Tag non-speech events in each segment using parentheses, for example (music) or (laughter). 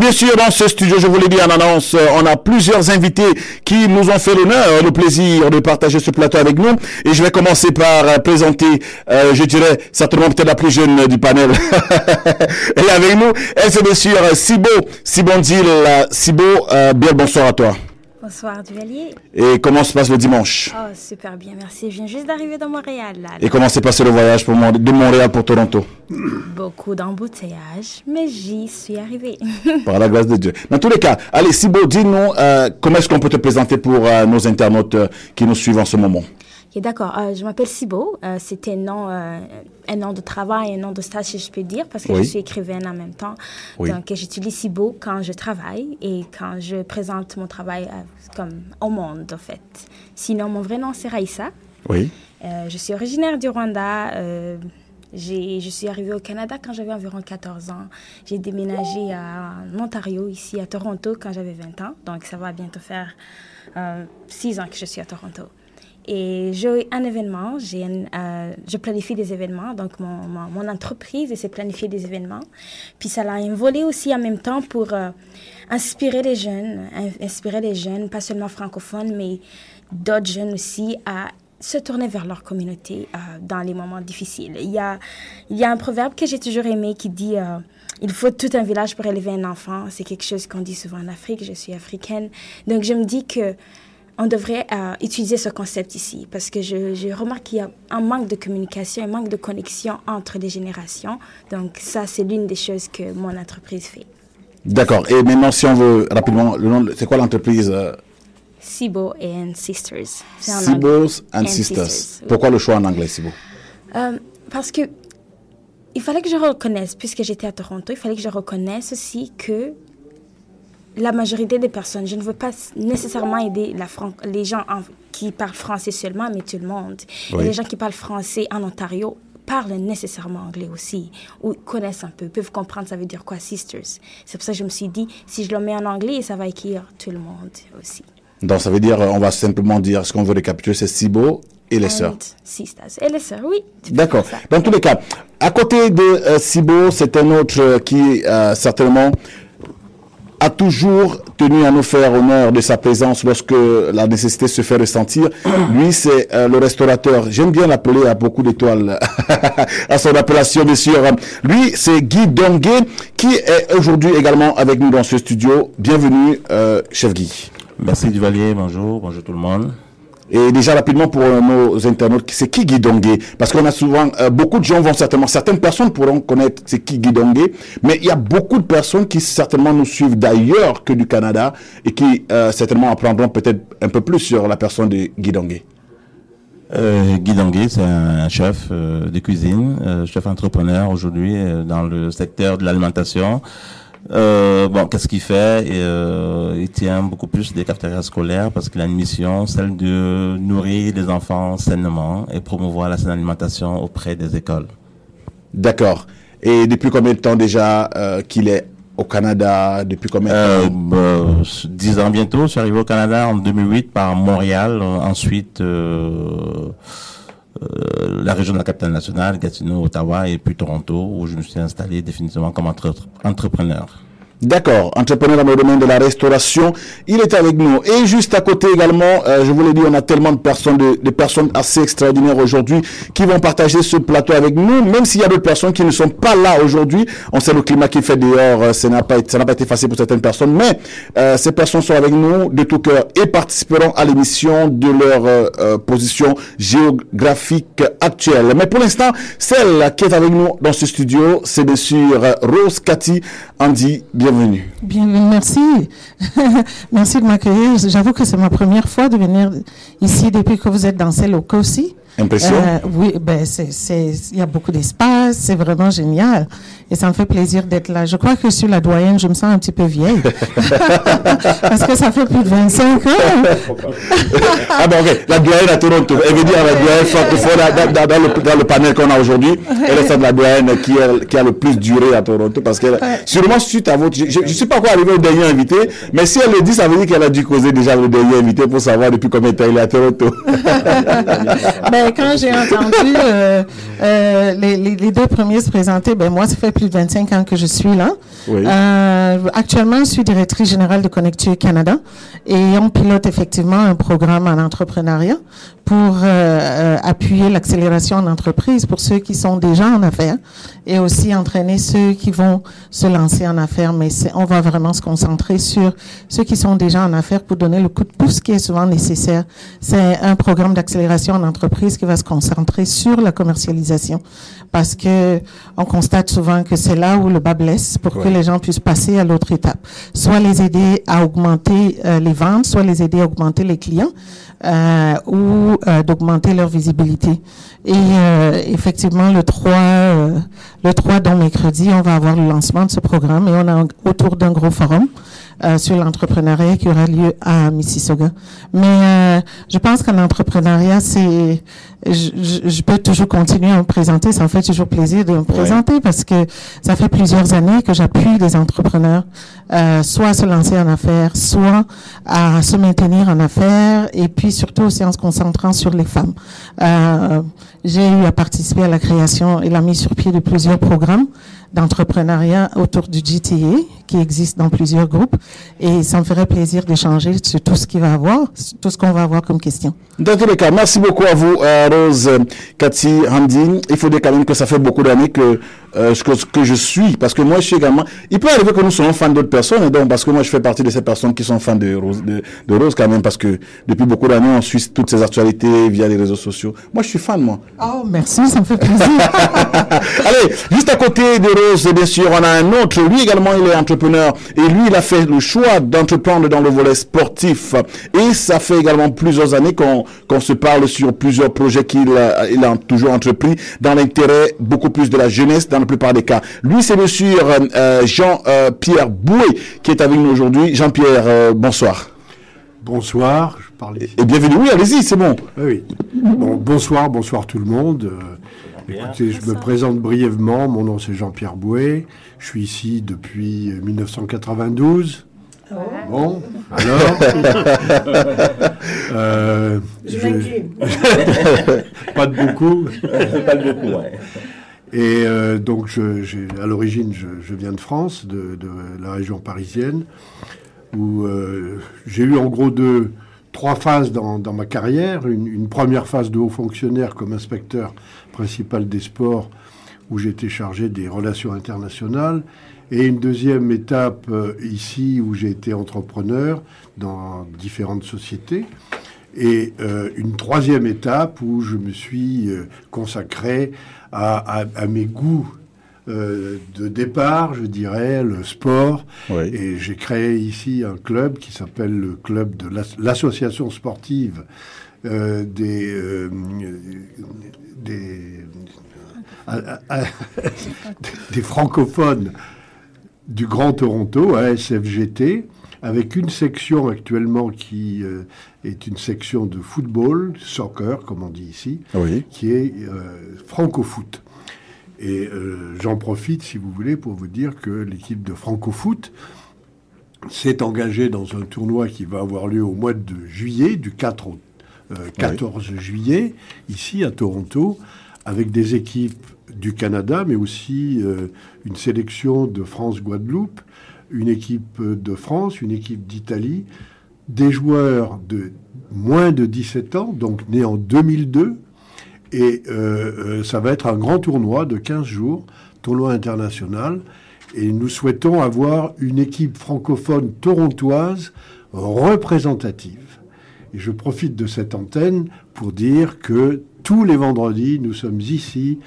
Bien sûr, dans ce studio, je vous l'ai dit en annonce, on a plusieurs invités qui nous ont fait l'honneur, le plaisir de partager ce plateau avec nous. Et je vais commencer par euh, présenter, euh, je dirais, certainement peut-être la plus jeune du panel. (laughs) Et avec nous, elle c'est bien sûr Sibo, Sibondil. Sibo, euh, bien bonsoir à toi. Bonsoir Duvalier. Et comment se passe le dimanche? Oh, super bien, merci. Je viens juste d'arriver dans Montréal. Là, Et comment s'est passé le voyage pour de Montréal pour Toronto? (coughs) Beaucoup d'embouteillages, mais j'y suis arrivée. (laughs) Par la grâce de Dieu. Dans tous les cas, allez, Sibo, dis-nous euh, comment est-ce qu'on peut te présenter pour euh, nos internautes euh, qui nous suivent en ce moment? D'accord. Euh, je m'appelle Sibo. Euh, c'est un nom, euh, un nom de travail, un nom de stage, si je peux dire, parce que Oui. je suis écrivaine en même temps. Oui. Donc, j'utilise Sibo quand je travaille et quand je présente mon travail euh, comme au monde, en fait. Sinon, mon vrai nom, c'est Raïssa. Oui. Je suis originaire du Rwanda. Je suis arrivée au Canada quand j'avais environ 14 ans. J'ai déménagé à en Ontario, ici à Toronto, quand j'avais 20 ans. Donc, ça va bientôt faire 6 ans que je suis à Toronto. Et j'ai un événement, j'ai euh, je planifie des événements, donc mon, mon, entreprise essaie de planifier des événements. Puis ça a un volet aussi en même temps pour euh, inspirer les jeunes, in- inspirer les jeunes, pas seulement francophones, mais d'autres jeunes aussi à se tourner vers leur communauté euh, dans les moments difficiles. Il y a, il y a un proverbe que j'ai toujours aimé qui dit il faut tout un village pour élever un enfant. C'est quelque chose qu'on dit souvent en Afrique. Je suis africaine. Donc je me dis que on devrait euh, utiliser ce concept ici parce que je, je remarque qu'il y a un manque de communication, un manque de connexion entre les générations. Donc ça, c'est l'une des choses que mon entreprise fait. D'accord. Et maintenant, si on veut rapidement, le nom, de- c'est quoi l'entreprise euh, Sibo and Sisters. Sibos and And Sisters. Sisters, oui. Pourquoi le choix en anglais, Sibo? Euh, parce que il fallait que je reconnaisse, puisque j'étais à Toronto, il fallait que je reconnaisse aussi que la majorité des personnes, je ne veux pas nécessairement aider la Fran- les gens en- qui parlent français seulement, mais tout le monde. Oui. Et les gens qui parlent français en Ontario parlent nécessairement anglais aussi, ou connaissent un peu, peuvent comprendre ça veut dire quoi, sisters. C'est pour ça que je me suis dit, si je le mets en anglais, ça va accueillir tout le monde aussi. Donc, ça veut dire, on va simplement dire, ce qu'on veut récapituler, c'est Sibo et les sœurs. Sisters. Et les sœurs, oui. D'accord. Dans tous les cas, à côté de euh, Sibo, c'est un autre qui, euh, certainement, a toujours tenu à nous faire honneur de sa présence lorsque la nécessité se fait ressentir. (clears throat) Lui, c'est euh, le restaurateur. J'aime bien l'appeler à beaucoup d'étoiles (laughs) à son appellation, bien sûr. Lui, c'est Guy Dongué, qui est aujourd'hui également avec nous dans ce studio. Bienvenue, euh, chef Guy. Merci Duvalier, bonjour, bonjour tout le monde. Et déjà rapidement pour euh, nos internautes, c'est qui Guy Dongué? Parce qu'on a souvent, euh, beaucoup de gens vont certainement, certaines personnes pourront connaître c'est qui Guy Dongué, mais il y a beaucoup de personnes qui certainement nous suivent d'ailleurs que du Canada et qui euh, certainement apprendront peut-être un peu plus sur la personne de Guy Dongué. Euh, Guy Danguet, c'est un chef euh, de cuisine, euh, chef entrepreneur aujourd'hui euh, dans le secteur de l'alimentation. Euh, bon, qu'est-ce qu'il fait? Et, euh, Il tient beaucoup plus des cafétérias scolaires parce qu'il a une mission, celle de nourrir les enfants sainement et promouvoir la saine alimentation auprès des écoles. D'accord. Et depuis combien de temps déjà euh, qu'il est au Canada? Depuis combien de Euh, temps? bah, 10 ans bientôt, je suis arrivé au Canada en 2008 par Montréal, euh, ensuite euh, euh, la région de la capitale nationale, Gatineau, Ottawa et puis Toronto où je me suis installé définitivement comme entre- entrepreneur. D'accord, entrepreneur dans le domaine de la restauration, il est avec nous. Et juste à côté également, euh, je vous l'ai dit, on a tellement de personnes, de, personnes assez extraordinaires aujourd'hui qui vont partager ce plateau avec nous, même s'il y a d'autres personnes qui ne sont pas là aujourd'hui. On sait le climat qui fait dehors, euh, ça n'a pas, été- facile pour certaines personnes, mais euh, ces personnes sont avec nous de tout cœur et participeront à l'émission de leur euh, position géographique actuelle. Mais pour l'instant, celle qui est avec nous dans ce studio, c'est bien sûr Rose Cathy Andy. Bienvenue. Bienvenue, merci. (laughs) merci de m'accueillir. J'avoue que c'est ma première fois de venir ici depuis que vous êtes dans ces locaux aussi. Impression? Euh, oui, ben il y a beaucoup d'espace, c'est vraiment génial. Et ça me fait plaisir d'être là. Je crois que sur la doyenne, je me sens un petit peu vieille. (laughs) Parce que ça fait plus de 25 ans. ah ben ok, la doyenne à Toronto. Elle veut dire la doyenne francophone dans, le, dans le panel qu'on a aujourd'hui. Elle est celle de la doyenne qui, est- qui a le plus duré à Toronto. Parce que sûrement suite à votre... Je ne sais pas quoi arriver au dernier invité, mais si elle le dit, ça veut dire qu'elle a dû causer déjà le dernier invité pour savoir depuis combien de temps il est à Toronto. ben, (laughs) ben, quand j'ai entendu euh, euh, les, les, les, deux premiers se présenter, ben, moi, ça fait plus de 25 ans que je suis là. Oui. Euh, actuellement, je suis directrice générale de Connecture Canada et on pilote effectivement un programme en entrepreneuriat pour euh, euh, appuyer l'accélération en entreprise pour ceux qui sont déjà en affaires et aussi entraîner ceux qui vont se lancer en affaires. Mais on va vraiment se concentrer sur ceux qui sont déjà en affaires pour donner le coup de pouce qui est souvent nécessaire. C'est un programme d'accélération en entreprise qui va se concentrer sur la commercialisation parce que on constate souvent que c'est là où le bas blesse pour que les gens puissent passer à l'autre étape. Soit les aider à augmenter euh, les ventes, soit les aider à augmenter les clients euh, ou euh, d'augmenter leur visibilité. Et euh, effectivement, le 3, euh, le 3 donc mercredi, on va avoir le lancement de ce programme et on a autour d'un gros forum euh, sur l'entrepreneuriat qui aura lieu à Mississauga. Mais euh, je pense qu'en entrepreneuriat, c'est, je, je- je peux toujours continuer à me présenter. Ça me fait toujours plaisir de me présenter parce que ça fait plusieurs années que j'appuie des entrepreneurs, euh, soit à se lancer en affaires, soit à se maintenir en affaires, et puis surtout aussi en se concentrant sur les femmes. Euh, j'ai eu à participer à la création et la mise sur pied de plusieurs programmes d'entrepreneuriat autour du GTA qui existe dans plusieurs groupes et ça me ferait plaisir d'échanger sur tout ce qu'il va avoir, tout ce qu'on va avoir comme question. Dans tous les cas, merci beaucoup à vous, euh, Rose, euh, Cathy, Hamdi. Il faut dire quand même que ça fait beaucoup d'années que, euh, que, que je suis, parce que moi, je suis également. Il peut arriver que nous soyons fans d'autres personnes, donc, parce que moi, je fais partie de ces personnes qui sont fans de Rose, de, de Rose quand même, parce que depuis beaucoup d'années, on suit toutes ces actualités via les réseaux sociaux. Moi, je suis fan, moi. Oh, merci, ça me fait plaisir. (laughs) Allez, juste à côté de Rose, bien sûr, on a un autre. Lui également, il est entrepreneur. Et lui, il a fait le choix d'entreprendre dans le volet sportif. Et ça fait également plusieurs années qu'on se parle sur plusieurs projets qu'il a, il a toujours entrepris dans l'intérêt beaucoup plus de la jeunesse dans la plupart des cas. Lui, c'est monsieur euh, euh, Jean-Pierre Boué qui est avec nous aujourd'hui. Jean-Pierre, euh, bonsoir. Bonsoir, je parle ici. Et bienvenue. Oui, allez-y, c'est bon. Oui, oui. Bon, bonsoir, bonsoir tout le monde. Euh, écoutez, je me présente brièvement. Mon nom c'est Jean-Pierre Bouet. Je suis ici depuis euh, 1992. Bon, alors. (laughs) Euh, je- (laughs) pas de beaucoup. Pas beaucoup, ouais. Et euh, donc, je, à l'origine, je, je viens de France, de, de la région parisienne, où euh, j'ai eu en gros deux, trois phases dans, dans ma carrière. Une, une première phase de haut fonctionnaire comme inspecteur principal des sports, où j'étais chargé des relations internationales. Et une deuxième étape euh, ici, où j'ai été entrepreneur dans différentes sociétés. Et euh, une troisième étape où je me suis euh, consacré à, à- à mes goûts de départ, je dirais, le sport. Oui. Et j'ai créé ici un club qui s'appelle le club de l'as- l'association sportive euh, des, euh, des, à- à- (laughs) des francophones du Grand Toronto, à SFGT, avec une section actuellement qui euh, est une section de football, soccer, comme on dit ici, Oui. qui est euh, franco-foot. Et euh, j'en profite, si vous voulez, pour vous dire que l'équipe de franco-foot s'est engagée dans un tournoi qui va avoir lieu au mois de juillet, du 4 au euh, 14 juillet, ici à Toronto, avec des équipes du Canada, mais aussi euh, une sélection de France-Guadeloupe, une équipe de France, une équipe d'Italie, des joueurs de moins de 17 ans, donc nés en 2002, et euh, euh, ça va être un grand tournoi de 15 jours, tournoi international. Et nous souhaitons avoir une équipe francophone torontoise représentative. Et je profite de cette antenne pour dire que tous les vendredis, nous sommes ici,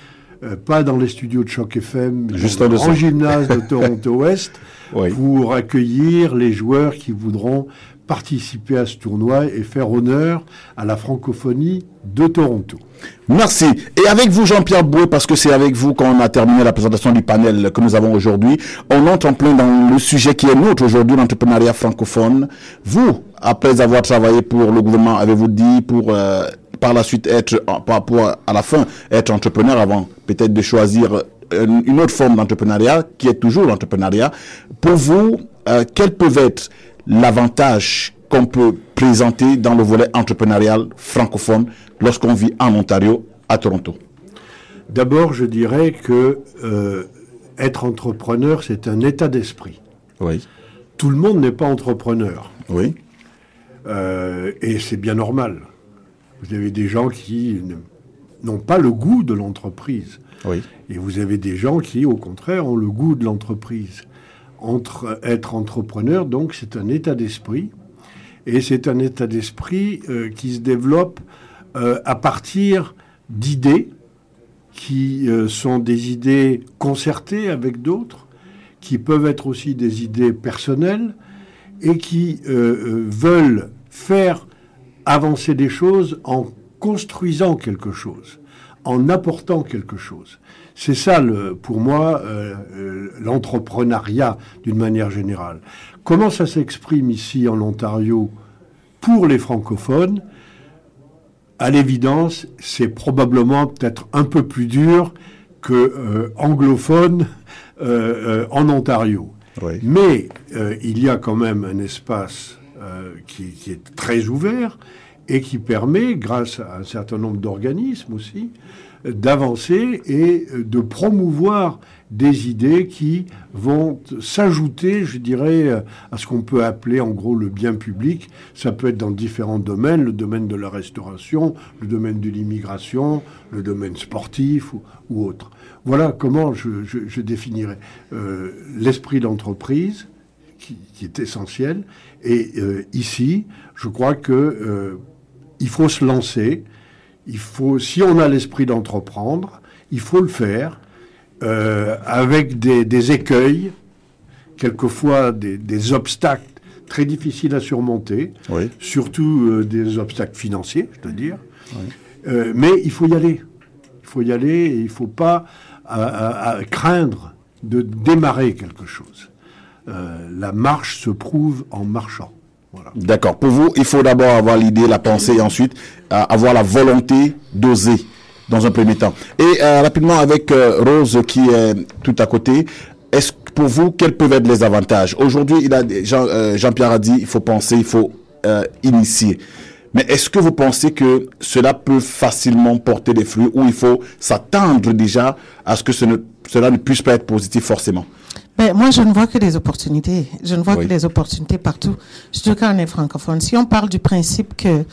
euh, pas dans les studios de Choc FM, mais Juste dans le grand gymnase de (laughs) Toronto-Ouest, Oui. pour accueillir les joueurs qui voudront participer à ce tournoi et faire honneur à la francophonie de Toronto. Merci. Et avec vous, Jean-Pierre Boué, parce que c'est avec vous qu'on a terminé la présentation du panel que nous avons aujourd'hui, on entre en plein dans le sujet qui est nôtre aujourd'hui, l'entrepreneuriat francophone. Vous, après avoir travaillé pour le gouvernement, avez-vous dit pour euh, par la suite être, par rapport à la fin, être entrepreneur avant peut-être de choisir euh, une autre forme d'entrepreneuriat qui est toujours l'entrepreneuriat. Pour vous, euh, quels peuvent être l'avantage qu'on peut présenter dans le volet entrepreneurial francophone lorsqu'on vit en Ontario, à Toronto D'abord, je dirais que euh, être entrepreneur, c'est un état d'esprit. Oui. Tout le monde n'est pas entrepreneur. Oui. Euh, et c'est bien normal. Vous avez des gens qui n'ont pas le goût de l'entreprise. Oui. Et vous avez des gens qui, au contraire, ont le goût de l'entreprise. Entre, être entrepreneur, donc, c'est un état d'esprit. Et c'est un état d'esprit euh, qui se développe euh, à partir d'idées qui euh, sont des idées concertées avec d'autres, qui peuvent être aussi des idées personnelles et qui veulent faire avancer des choses en construisant quelque chose, en apportant quelque chose. C'est ça, le, pour moi, euh, euh, l'entrepreneuriat d'une manière générale. Comment ça s'exprime ici en Ontario pour les francophones? À l'évidence, c'est probablement peut-être un peu plus dur que euh, anglophone en Ontario. Mais il y a quand même un espace qui, qui, est très ouvert et qui permet, grâce à un certain nombre d'organismes aussi, d'avancer et de promouvoir des idées qui vont s'ajouter, je dirais, à ce qu'on peut appeler en gros le bien public. Ça peut être dans différents domaines, le domaine de la restauration, le domaine de l'immigration, le domaine sportif ou, autre. Voilà comment je, définirais euh, l'esprit d'entreprise, qui, est essentiel. Et euh, ici, je crois que euh, il faut se lancer. Il faut, si on a l'esprit d'entreprendre, il faut le faire euh, avec des, écueils, quelquefois des, obstacles très difficiles à surmonter, surtout euh, des obstacles financiers, je dois dire. Euh, mais il faut y aller. Il faut y aller et il ne faut pas craindre de démarrer quelque chose. la marche se prouve en marchant. D'accord. Pour vous, il faut d'abord avoir l'idée, la pensée, et ensuite euh, avoir la volonté d'oser dans un premier temps. Et euh, rapidement avec euh, Rose qui est tout à côté, est-ce pour vous quels peuvent être les avantages? Aujourd'hui, il a Jean, Jean-Pierre a dit, il faut penser, il faut initier. Mais est-ce que vous pensez que cela peut facilement porter des fruits ou il faut s'attendre déjà à ce que cela ne puisse pas être positif forcément? Ben, moi, je ne vois que des opportunités. Je ne vois que des opportunités partout. Surtout quand on est francophone. Si on parle du principe que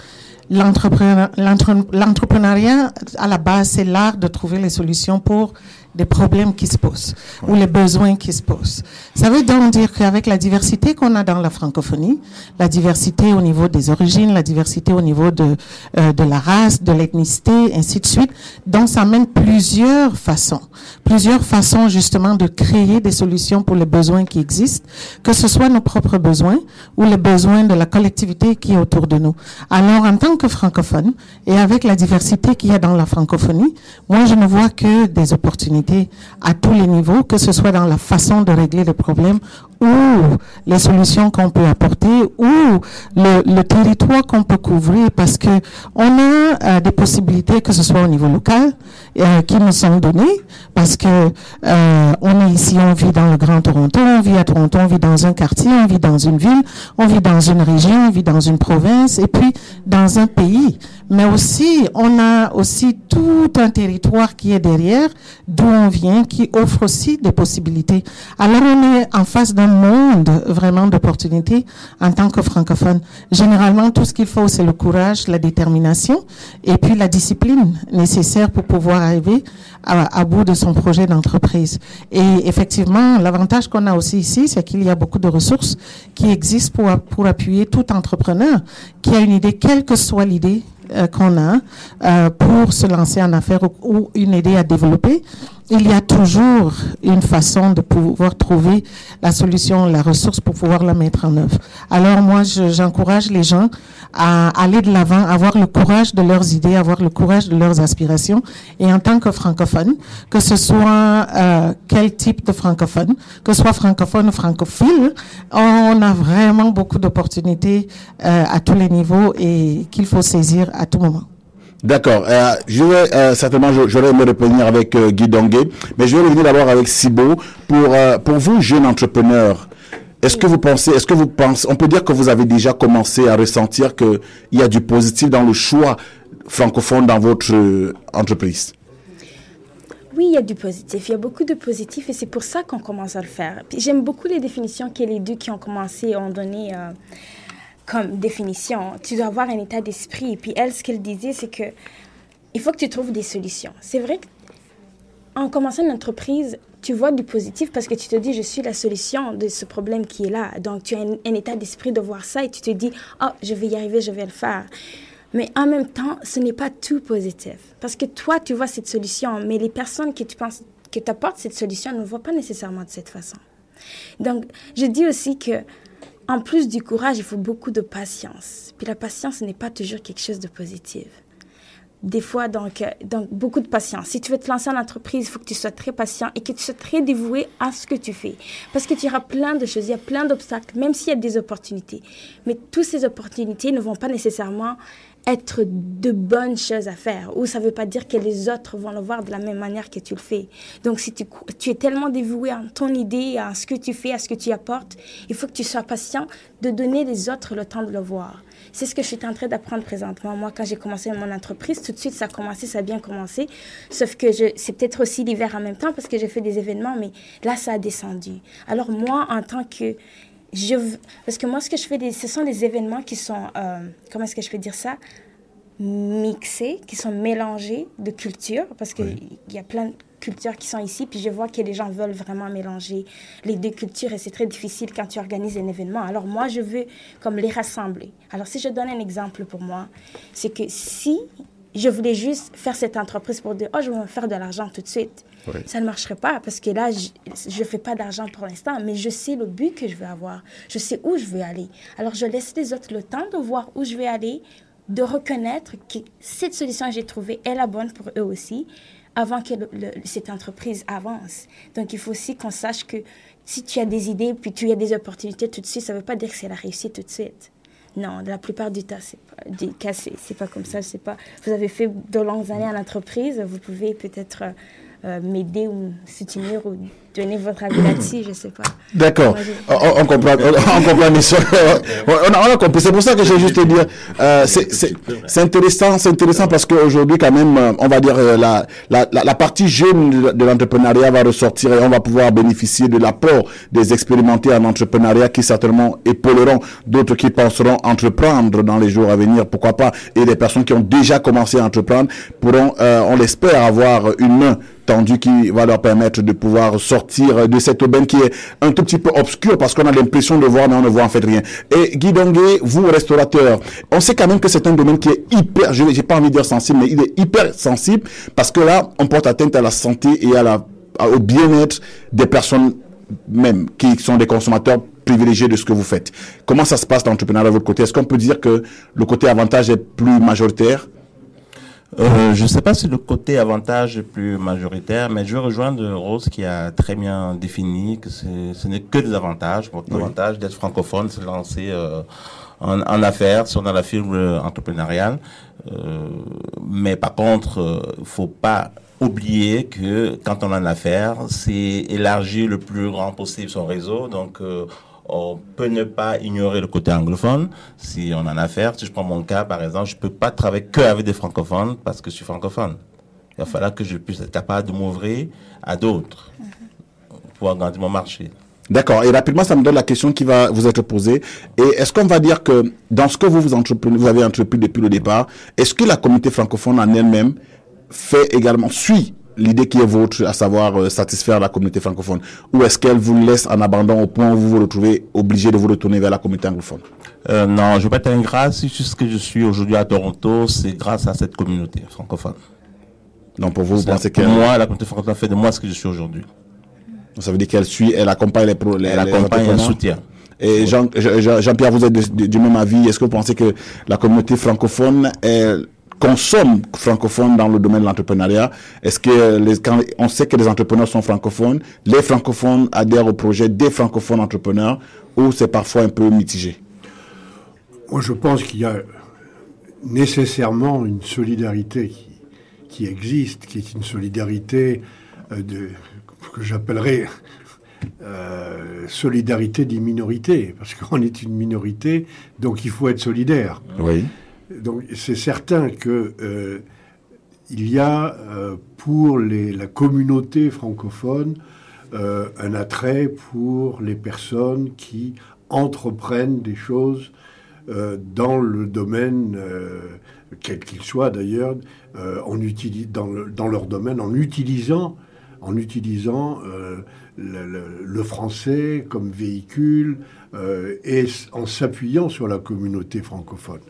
l'entrepreneuriat, à la base, c'est l'art de trouver les solutions pour des problèmes qui se posent ou les besoins qui se posent. Ça veut donc dire qu'avec la diversité qu'on a dans la francophonie, la diversité au niveau des origines, la diversité au niveau de, euh, de la race, de l'ethnicité, ainsi de suite, donc ça mène plusieurs façons, plusieurs façons justement de créer des solutions pour les besoins qui existent, que ce soit nos propres besoins ou les besoins de la collectivité qui est autour de nous. Alors en tant que francophone et avec la diversité qu'il y a dans la francophonie, moi je ne vois que des opportunités à tous les niveaux, que ce soit dans la façon de régler les problèmes ou les solutions qu'on peut apporter ou le, territoire qu'on peut couvrir parce que on a euh, des possibilités que ce soit au niveau local euh, qui nous sont données parce que euh, on est ici, on vit dans le Grand Toronto, on vit à Toronto, on vit dans un quartier, on vit dans une ville, on vit dans une région, on vit dans une province et puis dans un pays. Mais aussi, on a aussi tout un territoire qui est derrière, d'où on vient, qui offre aussi des possibilités. Alors on est en face d'un monde vraiment d'opportunités en tant que francophone. Généralement, tout ce qu'il faut, c'est le courage, la détermination et puis la discipline nécessaire pour pouvoir arriver à, bout de son projet d'entreprise. Et effectivement, l'avantage qu'on a aussi ici, c'est qu'il y a beaucoup de ressources qui existent pour, pour appuyer tout entrepreneur qui a une idée, quelle que soit l'idée euh, qu'on a, euh, pour se lancer en affaires ou une idée à développer il y a toujours une façon de pouvoir trouver la solution, la ressource pour pouvoir la mettre en œuvre. Alors moi, j'encourage les gens à aller de l'avant, avoir le courage de leurs idées, avoir le courage de leurs aspirations. Et en tant que francophone, que ce soit euh, quel type de francophone, que ce soit francophone ou francophile, on a vraiment beaucoup d'opportunités euh, à tous les niveaux et qu'il faut saisir à tout moment. D'accord. Euh, je vais euh, certainement, aimé revenir avec euh, Guy Donguet, mais je vais revenir d'abord avec Sibo. Pour pour vous, jeunes entrepreneurs, est-ce que vous pensez, est-ce que vous pensez, on peut dire que vous avez déjà commencé à ressentir que il y a du positif dans le choix francophones dans votre entreprise? Oui, il y a du positif. Il y a beaucoup de positif et c'est pour ça qu'on commence à le faire. J'aime beaucoup les définitions que les deux qui ont commencé ont donné euh, comme définition. Tu dois avoir un état d'esprit. Puis elle, ce qu'elle disait, c'est que il faut que tu trouves des solutions. C'est vrai qu'en commençant une entreprise, tu vois du positif parce que tu te dis, je suis la solution de ce problème qui est là. Donc, tu as un, état d'esprit de voir ça et tu te dis, oh, je vais y arriver, je vais le faire. Mais en même temps, ce n'est pas tout positif. Parce que toi, tu vois cette solution, mais les personnes que tu penses que t'apportent cette solution ne voient pas nécessairement de cette façon. Donc, je dis aussi que, en plus du courage, il faut beaucoup de patience. Puis la patience n'est pas toujours quelque chose de positif des fois, donc, euh, donc, beaucoup de patience. Si tu veux te lancer en entreprise, il faut que tu sois très patient et que tu sois très dévoué à ce que tu fais. Parce que tu auras plein de choses, il y a plein d'obstacles, même s'il y a des opportunités. Mais toutes ces opportunités ne vont pas nécessairement être de bonnes choses à faire. Ou ça ne veut pas dire que les autres vont le voir de la même manière que tu le fais. Donc, si tu, es tellement dévoué à ton idée, à ce que tu fais, à ce que tu apportes, il faut que tu sois patient de donner les autres le temps de le voir. C'est ce que je suis en train d'apprendre présentement. Moi, quand j'ai commencé mon entreprise, tout de suite, ça a commencé, ça a bien commencé. Sauf que c'est peut-être aussi l'hiver en même temps parce que j'ai fait des événements, mais là, ça a descendu. Alors moi, en tant que... Je, parce que moi, ce que je fais, ce sont des événements qui sont... Euh, comment est-ce que je peux dire ça? Mixés, qui sont mélangés de cultures, parce qu'il il y a plein de cultures qui sont ici, puis je vois que les gens veulent vraiment mélanger les deux cultures et c'est très difficile quand tu organises un événement. Alors moi, je veux comme les rassembler. Alors si je donne un exemple pour moi, c'est que si je voulais juste faire cette entreprise pour dire, oh, je vais me faire de l'argent tout de suite, ça ne marcherait pas parce que là, je ne fais pas d'argent pour l'instant, mais je sais le but que je veux avoir. Je sais où je veux aller. Alors je laisse les autres le temps de voir où je vais aller, de reconnaître que cette solution que j'ai trouvée est la bonne pour eux aussi avant que cette entreprise avance. Donc, il faut aussi qu'on sache que si tu as des idées, puis tu as des opportunités tout de suite, ça ne veut pas dire que c'est la réussite tout de suite. Non, la plupart du temps, c'est pas, cas, c'est pas comme ça. C'est pas. Vous avez fait de longues années à l'entreprise, vous pouvez peut-être euh, m'aider ou soutenir ou donner votre avis là-dessus, je sais pas. D'accord. On, comprend, on, comprend, (laughs) mais on, a, compris. C'est pour ça que j'ai juste dire, euh, c'est intéressant, c'est intéressant parce qu'aujourd'hui, quand même, euh, on va dire, euh, la, la, la, partie jeune de l'entrepreneuriat va ressortir et on va pouvoir bénéficier de l'apport des expérimentés en entrepreneuriat qui certainement épauleront d'autres qui penseront entreprendre dans les jours à venir, pourquoi pas, et des personnes qui ont déjà commencé à entreprendre pourront, euh, on l'espère, avoir une main tendue qui va leur permettre de pouvoir sortir de cette aubaine qui est un tout petit peu obscure parce qu'on a l'impression de voir, mais on ne voit en fait rien. Et Guy Dongué, vous, restaurateur, on sait quand même que c'est un domaine qui est hyper, je n'ai pas envie de dire sensible, mais il est hyper sensible parce que là, on porte atteinte à la santé et à la, au bien-être des personnes même qui sont des consommateurs privilégiés de ce que vous faites. Comment ça se passe l'entrepreneuriat de votre côté? Est-ce qu'on peut dire que le côté avantage est plus majoritaire? Euh, je ne sais pas si le côté avantage est plus majoritaire, mais je veux rejoindre Rose qui a très bien défini que ce n'est que des avantages. L'avantage d'être francophone, c'est lancer euh, en, en, affaires, si on a la fibre entrepreneuriale. Euh, mais par contre, il faut pas oublier que quand on a une affaire, c'est élargir le plus grand possible son réseau. Donc, on peut ne pas ignorer le côté anglophone si on en a affaire. Si je prends mon cas, par exemple, je peux pas travailler que avec des francophones parce que je suis francophone. Il va falloir que je puisse être capable de m'ouvrir à d'autres pour agrandir mon marché. D'accord. Et rapidement, ça me donne la question qui va vous être posée. Et est-ce qu'on va dire que dans ce que vous vous, entreprenez, vous avez entrepris depuis le départ, est-ce que la communauté francophone en elle-même fait également, suit l'idée qui est vôtre, à savoir euh, satisfaire la communauté francophone Ou est-ce qu'elle vous laisse en abandon au point où vous vous retrouvez obligé de vous retourner vers la communauté anglophone? Euh, Non, je vais pas être ingrat. Si ce que je suis aujourd'hui à Toronto, c'est grâce à cette communauté francophone. Donc pour vous, vous pensez que... moi, la communauté francophone fait de moi ce que je suis aujourd'hui. Ça veut dire qu'elle suit, elle accompagne les... Pro, elle accompagne et soutient. Et Jean-Pierre, Jean, vous êtes du même avis. Est-ce que vous pensez que la communauté francophone est consomme francophone dans le domaine de l'entrepreneuriat Est-ce que les, quand on sait que les entrepreneurs sont francophones, les francophones adhèrent au projet des francophones entrepreneurs ou c'est parfois un peu mitigé? Moi, je pense qu'il y a nécessairement une solidarité qui, qui existe, qui est une solidarité euh, de, que j'appellerais euh, solidarité des minorités, parce qu'on est une minorité, donc il faut être solidaire. Oui. Donc c'est certain que il y a pour les, la communauté francophone un attrait pour les personnes qui entreprennent des choses dans le domaine, quel qu'il soit d'ailleurs, dans, leur domaine, en utilisant, le, français comme véhicule euh, et en s'appuyant sur la communauté francophone.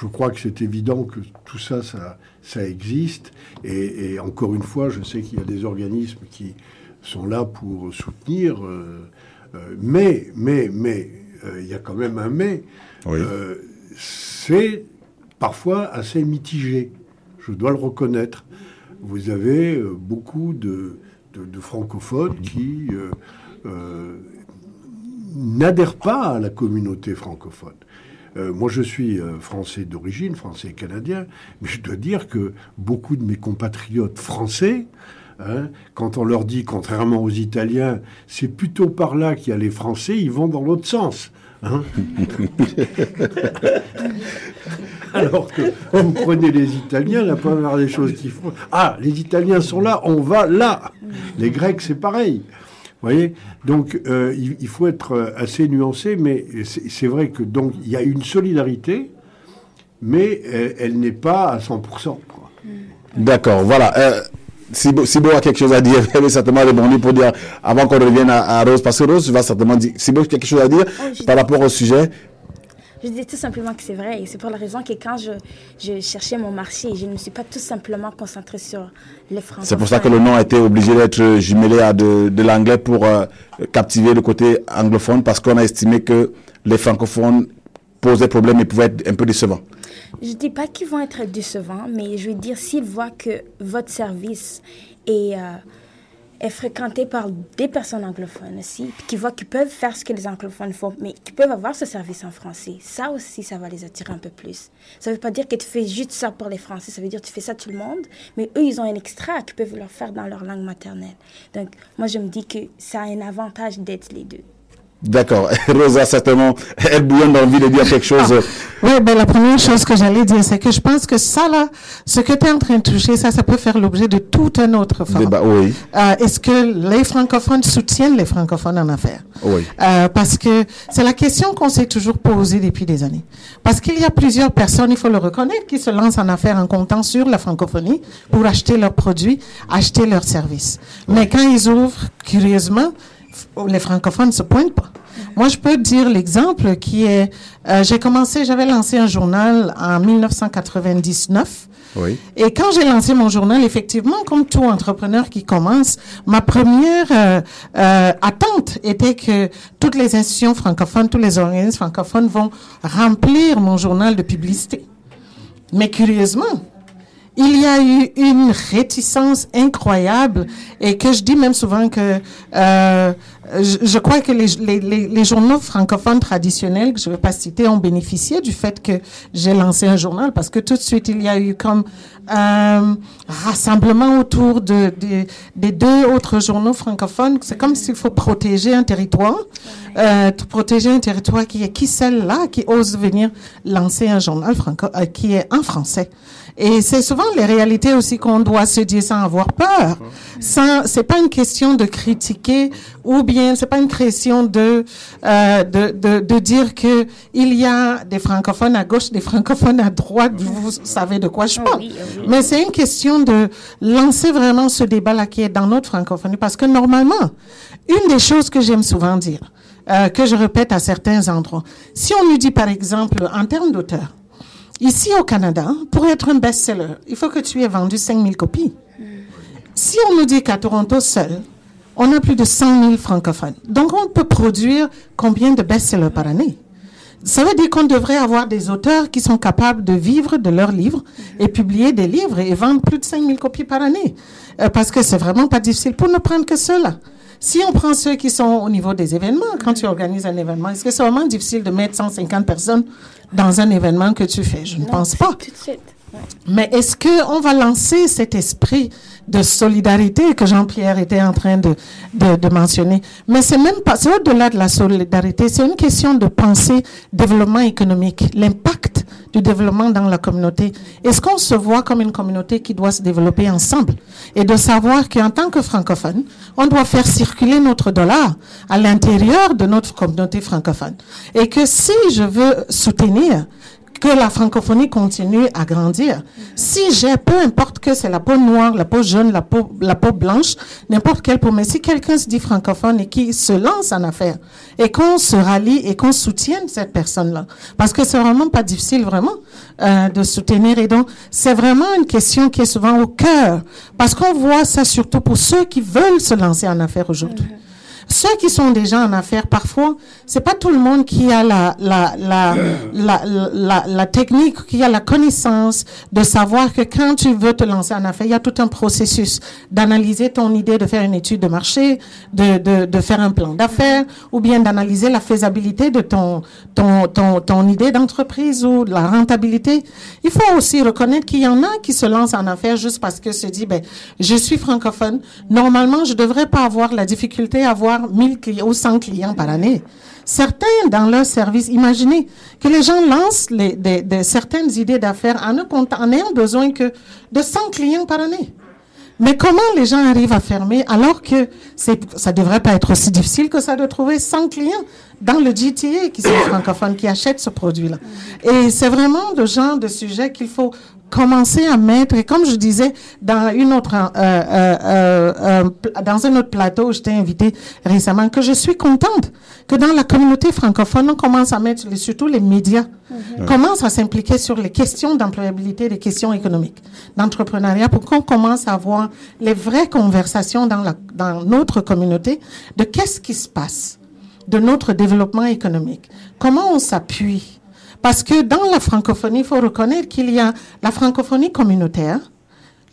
Je crois que c'est évident que tout ça, ça, ça existe. Et, encore une fois, je sais qu'il y a des organismes qui sont là pour soutenir. Euh, euh, mais, mais, mais, il y a quand même un mais. c'est parfois assez mitigé. Je dois le reconnaître. Vous avez beaucoup de, de, francophones qui euh, euh, n'adhèrent pas à la communauté francophone. Euh, moi, je suis français d'origine, français canadien, mais je dois dire que beaucoup de mes compatriotes français, hein, quand on leur dit, contrairement aux Italiens, c'est plutôt par là qu'il y a les Français, ils vont dans l'autre sens. Hein. (laughs) Alors que vous prenez les Italiens, la première des choses qu'ils font, ah, les Italiens sont là, on va là. Les Grecs, c'est pareil. Vous voyez? Donc, euh, il, faut être euh, assez nuancé, mais c'est vrai que donc il y a une solidarité, mais elle, n'est pas à 100%. D'accord, voilà. Euh, si Sibo a quelque chose à dire, (laughs) elle va certainement rebondir pour dire, avant qu'on revienne à, Rose, parce que Rose va certainement dire, Sibo a quelque chose à dire oh, par rapport au sujet. Je dis tout simplement que c'est vrai. Et c'est pour la raison que quand je, je, cherchais mon marché, je ne me suis pas tout simplement concentrée sur les Français. C'est pour ça que le nom a été obligé d'être jumelé à de, de l'anglais pour euh, captiver le côté anglophone, parce qu'on a estimé que les francophones posaient problème et pouvaient être un peu décevants. Je ne dis pas qu'ils vont être décevants, mais je veux dire, s'ils voient que votre service est... Euh, est fréquenté par des personnes anglophones aussi, qui voient qu'ils peuvent faire ce que les anglophones font, mais qui peuvent avoir ce service en français. Ça aussi, ça va les attirer un peu plus. Ça ne veut pas dire que tu fais juste ça pour les Français, ça veut dire que tu fais ça tout le monde, mais eux, ils ont un extra qu'ils peuvent leur faire dans leur langue maternelle. Donc, moi, je me dis que ça a un avantage d'être les deux. D'accord. (laughs) Rosa, certainement, elle bouillonne d'envie de dire quelque chose. Ah. Oui, ben, la première chose que j'allais dire, c'est que je pense que ça, là, ce que tu es en train de toucher, ça, ça peut faire l'objet de tout un autre forum. Débat, oui. Euh, Est-ce que les francophones soutiennent les francophones en affaires? Oui. Euh, parce que c'est la question qu'on s'est toujours posée depuis des années. Parce qu'il y a plusieurs personnes, il faut le reconnaître, qui se lancent en affaires en comptant sur la francophonie pour acheter leurs produits, acheter leurs services. Mais quand ils ouvrent, curieusement, les francophones ne se pointent pas. Moi, je peux dire l'exemple qui est, euh, j'ai commencé, j'avais lancé un journal en 1999. Oui. Et quand j'ai lancé mon journal, effectivement, comme tout entrepreneur qui commence, ma première euh, euh, attente était que toutes les institutions francophones, tous les organismes francophones vont remplir mon journal de publicité. Mais curieusement, il y a eu une réticence incroyable et que je dis même souvent que euh, je, crois que les, les, les, journaux francophones traditionnels, que je ne vais pas citer, ont bénéficié du fait que j'ai lancé un journal parce que tout de suite il y a eu comme un rassemblement autour de, de des deux autres journaux francophones. C'est comme s'il faut protéger un territoire, euh, protéger un territoire qui est qui celle-là qui ose venir lancer un journal franco euh, qui est en français. Et c'est souvent les réalités aussi qu'on doit se dire sans avoir peur. Sans, c'est pas une question de critiquer ou bien c'est pas une question de, euh, de, de, de, dire que il y a des francophones à gauche, des francophones à droite. Vous savez de quoi je parle. Mais c'est une question de lancer vraiment ce débat-là qui est dans notre francophonie parce que normalement, une des choses que j'aime souvent dire, euh, que je répète à certains endroits, si on nous dit par exemple en termes d'auteur, Ici au Canada, pour être un best-seller, il faut que tu aies vendu 5000 copies. Si on nous dit qu'à Toronto seul, on a plus de 100 000 francophones. Donc on peut produire combien de best-sellers par année? Ça veut dire qu'on devrait avoir des auteurs qui sont capables de vivre de leurs livres et publier des livres et vendre plus de 5000 copies par année. Euh, parce que c'est vraiment pas difficile pour ne prendre que cela. Si on prend ceux qui sont au niveau des événements, quand tu organises un événement, est-ce que c'est vraiment difficile de mettre 150 personnes dans un événement que tu fais? Je ne pense pas. Mais est-ce qu'on va lancer cet esprit de solidarité que Jean-Pierre était en train de, de, mentionner? Mais c'est même pas, c'est au-delà de la solidarité, c'est une question de penser développement économique, l'impact du développement dans la communauté. Est-ce qu'on se voit comme une communauté qui doit se développer ensemble? Et de savoir qu'en tant que francophone, on doit faire circuler notre dollar à l'intérieur de notre communauté francophone. Et que si je veux soutenir que la francophonie continue à grandir. Si j'ai, peu importe que c'est la peau noire, la peau jaune, la peau, la peau blanche, n'importe quelle peau, mais si quelqu'un se dit francophone et qui se lance en affaires et qu'on se rallie et qu'on soutienne cette personne-là, parce que c'est vraiment pas difficile vraiment euh, de soutenir et donc c'est vraiment une question qui est souvent au cœur parce qu'on voit ça surtout pour ceux qui veulent se lancer en affaires aujourd'hui. Ceux qui sont déjà en affaires, parfois, c'est pas tout le monde qui a la, la, (coughs) la, la, la, technique, qui a la connaissance de savoir que quand tu veux te lancer en affaires, il y a tout un processus d'analyser ton idée, de faire une étude de marché, de, de, de faire un plan d'affaires, ou bien d'analyser la faisabilité de ton, ton, ton, ton idée d'entreprise ou la rentabilité. Il faut aussi reconnaître qu'il y en a qui se lancent en affaires juste parce que se dit, ben, je suis francophone. Normalement, je devrais pas avoir la difficulté à avoir 1000 clients ou 100 clients par année. Certains, dans leur service, imaginez que les gens lancent des, certaines idées d'affaires en, ne ayant besoin que de 100 clients par année. Mais comment les gens arrivent à fermer alors que ça devrait pas être aussi difficile que ça de trouver 100 clients dans le GTA qui sont (coughs) francophones, qui achètent ce produit-là? Et c'est vraiment le genre de sujet qu'il faut commencer à mettre. Et comme je disais dans une autre, euh, euh, euh, dans un autre plateau où je t'ai invité récemment, que je suis contente que dans la communauté francophone, on commence à mettre, surtout les médias, commencent à s'impliquer sur les questions d'employabilité, les questions économiques, d'entrepreneuriat, pour qu'on commence à avoir les vraies conversations dans, la, dans notre communauté de qu'est-ce qui se passe de notre développement économique. Comment on s'appuie Parce que dans la francophonie, il faut reconnaître qu'il y a la francophonie communautaire,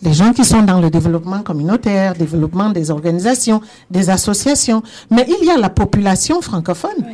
les gens qui sont dans le développement communautaire, développement des organisations, des associations, mais il y a la population francophone.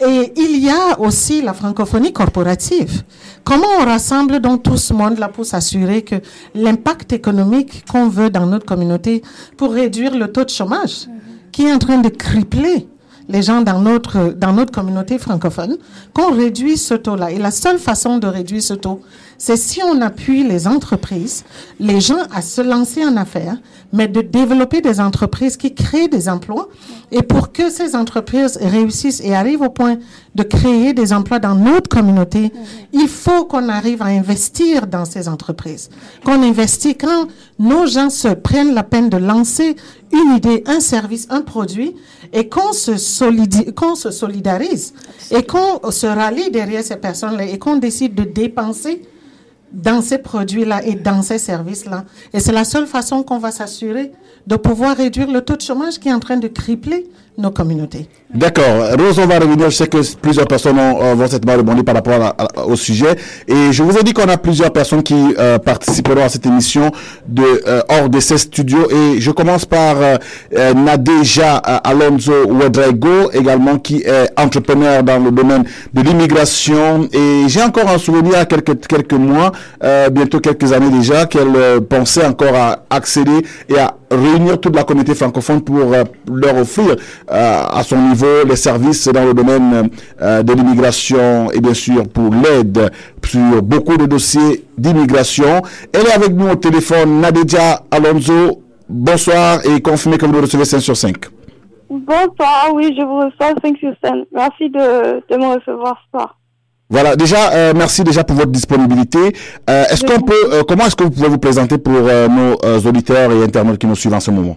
Et il y a aussi la francophonie corporative. Comment on rassemble donc tout ce monde-là pour s'assurer que l'impact économique qu'on veut dans notre communauté pour réduire le taux de chômage qui est en train de crippler les gens dans notre, dans notre communauté francophone, qu'on réduise ce taux-là. Et la seule façon de réduire ce taux, c'est si on appuie les entreprises, les gens à se lancer en affaires, mais de développer des entreprises qui créent des emplois. Et pour que ces entreprises réussissent et arrivent au point de créer des emplois dans notre communauté, il faut qu'on arrive à investir dans ces entreprises. Qu'on investit quand nos gens se prennent la peine de lancer une idée, un service, un produit, et qu'on se, solidarise et qu'on se rallie derrière ces personnes-là et qu'on décide de dépenser dans ces produits-là et dans ces services-là. Et c'est la seule façon qu'on va s'assurer de pouvoir réduire le taux de chômage qui est en train de crippler nos communautés. D'accord. Rose, on va revenir. Je sais que plusieurs personnes ont, euh, vont certainement rebondir par rapport à- à- au sujet. Et je vous ai dit qu'on a plusieurs personnes qui euh, participeront à cette émission de euh, hors de ces studios. Et je commence par euh, euh, Nadeja Alonso Ouedraigo, également qui est entrepreneur dans le domaine de l'immigration. Et j'ai encore un souvenir, a quelques, quelques mois, bientôt quelques années déjà, qu'elle pensait encore à accéder et à réunir toute la communauté francophone pour euh, leur offrir euh, à son niveau les services dans le domaine euh, de l'immigration et bien sûr pour l'aide sur beaucoup de dossiers d'immigration. Elle est avec nous au téléphone, Nadja Alonso. Bonsoir et confirmez que vous recevez 5 sur 5. Bonsoir, oui, je vous reçois 5 sur 5. Merci de, de me recevoir ce soir. Voilà, déjà, euh, merci déjà pour votre disponibilité. Euh, est-ce qu'on peut, euh, comment est-ce que vous pouvez vous présenter pour nos auditeurs et internautes qui nous suivent en ce moment?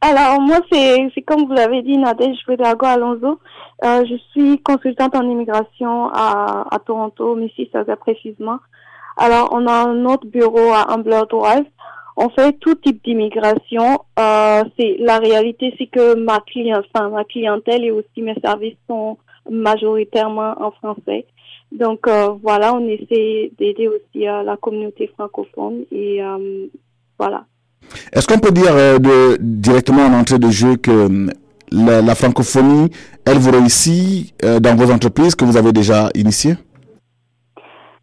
Alors, moi, c'est comme vous l'avez dit, Nadège Alonso. Je suis consultante en immigration à, Toronto, Mississauga précisément. Alors, on a notre bureau à Ambler Drive. On fait tout type d'immigration. C'est la réalité, c'est que ma client, enfin, ma clientèle et aussi mes services sont majoritairement en français. Donc euh, voilà, on essaie d'aider aussi euh, la communauté francophone et euh, voilà. Est-ce qu'on peut dire de, directement en entrée de jeu que la, la francophonie, elle vous réussit dans vos entreprises que vous avez déjà initiées?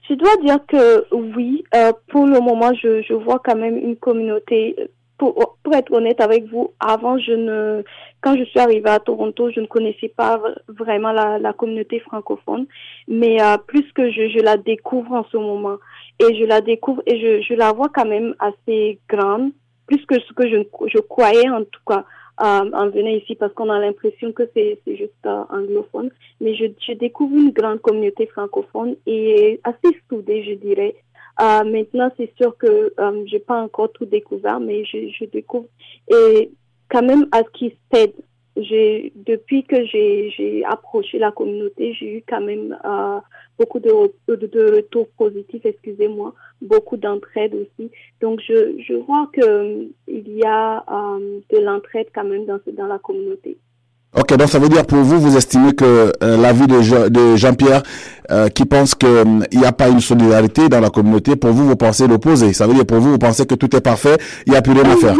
Je dois dire que oui, pour le moment, je, je vois quand même une communauté pour, pour être honnête avec vous, avant, je ne, quand je suis arrivée à Toronto, je ne connaissais pas vraiment la, la communauté francophone, mais euh, plus que je, je la découvre en ce moment, et je la découvre et je, je la vois quand même assez grande, plus que ce que je, je croyais en tout cas euh, en venant ici, parce qu'on a l'impression que c'est juste euh, anglophone, mais je, je découvre une grande communauté francophone et assez soudée, je dirais. Euh, maintenant, c'est sûr que euh, j'ai pas encore tout découvert, mais je, je découvre et quand même à ce qui s'aide. J'ai depuis que j'ai approché la communauté, j'ai eu quand même euh, beaucoup de, de, de retours positifs, excusez-moi, beaucoup d'entraide aussi. Donc je je vois que il y a euh, de l'entraide quand même dans dans la communauté. Ok, donc ça veut dire pour vous, vous estimez que euh, l'avis de, de Jean-Pierre euh, qui pense qu'il n'y a pas une solidarité dans la communauté, pour vous, vous pensez l'opposé. Ça veut dire pour vous, vous pensez que tout est parfait, il n'y a plus rien à faire.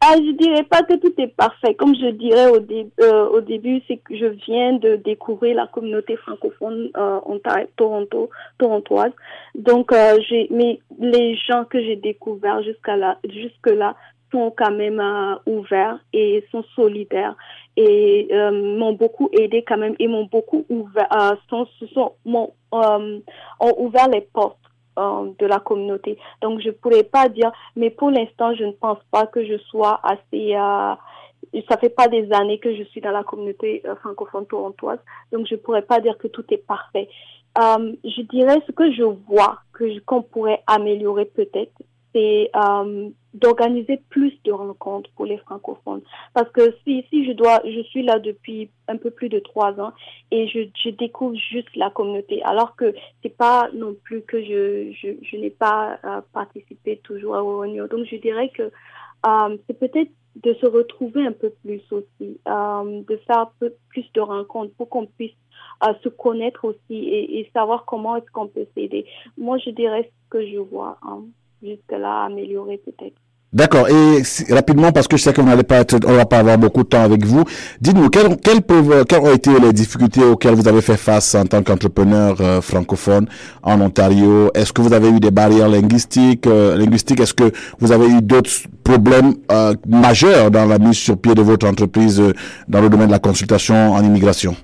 Ah, je dirais pas que tout est parfait. Comme je dirais au, dé- euh, au début, c'est que je viens de découvrir la communauté francophone Ontario, Toronto, torontoise. Donc, j'ai, mais les gens que j'ai découverts jusqu'à là, jusque là, sont quand même euh, ouverts et sont solidaires et euh, m'ont beaucoup aidé quand même et m'ont beaucoup ouvert, euh, sont, sont, m'ont, euh, ont ouvert les portes euh, de la communauté. Donc je pourrais pas dire, mais pour l'instant je ne pense pas que je sois assez. Euh, ça fait pas des années que je suis dans la communauté euh, francophone torontoise, donc je pourrais pas dire que tout est parfait. Je dirais ce que je vois que qu'on pourrait améliorer peut-être, c'est euh, d'organiser plus de rencontres pour les francophones. Parce que si, si je dois, je suis là depuis un peu plus de trois ans et je, découvre juste la communauté, alors que c'est pas non plus que je, je, je n'ai pas euh, participé toujours aux réunions. Donc je dirais que euh, c'est peut-être de se retrouver un peu plus aussi, de faire un peu plus de rencontres pour qu'on puisse se connaître aussi et, et savoir comment est-ce qu'on peut s'aider. Moi, je dirais ce que je vois hein, améliorer peut-être. D'accord. Et rapidement, parce que je sais qu'on n'allait pas être, on va pas avoir beaucoup de temps avec vous. Dites-nous quelles, quelles quelles ont été les difficultés auxquelles vous avez fait face en tant qu'entrepreneur euh, francophone en Ontario? Est-ce que vous avez eu des barrières linguistiques, euh, linguistiques? Est-ce que vous avez eu d'autres problèmes euh, majeurs dans la mise sur pied de votre entreprise euh, dans le domaine de la consultation en immigration?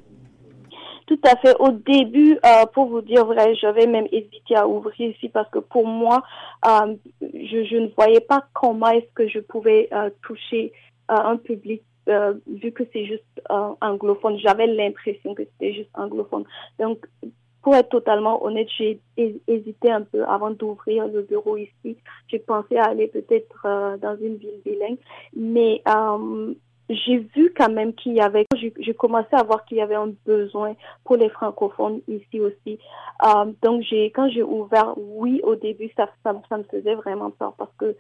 Tout à fait. Au début, euh, pour vous dire vrai, j'avais même hésité à ouvrir ici parce que pour moi, euh, je, ne voyais pas comment est-ce que je pouvais euh, toucher un public vu que c'est juste anglophone. J'avais l'impression que c'était juste anglophone. Donc, pour être totalement honnête, j'ai hé- hésité un peu avant d'ouvrir le bureau ici. J'ai pensé à aller peut-être dans une ville bilingue, mais j'ai vu quand même qu'il y avait, j'ai commencé à voir qu'il y avait un besoin pour les francophones ici aussi. Euh, donc j'ai, quand j'ai ouvert, oui, au début, ça, ça, me faisait vraiment peur parce que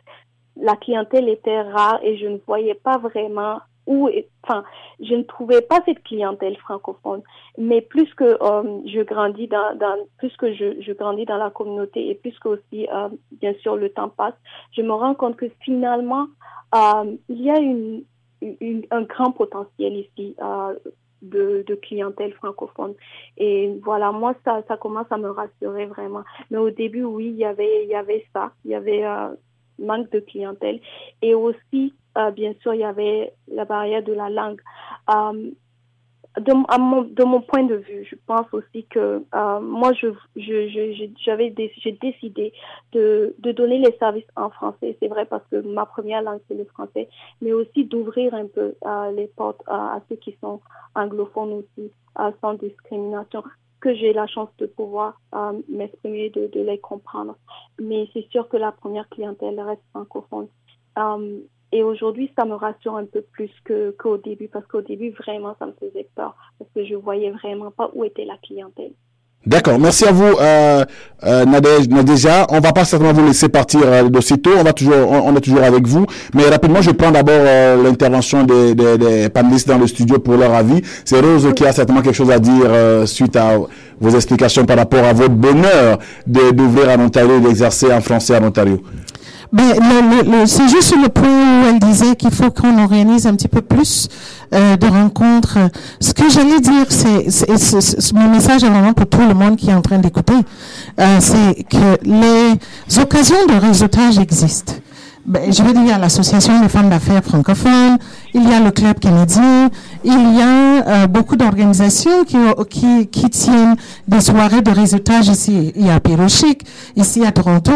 la clientèle était rare et je ne voyais pas vraiment où, enfin, je ne trouvais pas cette clientèle francophone. Mais plus que euh, je grandis dans, plus que je, je grandis dans la communauté et plus que aussi, euh, bien sûr, le temps passe, je me rends compte que finalement, il y a une, un grand potentiel ici euh, de, de clientèle francophone. Et voilà, moi, ça, ça commence à me rassurer vraiment. Mais au début, oui, il y avait, il y avait ça. Il y avait euh, manque de clientèle. Et aussi, euh, bien sûr, il y avait la barrière de la langue. De, mon, de point de vue, je pense aussi que euh, moi, je, je, je- je- j'avais dé- j'ai décidé de, de donner les services en français. C'est vrai parce que ma première langue, c'est le français, mais aussi d'ouvrir un peu euh, les portes euh, à ceux qui sont anglophones aussi, euh, sans discrimination que j'ai la chance de pouvoir euh, m'exprimer, de, de les comprendre. Mais c'est sûr que la première clientèle reste francophone. Euh, et aujourd'hui, ça me rassure un peu plus que qu'au début, parce qu'au début, vraiment, ça me faisait peur, parce que je voyais vraiment pas où était la clientèle. D'accord, merci à vous, euh, euh, Nadège, Nadéja. On va pas certainement vous laisser partir euh, d'aussitôt. On on, est toujours avec vous. Mais rapidement, je prends d'abord euh, l'intervention des, des, des panélistes dans le studio pour leur avis. C'est Rose qui a certainement quelque chose à dire euh, suite à vos explications par rapport à votre bonheur d'ouvrir en Ontario et d'exercer en français en Ontario. Ben, c'est juste le point où elle disait qu'il faut qu'on organise un petit peu plus euh, de rencontres. Ce que j'allais dire, c'est- mon message est vraiment pour tout le monde qui est en train d'écouter, euh, c'est que les occasions de réseautage existent. Ben, je veux dire, il y a l'Association des femmes d'affaires francophones, il y a le Club canadien, il y a euh, beaucoup d'organisations qui, qui, qui, tiennent des soirées de réseautage ici. Il y a Pérochic, ici à Toronto.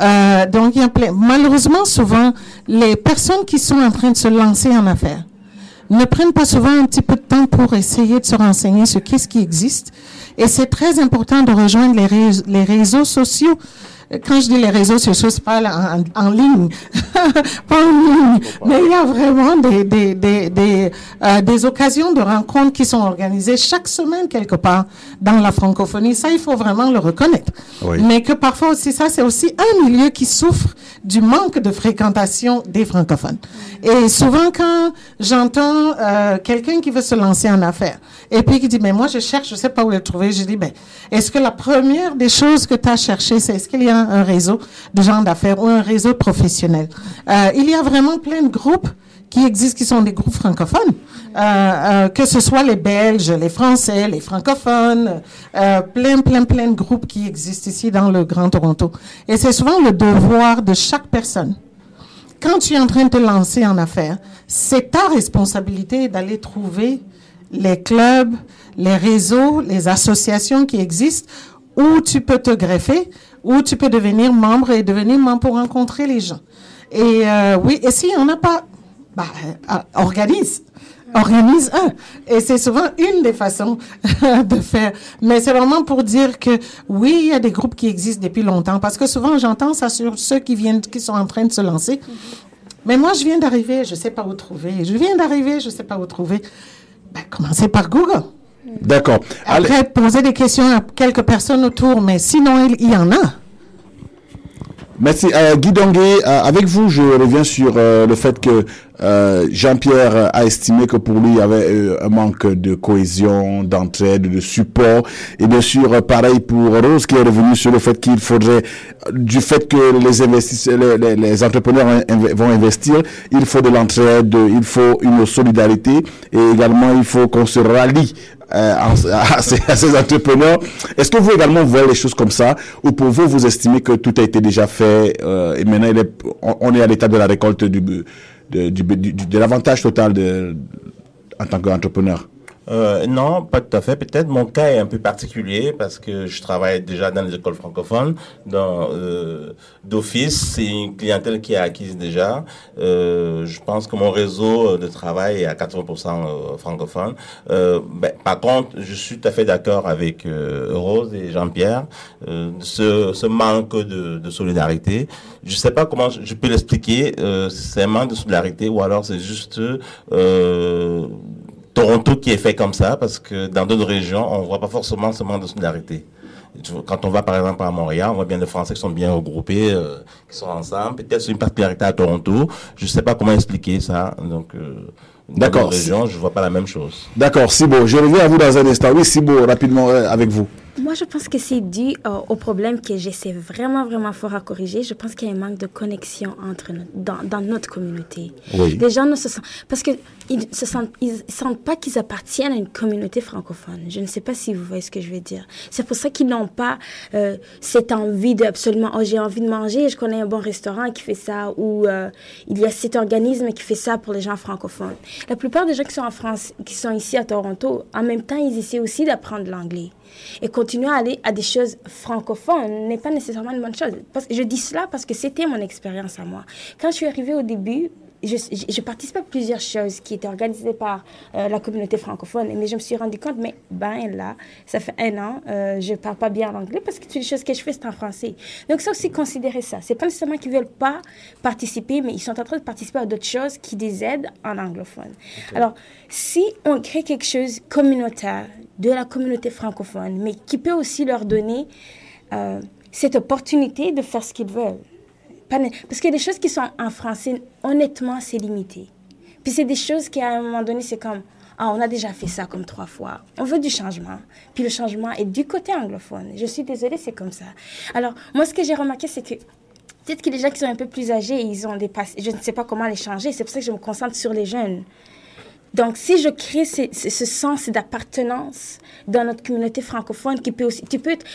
Euh, donc, il y a plein. Malheureusement, souvent, les personnes qui sont en train de se lancer en affaires ne prennent pas souvent un petit peu de temps pour essayer de se renseigner sur qu'est-ce qui existe. Et c'est très important de rejoindre les, les réseaux sociaux quand je dis les réseaux sociaux, c'est pas en, en, ligne, (laughs) pas en ligne, mais il y a vraiment des, des, des, des, euh, des, occasions de rencontres qui sont organisées chaque semaine quelque part dans la francophonie. Ça, il faut vraiment le reconnaître. Mais que parfois aussi, ça, c'est aussi un milieu qui souffre du manque de fréquentation des francophones. Et souvent, quand j'entends euh, quelqu'un qui veut se lancer en affaires, et puis qui dit, mais moi, je cherche, je sais pas où le trouver, je dis, ben, est-ce que la première des choses que tu as cherché, c'est est-ce qu'il y a un réseau de gens d'affaires ou un réseau professionnel. Euh, il y a vraiment plein de groupes qui existent, qui sont des groupes francophones, euh, euh, que ce soit les Belges, les Français, les francophones, plein, plein, plein de groupes qui existent ici dans le Grand Toronto. Et c'est souvent le devoir de chaque personne. Quand tu es en train de te lancer en affaires, c'est ta responsabilité d'aller trouver les clubs, les réseaux, les associations qui existent où tu peux te greffer, où tu peux devenir membre et devenir membre pour rencontrer les gens. Et euh, oui, et si on n'a pas, bah, euh, organise. Organise un. Et c'est souvent une des façons de faire. Mais c'est vraiment pour dire que oui, il y a des groupes qui existent depuis longtemps. Parce que souvent, j'entends ça sur ceux qui viennent, qui sont en train de se lancer. Mais moi, je viens d'arriver, je ne sais pas où trouver. Je viens d'arriver, je ne sais pas où trouver. Ben, commencez par Google. D'accord. Après, poser des questions à quelques personnes autour, mais sinon, il, y en a. Merci. Euh, Guy Donguet, euh, avec vous, je reviens sur euh, le fait que euh, Jean-Pierre a estimé que pour lui, il y avait un manque de cohésion, d'entraide, de support. Et bien sûr, pareil pour Rose qui est revenu sur le fait qu'il faudrait, du fait que les investisseurs, les, les, entrepreneurs vont investir, il faut de l'entraide, il faut une solidarité et également il faut qu'on se rallie euh, à, ces, entrepreneurs. Est-ce que vous également voyez les choses comme ça ou pour vous, vous estimez que tout a été déjà fait euh, et maintenant est, on, est à l'état de la récolte du de, de l'avantage total de, en tant qu'entrepreneur? Euh, non, pas tout à fait. Peut-être mon cas est un peu particulier parce que je travaille déjà dans les écoles francophones. Dans euh, d'office, c'est une clientèle qui est acquise déjà. Euh, je pense que mon réseau de travail est à 80% euh, francophone. Euh, ben, par contre, je suis tout à fait d'accord avec euh, Rose et Jean-Pierre ce, ce manque de, de solidarité. Je sais pas comment je peux l'expliquer. c'est un manque de solidarité ou alors c'est juste Toronto qui est fait comme ça, parce que dans d'autres régions, on voit pas forcément ce manque de solidarité. Quand on va par exemple à Montréal, on voit bien des Français qui sont bien regroupés, euh, qui sont ensemble. Peut-être c'est une particularité à Toronto. Je sais pas comment expliquer ça. Donc, euh, dans d'autres régions, je vois pas la même chose. D'accord, Sibo. Je reviens à vous dans un instant. Oui, Sibo, rapidement euh, avec vous. Moi, je pense que c'est dû euh, au problème que j'essaie vraiment, vraiment fort à corriger. Je pense qu'il y a un manque de connexion entre dans, dans, notre communauté. Oui. Les gens ne se sentent... Parce qu'ils ne se sentent, ils sentent pas qu'ils appartiennent à une communauté francophone. Je ne sais pas si vous voyez ce que je veux dire. C'est pour ça qu'ils n'ont pas euh, cette envie de absolument... Oh, j'ai envie de manger, je connais un bon restaurant qui fait ça, ou euh, il y a cet organisme qui fait ça pour les gens francophones. La plupart des gens qui sont en France, qui sont ici à Toronto, en même temps, ils essaient aussi d'apprendre l'anglais. Et continuer à aller à des choses francophones n'est pas nécessairement une bonne chose. Parce, je dis cela parce que c'était mon expérience à moi. Quand je suis arrivée au début, je, je, participais à plusieurs choses qui étaient organisées par euh, la communauté francophone, mais je me suis rendu compte, mais ben là, ça fait un an, euh, je parle pas bien l'anglais parce que toutes les choses que je fais, c'est en français. Donc ça aussi, considérer ça. C'est pas nécessairement qu'ils veulent pas participer, mais ils sont en train de participer à d'autres choses qui les aident en anglophone. Alors, si on crée quelque chose communautaire de la communauté francophone, mais qui peut aussi leur donner euh, cette opportunité de faire ce qu'ils veulent parce qu'il y a des choses qui sont en français, honnêtement, c'est limité. Puis c'est des choses qui, à un moment donné, c'est comme, ah, on a déjà fait ça comme trois fois. On veut du changement. Puis le changement est du côté anglophone. Je suis désolée, c'est comme ça. Alors, moi, ce que j'ai remarqué, c'est que peut-être que les gens qui sont un peu plus âgés, ils ont des je ne sais pas comment les changer. C'est pour ça que je me concentre sur les jeunes. Donc, si je crée ce, sens d'appartenance dans notre communauté francophone, qui peut aussi, tu peux être,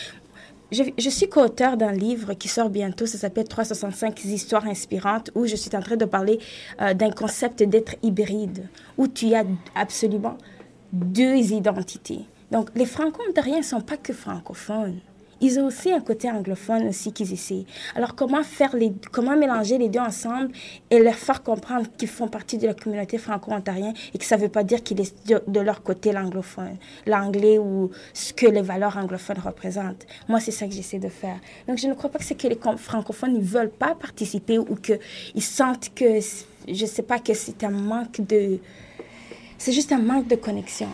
je, suis co-auteur d'un livre qui sort bientôt, ça s'appelle 365 histoires inspirantes, où je suis en train de parler euh, d'un concept d'être hybride, où tu as absolument deux identités. Donc, les franco-ontariens ne sont pas que francophones ils ont aussi un côté anglophone aussi qu'ils essaient. Alors comment faire les, comment mélanger les deux ensemble et leur faire comprendre qu'ils font partie de la communauté franco-ontarienne et que ça ne veut pas dire qu'ils est de, leur côté l'anglophone, l'anglais ou ce que les valeurs anglophones représentent. Moi, c'est ça que j'essaie de faire. Donc je ne crois pas que c'est que les francophones ne veulent pas participer ou qu'ils sentent que, je ne sais pas, que c'est un manque de c'est juste un manque de connexion.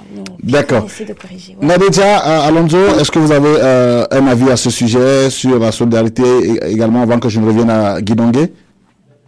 D'accord. de corriger. Nadeja euh, Alonso, est-ce que vous avez euh, un avis à ce sujet sur la solidarité également avant que je ne revienne à Guidongue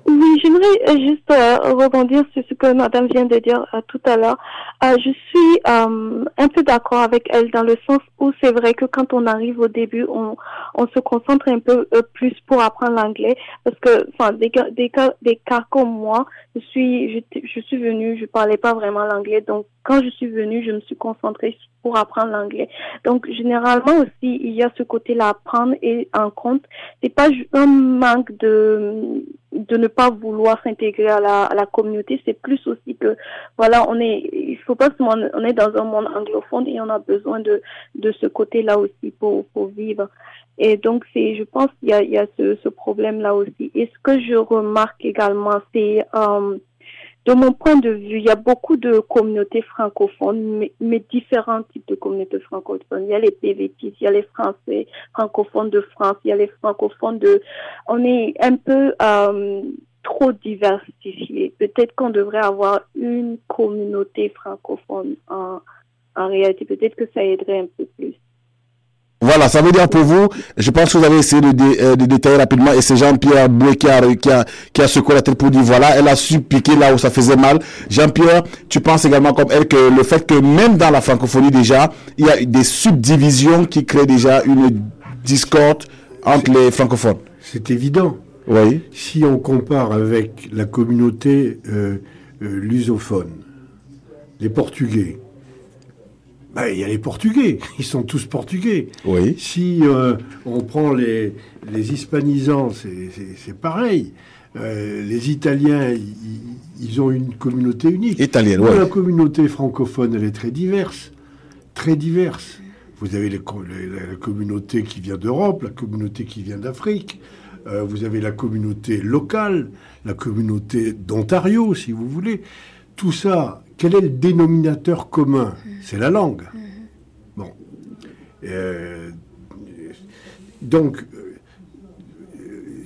oui, j'aimerais euh, juste rebondir sur ce que Madame vient de dire tout à l'heure. je suis un peu d'accord avec elle dans le sens où c'est vrai que quand on arrive au début, on, on se concentre un peu plus pour apprendre l'anglais parce que, enfin, des, des cas comme moi, je suis, je, je suis venue, je parlais pas vraiment l'anglais, donc quand je suis venue, je me suis concentrée pour apprendre l'anglais. Donc généralement aussi, il y a ce côté-là à prendre et en compte. C'est pas un manque de de ne pas vouloir s'intégrer à la, à la communauté, c'est plus aussi que voilà, on est, il faut pas se on est dans un monde anglophone et on a besoin de de ce côté-là aussi pour pour vivre. Et donc, c'est, je pense qu'il y a, il y a ce, ce problème-là aussi. Et ce que je remarque également, c'est, euh, de mon point de vue, il y a beaucoup de communautés francophones, mais, différents types de communautés francophones. Il y a les PVT, il y a les Français francophones de France, il y a les francophones de... On est un peu euh, trop diversifié. Peut-être qu'on devrait avoir une communauté francophone en, en réalité. Peut-être que ça aiderait un peu plus. Voilà, ça veut dire pour vous, je pense que vous avez essayé de, euh, détailler rapidement et c'est Jean-Pierre Boué qui a, qui, a, qui a secoué la tête pour dire voilà, elle a su piquer là où ça faisait mal. Jean-Pierre, tu penses également comme elle que le fait que même dans la francophonie déjà, il y a des subdivisions qui créent déjà une discorde entre les francophones. C'est évident. Oui. Si on compare avec la communauté euh, euh, lusophone, les Portugais, bah, il y a les Portugais, ils sont tous portugais. Oui. Si euh, on prend les, les hispanisants, c'est pareil. Euh, les Italiens, ils, ont une communauté unique. Italienne, La communauté francophone, elle est très diverse. Très diverse. Vous avez la communauté qui vient d'Europe, la communauté qui vient d'Afrique. Euh, vous avez la communauté locale, la communauté d'Ontario, si vous voulez. Tout ça, quel est le dénominateur commun? C'est la langue. Bon. Euh, donc,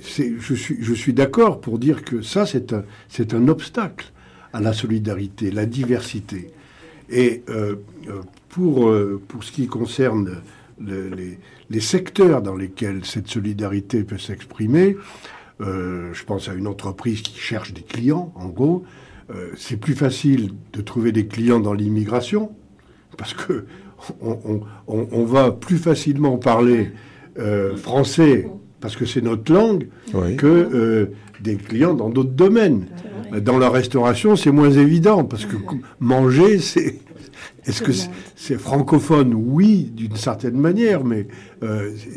je suis, je suis d'accord pour dire que ça, c'est un, obstacle à la solidarité, la diversité. Et euh, pour, euh, pour ce qui concerne les, les, secteurs dans lesquels cette solidarité peut s'exprimer, je pense à une entreprise qui cherche des clients, en gros, euh, c'est plus facile de trouver des clients dans l'immigration, parce que on, va plus facilement parler euh, français, parce que c'est notre langue, que euh, des clients dans d'autres domaines. Dans la restauration, c'est moins évident, parce que manger, c'est... Est-ce que c'est francophone? Oui, d'une certaine manière, mais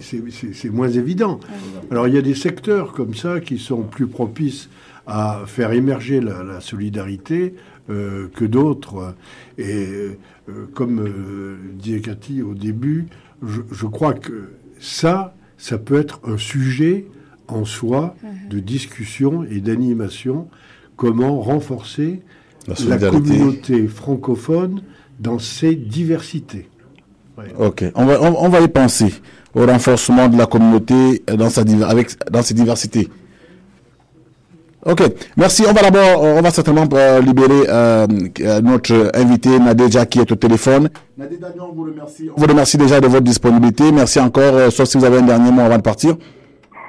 c'est moins évident. Alors il y a des secteurs comme ça qui sont plus propices à faire émerger la, solidarité euh, que d'autres. Et euh, comme euh, dit Cathy au début, je, crois que ça, ça peut être un sujet en soi mhm. de discussion et d'animation. Comment renforcer la, communauté francophone dans ses diversités. Ok, on va, on, va y penser au renforcement de la communauté dans, sa, avec, dans ses diversités. Ok, merci. On va d'abord, on va certainement euh, libérer euh, euh, notre invité Nadéja qui est au téléphone. Nadéja, on vous remercie. On vous remercie déjà de votre disponibilité. Merci encore, sauf si vous avez un dernier mot avant de partir.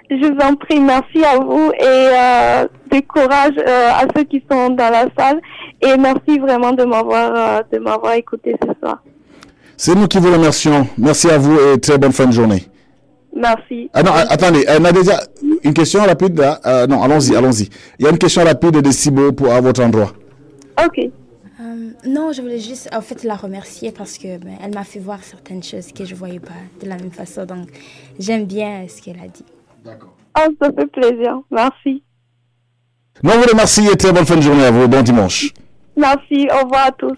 Je vous en prie, merci à vous et du courage à ceux qui sont dans la salle et merci vraiment de m'avoir de m'avoir écouté ce soir. C'est nous qui vous remercions. Merci à vous et très bonne fin de journée. Merci. Ah non, attendez, on a déjà une question rapide. Euh, non, allons-y, allons-y. Il y a une question rapide de Sibo pour, à votre endroit. Ok. Euh, non, je voulais juste en fait la remercier parce que ben, elle m'a fait voir certaines choses que je voyais pas de la même façon. Donc j'aime bien ce qu'elle a dit. D'accord. Oh, ça fait plaisir. Merci. Non, vous remercie et très bonne fin de journée à vous. Bon dimanche. Merci. Au revoir à tous.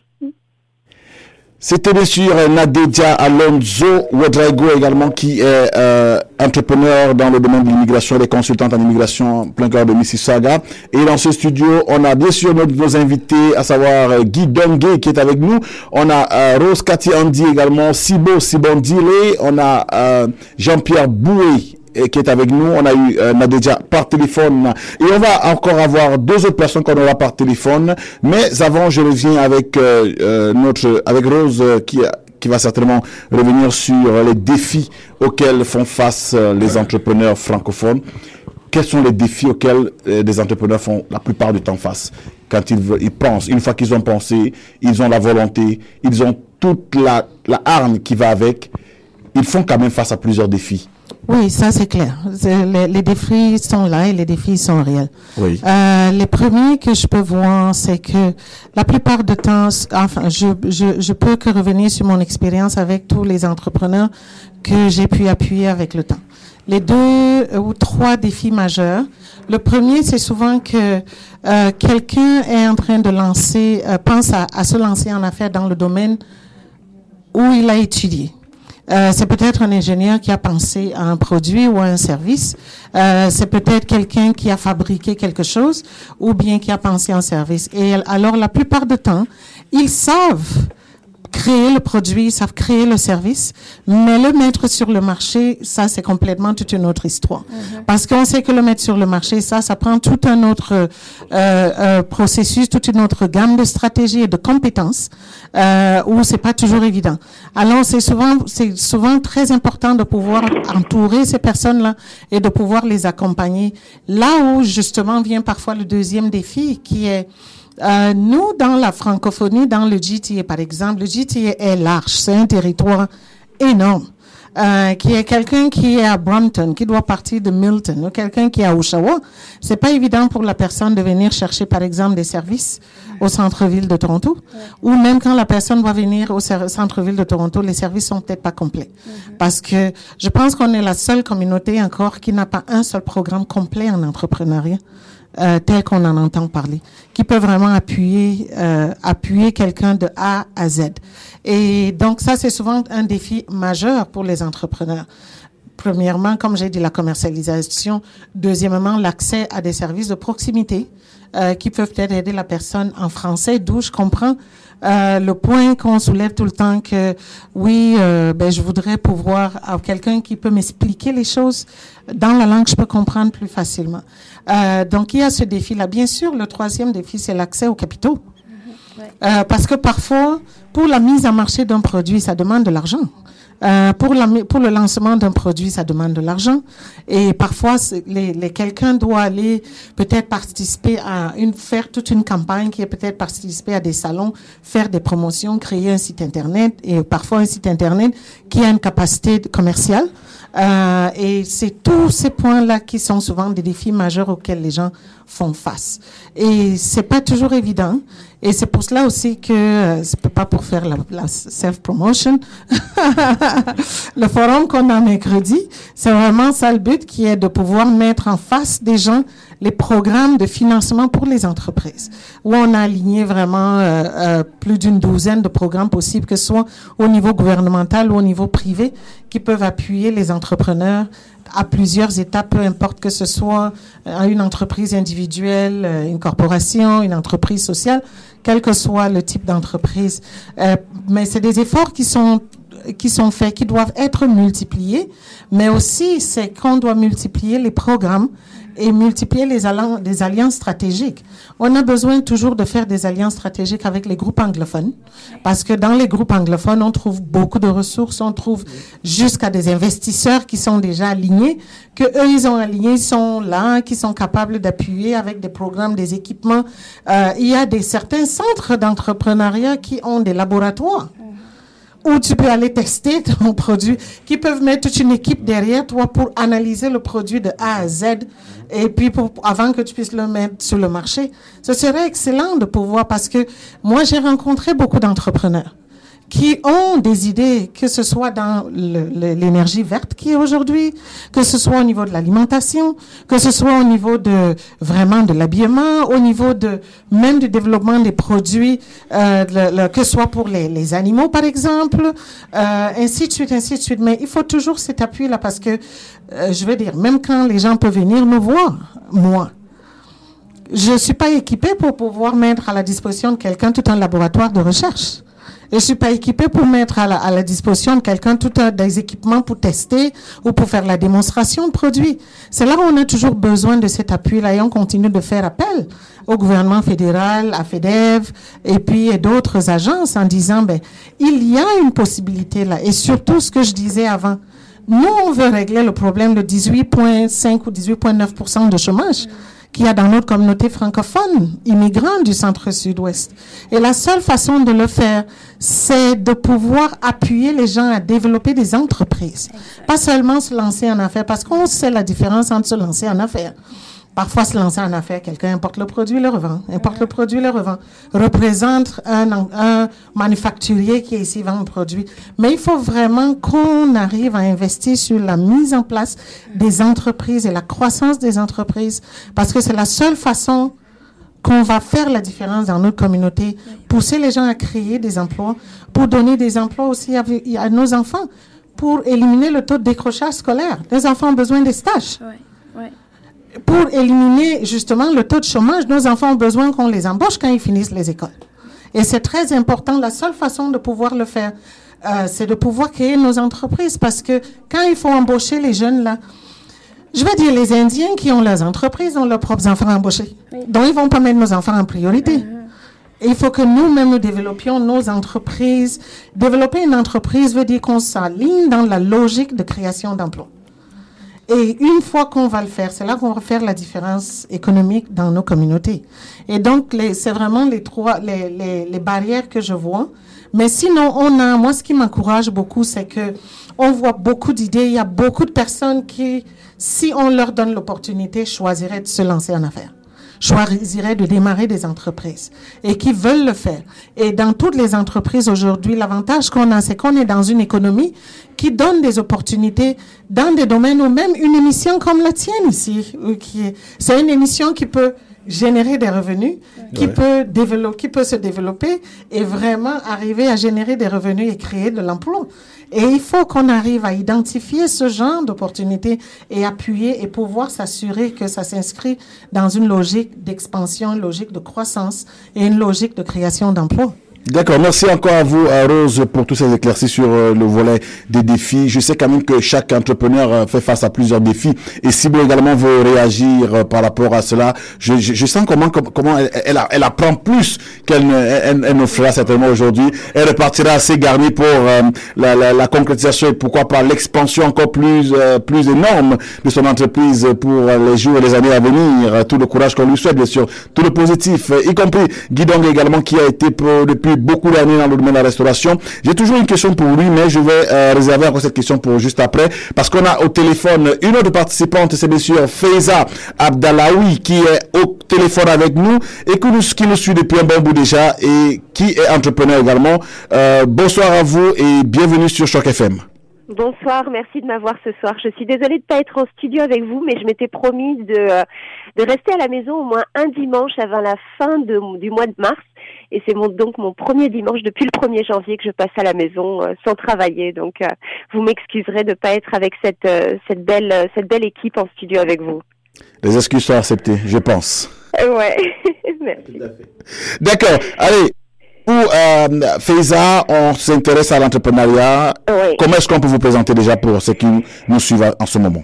C'était bien sûr Nadedia Alonso Ouedraigo également qui est euh, entrepreneur dans le domaine de l'immigration et consultante en immigration plein cœur de Mississauga. Et dans ce studio, on a bien sûr nos, nos invités, à savoir euh, Guy Dongue qui est avec nous. On a euh, Rose Cathy Andy également, Sibo Sibondile. On a euh, Jean-Pierre Boué qui est avec nous. On a eu euh, Nadeja par téléphone et on va encore avoir deux autres personnes qu'on aura par téléphone. Mais avant, je reviens avec euh, euh, notre avec Rose qui qui va certainement revenir sur les défis auxquels font face les entrepreneurs francophones. Quels sont les défis auxquels les entrepreneurs font la plupart du temps face quand ils, ils pensent, une fois qu'ils ont pensé, ils ont la volonté, ils ont toute la, la arme qui va avec, ils font quand même face à plusieurs défis. Oui, ça c'est clair. Les, les, défis sont là et les défis sont réels. Oui. Euh, les premiers que je peux voir, c'est que la plupart du temps, enfin, je, je, je peux que revenir sur mon expérience avec tous les entrepreneurs que j'ai pu appuyer avec le temps. Les deux ou trois défis majeurs. Le premier, c'est souvent que euh, quelqu'un est en train de lancer, euh, pense à, à se lancer en affaires dans le domaine où il a étudié. Euh, c'est peut-être un ingénieur qui a pensé à un produit ou à un service. Euh, c'est peut-être quelqu'un qui a fabriqué quelque chose ou bien qui a pensé à un service. Et alors, la plupart du temps, ils savent créer le produit, ils savent créer le service, mais le mettre sur le marché, ça c'est complètement toute une autre histoire. Mm-hmm. Parce qu'on sait que le mettre sur le marché, ça, ça prend tout un autre euh, euh, processus, toute une autre gamme de stratégies et de compétences euh, où c'est pas toujours évident. Alors c'est souvent, c'est souvent très important de pouvoir entourer ces personnes-là et de pouvoir les accompagner. Là où justement vient parfois le deuxième défi qui est euh, nous, dans la francophonie, dans le GTA, par exemple, le GTA est large, c'est un territoire énorme. Euh, qui est quelqu'un qui est à Brompton, qui doit partir de Milton, ou quelqu'un qui est à Oshawa, c'est pas évident pour la personne de venir chercher, par exemple, des services au centre-ville de Toronto, ouais. ou même quand la personne va venir au centre-ville de Toronto, les services sont peut-être pas complets. Mm -hmm. Parce que je pense qu'on est la seule communauté encore qui n'a pas un seul programme complet en entrepreneuriat euh, tel qu'on en entend parler, qui peut vraiment appuyer, euh, appuyer quelqu'un de A à Z. Et donc ça, c'est souvent un défi majeur pour les entrepreneurs. Premièrement, comme j'ai dit, la commercialisation. Deuxièmement, l'accès à des services de proximité euh, qui peuvent peut-être aider la personne en français, d'où je comprends euh, le point qu'on soulève tout le temps que oui, euh, ben, je voudrais pouvoir avoir quelqu'un qui peut m'expliquer les choses dans la langue que je peux comprendre plus facilement. Euh, donc il y a ce défi-là. Bien sûr, le troisième défi, c'est l'accès aux capitaux. Mm -hmm, ouais. euh, parce que parfois, pour la mise en marché d'un produit, ça demande de l'argent. Euh, pour, la, pour le lancement d'un produit, ça demande de l'argent. Et parfois, les, quelqu'un doit aller peut-être participer à une, faire toute une campagne qui est peut-être participer à des salons, faire des promotions, créer un site Internet et parfois un site Internet qui a une capacité commerciale. Euh, et c'est tous ces points-là qui sont souvent des défis majeurs auxquels les gens font face. Et c'est pas toujours évident. Et c'est pour cela aussi que euh, c'est pas pour faire la, self-promotion. (laughs) le forum qu'on a mercredi, c'est vraiment ça le but qui est de pouvoir mettre en face des gens les programmes de financement pour les entreprises, où on a aligné vraiment euh, euh, plus d'une douzaine de programmes possibles, que ce soit au niveau gouvernemental ou au niveau privé, qui peuvent appuyer les entrepreneurs à plusieurs étapes, peu importe que ce soit une entreprise individuelle, une corporation, une entreprise sociale, quel que soit le type d'entreprise. Euh, mais c'est des efforts qui sont qui sont faits, qui doivent être multipliés, mais aussi c'est qu'on doit multiplier les programmes et multiplier les, les alliances stratégiques. On a besoin toujours de faire des alliances stratégiques avec les groupes anglophones, parce que dans les groupes anglophones, on trouve beaucoup de ressources, on trouve jusqu'à des investisseurs qui sont déjà alignés, que eux ils ont alignés, ils sont là, qui sont capables d'appuyer avec des programmes, des équipements. Euh, il y a des certains centres d'entrepreneuriat qui ont des laboratoires où tu peux aller tester ton produit, qui peuvent mettre toute une équipe derrière toi pour analyser le produit de A à Z et puis pour, avant que tu puisses le mettre sur le marché. Ce serait excellent de pouvoir parce que moi j'ai rencontré beaucoup d'entrepreneurs qui ont des idées, que ce soit dans l'énergie verte qui est aujourd'hui, que ce soit au niveau de l'alimentation, que ce soit au niveau de vraiment de l'habillement, au niveau de même du développement des produits, euh, que ce soit pour les, animaux par exemple, euh, ainsi de suite, ainsi de suite. Mais il faut toujours cet appui là parce que euh, je veux dire, même quand les gens peuvent venir me voir, moi, je suis pas équipée pour pouvoir mettre à la disposition de quelqu'un tout un laboratoire de recherche. Je suis pas équipée pour mettre à la, à la disposition de quelqu'un tout un des équipements pour tester ou pour faire la démonstration de produits. C'est là où on a toujours besoin de cet appui-là et on continue de faire appel au gouvernement fédéral, à FEDEV et puis d'autres agences en disant, ben, il y a une possibilité là. Et surtout ce que je disais avant, nous, on veut régler le problème de 18,5 ou 18,9 de chômage qu'il y a dans notre communauté francophone, immigrants du centre-sud-ouest. Et la seule façon de le faire, c'est de pouvoir appuyer les gens à développer des entreprises. Pas seulement se lancer en affaires, parce qu'on sait la différence entre se lancer en affaires. Parfois, se lancer en affaires, quelqu'un importe le produit, le revend. Importe le produit, le revend. Représente un, manufacturier qui ici vend un produit. Mais il faut vraiment qu'on arrive à investir sur la mise en place des entreprises et la croissance des entreprises, parce que c'est la seule façon qu'on va faire la différence dans notre communauté, pousser les gens à créer des emplois, pour donner des emplois aussi à, nos enfants, pour éliminer le taux de décrochage scolaire. Les enfants ont besoin des stages. Ouais pour éliminer justement le taux de chômage, nos enfants ont besoin qu'on les embauche quand ils finissent les écoles. Et c'est très important. La seule façon de pouvoir le faire, euh, c'est de pouvoir créer nos entreprises parce que quand il faut embaucher les jeunes là, je veux dire, les Indiens qui ont leurs entreprises ont leurs propres enfants embauchés. Oui. Donc, ils vont pas mettre nos enfants en priorité. Et il faut que nous-mêmes nous développions nos entreprises. Développer une entreprise veut dire qu'on s'aligne dans la logique de création d'emplois. Et une fois qu'on va le faire, c'est là qu'on va faire la différence économique dans nos communautés. Et donc, c'est vraiment les trois, les, les, les barrières que je vois. Mais sinon, on a, moi, ce qui m'encourage beaucoup, c'est que on voit beaucoup d'idées. Il y a beaucoup de personnes qui, si on leur donne l'opportunité, choisiraient de se lancer en affaires choisiraient de démarrer des entreprises et qui veulent le faire. Et dans toutes les entreprises aujourd'hui, l'avantage qu'on a, c'est qu'on est dans une économie qui donne des opportunités dans des domaines ou même une émission comme la tienne ici, euh, qui est, c'est une émission qui peut générer des revenus, qui Ouais. peut développer, qui peut se développer et vraiment arriver à générer des revenus et créer de l'emploi. Et il faut qu'on arrive à identifier ce genre d'opportunités et appuyer et pouvoir s'assurer que ça s'inscrit dans une logique d'expansion, une logique de croissance et une logique de création d'emplois. D'accord, merci encore à vous, à Rose, pour tous ces éclaircies sur euh, le volet des défis. Je sais quand même que chaque entrepreneur euh, fait face à plusieurs défis. Et Cible également veut réagir euh, par rapport à cela. Je, je, je sens comment, com- comment elle, elle, apprend plus qu'elle ne, elle, elle ne fera certainement aujourd'hui. Elle repartira assez garnie pour la, la, la concrétisation et pourquoi pas l'expansion encore plus, plus énorme de son entreprise pour les jours et les années à venir. Tout le courage qu'on lui souhaite, bien sûr. Tout le positif, y compris Guy Dong également qui a été depuis beaucoup d'années dans le domaine de la restauration. J'ai toujours une question pour lui, mais je vais euh, réserver encore cette question pour juste après parce qu'on a au téléphone une autre participante, c'est bien sûr Faiza Abdallaoui qui est au téléphone avec nous et que nous, qui nous suit depuis un bon bout déjà et qui est entrepreneur également. Euh, bonsoir à vous et bienvenue sur Choc FM. Bonsoir, merci de m'avoir ce soir. Je suis désolée de ne pas être en studio avec vous, mais je m'étais promise de, euh, de rester à la maison au moins un dimanche avant la fin du mois de mars. Et c'est mon, donc mon premier dimanche depuis le 1er janvier que je passe à la maison euh, sans travailler. Donc euh, vous m'excuserez de ne pas être avec cette, euh, cette, belle, euh, cette belle équipe en studio avec vous. Les excuses sont acceptées, je pense. Euh, ouais, (laughs) merci. D'accord. Allez. Pour euh, Faiza, on s'intéresse à l'entrepreneuriat. Ouais. Comment est-ce qu'on peut vous présenter déjà pour ceux qui nous suivent en ce moment?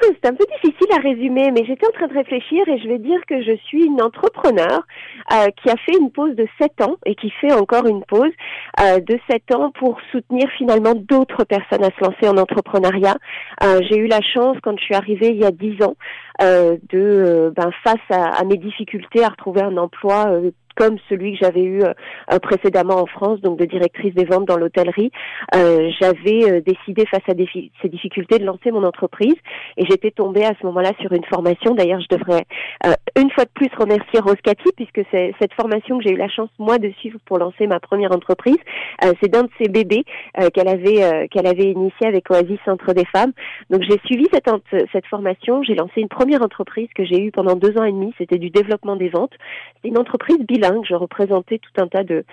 C'est un peu difficile à résumer, mais j'étais en train de réfléchir et je vais dire que je suis une entrepreneur euh, qui a fait une pause de 7 ans et qui fait encore une pause euh, de 7 ans pour soutenir finalement d'autres personnes à se lancer en entrepreneuriat. Euh, J'ai eu la chance, quand je suis arrivée il y a 10 ans, euh, de, euh, ben, face à, à mes difficultés à retrouver un emploi euh, comme celui que j'avais eu euh, précédemment en France, donc de directrice des ventes dans l'hôtellerie, euh, j'avais décidé face à ces difficultés de lancer mon entreprise et j'étais tombée à ce moment-là sur une formation. D'ailleurs, je devrais une fois de plus remercier Rose Cathy puisque c'est cette formation que j'ai eu la chance moi de suivre pour lancer ma première entreprise. c'est d'un de ses bébés qu'elle avait qu'elle avait initié avec Oasis Centre des Femmes. Donc j'ai suivi cette cette formation. J'ai lancé une première entreprise que j'ai eue pendant deux ans et demi. C'était du développement des ventes. C'était une entreprise bilingue. Je représentais tout un tas de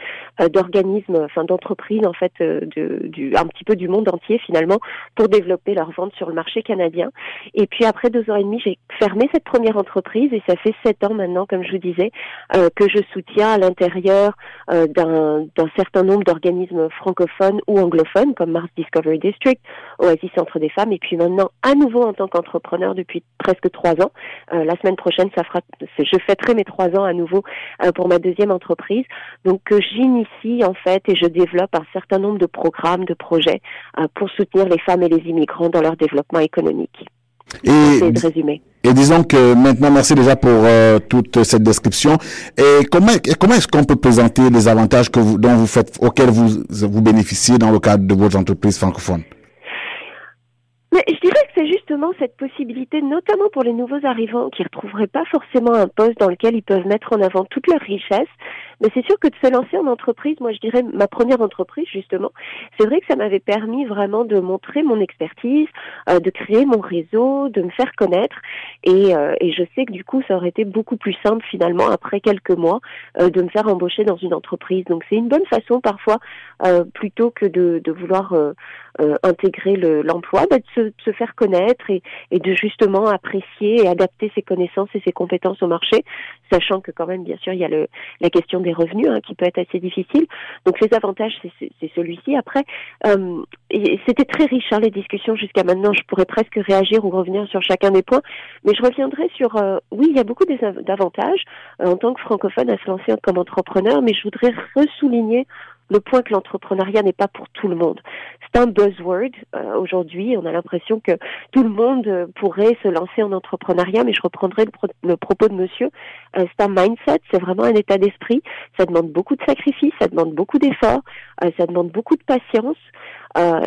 euh, d'organismes, enfin d'entreprises en fait, euh, de, un petit peu du monde entier finalement, pour développer leurs ventes sur le marché canadien. Et puis après deux ans et demi, j'ai fermé cette première entreprise et ça fait sept ans maintenant, comme je vous disais, euh, que je soutiens à l'intérieur d'un d'un certain nombre d'organismes francophones ou anglophones comme Mars Discovery District, Oasis Centre des Femmes, et puis maintenant à nouveau en tant qu'entrepreneur depuis presque trois ans. la semaine prochaine, ça fera, je fêterai mes trois ans à nouveau pour ma deuxième entreprise. Donc j'initie en fait et je développe un certain nombre de programmes, de projets euh, pour soutenir les femmes et les immigrants dans leur développement économique. Et, de résumer. et disons que maintenant, merci déjà pour euh, toute cette description. Et comment, comment est-ce qu'on peut présenter les avantages que vous, dont vous faites, auxquels vous, vous bénéficiez dans le cadre de votre entreprise francophone mais je dirais que c'est justement cette possibilité, notamment pour les nouveaux arrivants qui ne retrouveraient pas forcément un poste dans lequel ils peuvent mettre en avant toute leur richesse, mais c'est sûr que de se lancer en entreprise, moi je dirais ma première entreprise justement, c'est vrai que ça m'avait permis vraiment de montrer mon expertise, euh, de créer mon réseau, de me faire connaître et, euh, et, je sais que du coup ça aurait été beaucoup plus simple finalement après quelques mois euh, de me faire embaucher dans une entreprise. Donc c'est une bonne façon parfois plutôt que de, de vouloir intégrer l'emploi, bah, de se, se, faire connaître et, et de justement apprécier et adapter ses connaissances et ses compétences au marché, sachant que quand même bien sûr il y a le, la question des revenus hein, qui peut être assez difficile. Donc les avantages, c'est celui-ci. Après, euh, c'était très riche hein, les discussions jusqu'à maintenant. Je pourrais presque réagir ou revenir sur chacun des points, mais je reviendrai sur. Euh, oui, il y a beaucoup d'avantages euh, en tant que francophone à se lancer comme entrepreneur, mais je voudrais ressouligner le point que l'entrepreneuriat n'est pas pour tout le monde. C'est un buzzword euh, aujourd'hui. On a l'impression que tout le monde euh, pourrait se lancer en entrepreneuriat, mais je reprendrai le, propos de monsieur. Euh, c'est un mindset, c'est vraiment un état d'esprit. Ça demande beaucoup de sacrifices, ça demande beaucoup d'efforts, ça demande beaucoup de patience.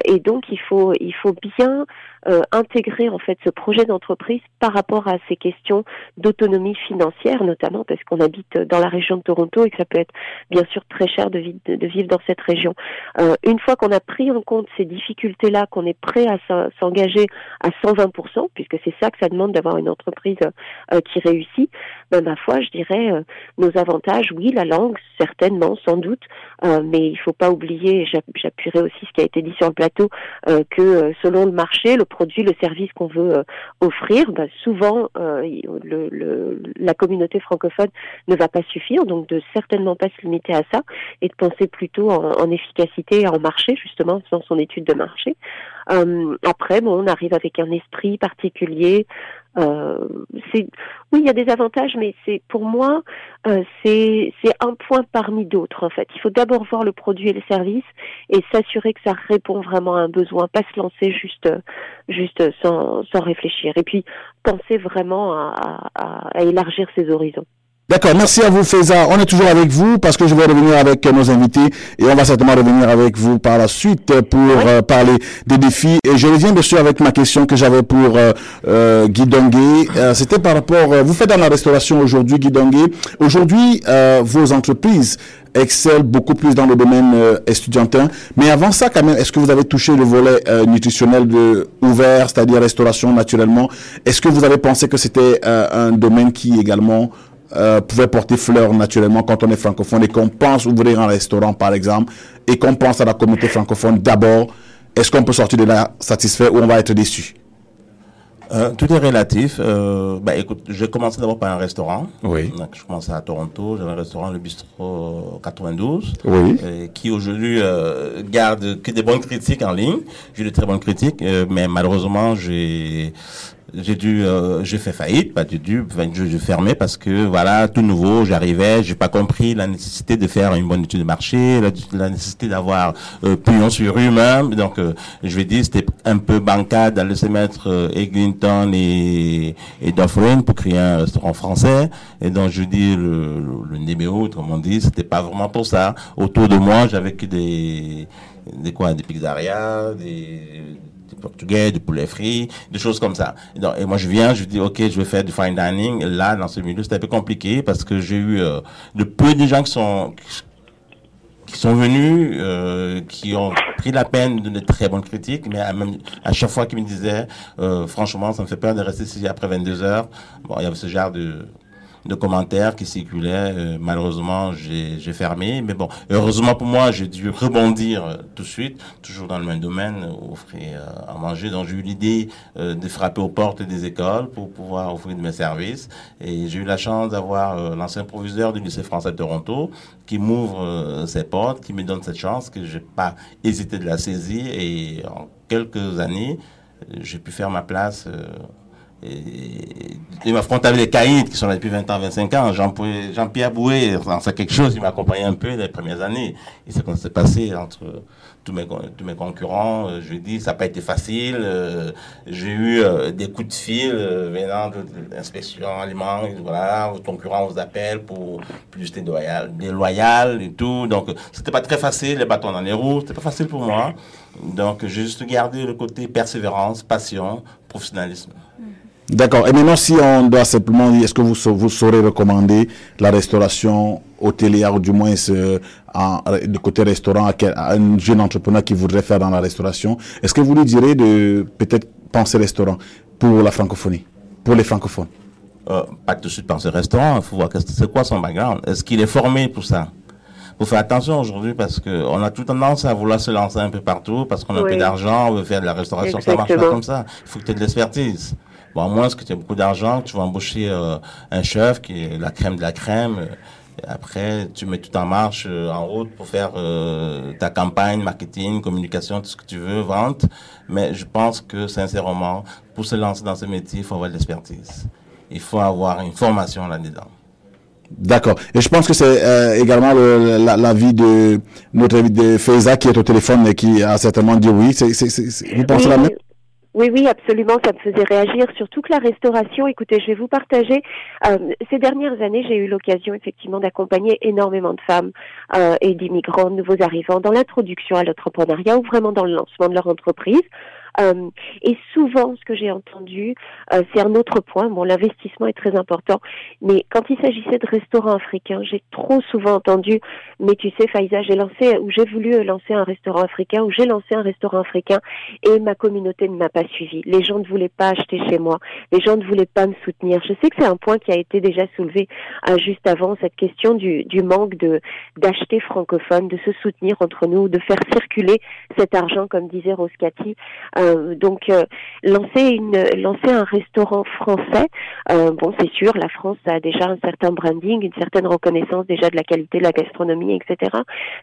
Et donc il faut il faut bien euh, intégrer en fait ce projet d'entreprise par rapport à ces questions d'autonomie financière notamment parce qu'on habite dans la région de Toronto et que ça peut être bien sûr très cher de, vivre, de vivre dans cette région. Euh, une fois qu'on a pris en compte ces difficultés-là, qu'on est prêt à s'engager à 120%, puisque c'est ça que ça demande d'avoir une entreprise euh, qui réussit, ben, ma foi, je dirais euh, nos avantages, oui, la langue, certainement, sans doute, euh, mais il faut pas oublier, j'appuierai aussi ce qui a été dit sur le plateau, que selon le marché, le produit, le service qu'on veut euh, offrir, bah, souvent euh, le, le, la communauté francophone ne va pas suffire, donc de certainement pas se limiter à ça et de penser plutôt en, en efficacité et en marché, justement, dans son étude de marché. Euh, après, bon, on arrive avec un esprit particulier. Euh, c'est oui, il y a des avantages, mais c'est pour moi, euh, c'est c'est un point parmi d'autres en fait. Il faut d'abord voir le produit et le service et s'assurer que ça répond vraiment à un besoin, pas se lancer juste juste sans sans réfléchir. Et puis penser vraiment à, à, à élargir ses horizons. D'accord, merci à vous Feza. On est toujours avec vous parce que je vais revenir avec nos invités et on va certainement revenir avec vous par la suite pour euh, parler des défis. Et je reviens bien sûr avec ma question que j'avais pour euh, euh Guy Dongué. Euh, c'était par rapport, vous faites dans la restauration aujourd'hui Guy Dongué. Aujourd'hui, vos entreprises excellent beaucoup plus dans le domaine estudiantin. Mais avant ça, quand même, est-ce que vous avez touché le volet nutritionnel de ouvert, c'est-à-dire restauration naturellement? Est-ce que vous avez pensé que c'était un domaine qui également euh, pouvait porter fleurs naturellement quand on est francophone et qu'on pense ouvrir un restaurant par exemple et qu'on pense à la communauté francophone d'abord, est-ce qu'on peut sortir de là satisfait ou on va être déçu? Euh, tout est relatif. Euh, bah, écoute, je vais commencer d'abord par un restaurant. Oui. Donc, je commençais à Toronto. J'avais un restaurant, le Bistro 92. Oui. Euh, qui aujourd'hui euh, garde que des bonnes critiques en ligne. J'ai de très bonnes critiques, euh, mais malheureusement, j'ai j'ai dû, euh, j'ai fait faillite, pas du dû, enfin, je, je fermais parce que voilà, tout nouveau, j'arrivais, j'ai pas compris la nécessité de faire une bonne étude de marché, la, la nécessité d'avoir euh, pignon sur rue. Donc, euh, je vais dire, c'était un peu bancade d'aller se mettre euh, Eglinton et, et Dufferin pour créer un restaurant français. Et donc, je dis, le, le, le on dit, c'était pas vraiment pour ça. Autour de moi, j'avais que des, des quoi, des pizzerias, des portugais, du poulet frit, des choses comme ça. Et, moi, je viens, je dis, OK, je vais faire du fine dining. Là, dans ce milieu, c'était un peu compliqué parce que j'ai eu euh, de peu de gens qui sont qui sont venus, euh, qui ont pris la peine de de très bonnes critiques, mais à chaque fois qu'ils me disaient, euh, franchement, ça me fait peur de rester ici après 22 heures. Bon, il y avait ce genre de, de commentaires qui circulaient. Euh, malheureusement, j'ai fermé. Mais bon, heureusement pour moi, j'ai dû (laughs) rebondir euh, tout de suite, toujours dans le même domaine, offrir euh, à manger. Donc j'ai eu l'idée de frapper aux portes des écoles pour pouvoir offrir de mes services. Et j'ai eu la chance d'avoir l'ancien proviseur du lycée français de Toronto qui m'ouvre ses portes, qui me donne cette chance que j'ai pas hésité de la saisir. Et en quelques années, j'ai pu faire ma place. Et m'affronter avec les caïds qui sont là depuis 20 ans, 25 ans. Jean- Jean-Pierre Boué, on sait quelque chose, il m'a accompagné un peu les premières années. Et c'est ce qui s'est passé entre tous mes, tous mes concurrents. Euh, Je dis, ça n'a pas été facile. Euh, J'ai eu euh, des coups de fil venant de, l'inspection disent, Voilà, vos concurrents vous appellent pour publicité déloyale, déloyale et tout. Donc, c'était pas très facile, les bâtons dans les roues. C'était pas facile pour moi. Donc, j'ai juste gardé le côté persévérance, passion, professionnalisme. D'accord. Et maintenant, si on doit simplement dire, est-ce que vous, vous saurez recommander la restauration hôtelière, ou du moins euh, en, de côté restaurant, à, quel- à un jeune entrepreneur qui voudrait faire dans la restauration Est-ce que vous lui direz de peut-être penser restaurant pour la francophonie, pour les francophones? Euh, pas tout de suite penser restaurant, il faut voir c'est quoi son background. Est-ce qu'il est formé pour ça? Faut faire attention aujourd'hui parce que on a tout tendance à vouloir se lancer un peu partout parce qu'on a un peu Oui. d'argent, on veut faire de la restauration, ça marche pas comme ça. Il faut que tu aies de l'expertise. Bon, à moins que tu aies beaucoup d'argent, tu vas embaucher euh, un chef qui est la crème de la crème. euh, et après, tu mets tout en marche, euh, en route pour faire euh, ta campagne, marketing, communication, tout ce que tu veux, vente. Mais je pense que, sincèrement, pour se lancer dans ce métier, il faut avoir de l'expertise. Il faut avoir une formation là-dedans. D'accord. Et je pense que c'est euh, également le- la, la vie de notre ami de Faiza qui est au téléphone et qui a certainement dit oui. C'est, c'est, c'est- c'est- vous pensez oui, la même? Oui, oui, absolument, ça me faisait réagir, surtout que la restauration, écoutez, je vais vous partager, euh, ces dernières années, j'ai eu l'occasion effectivement d'accompagner énormément de femmes euh, et d'immigrants, nouveaux arrivants, dans l'introduction à l'entrepreneuriat ou vraiment dans le lancement de leur entreprise. Euh, et souvent, ce que j'ai entendu, euh, c'est un autre point. Bon, l'investissement est très important, mais quand il s'agissait de restaurants africains, j'ai trop souvent entendu. Mais tu sais, Faïza, j'ai lancé ou j'ai voulu lancer un restaurant africain ou j'ai lancé un restaurant africain et ma communauté ne m'a pas suivi. Les gens ne voulaient pas acheter chez moi. Les gens ne voulaient pas me soutenir. Je sais que c'est un point qui a été déjà soulevé euh, juste avant cette question du, du manque de d'acheter francophone, de se soutenir entre nous, de faire circuler cet argent, comme disait Roscati. Euh, donc euh, lancer une lancer un restaurant français, euh, bon c'est sûr, la France a déjà un certain branding, une certaine reconnaissance déjà de la qualité de la gastronomie, etc.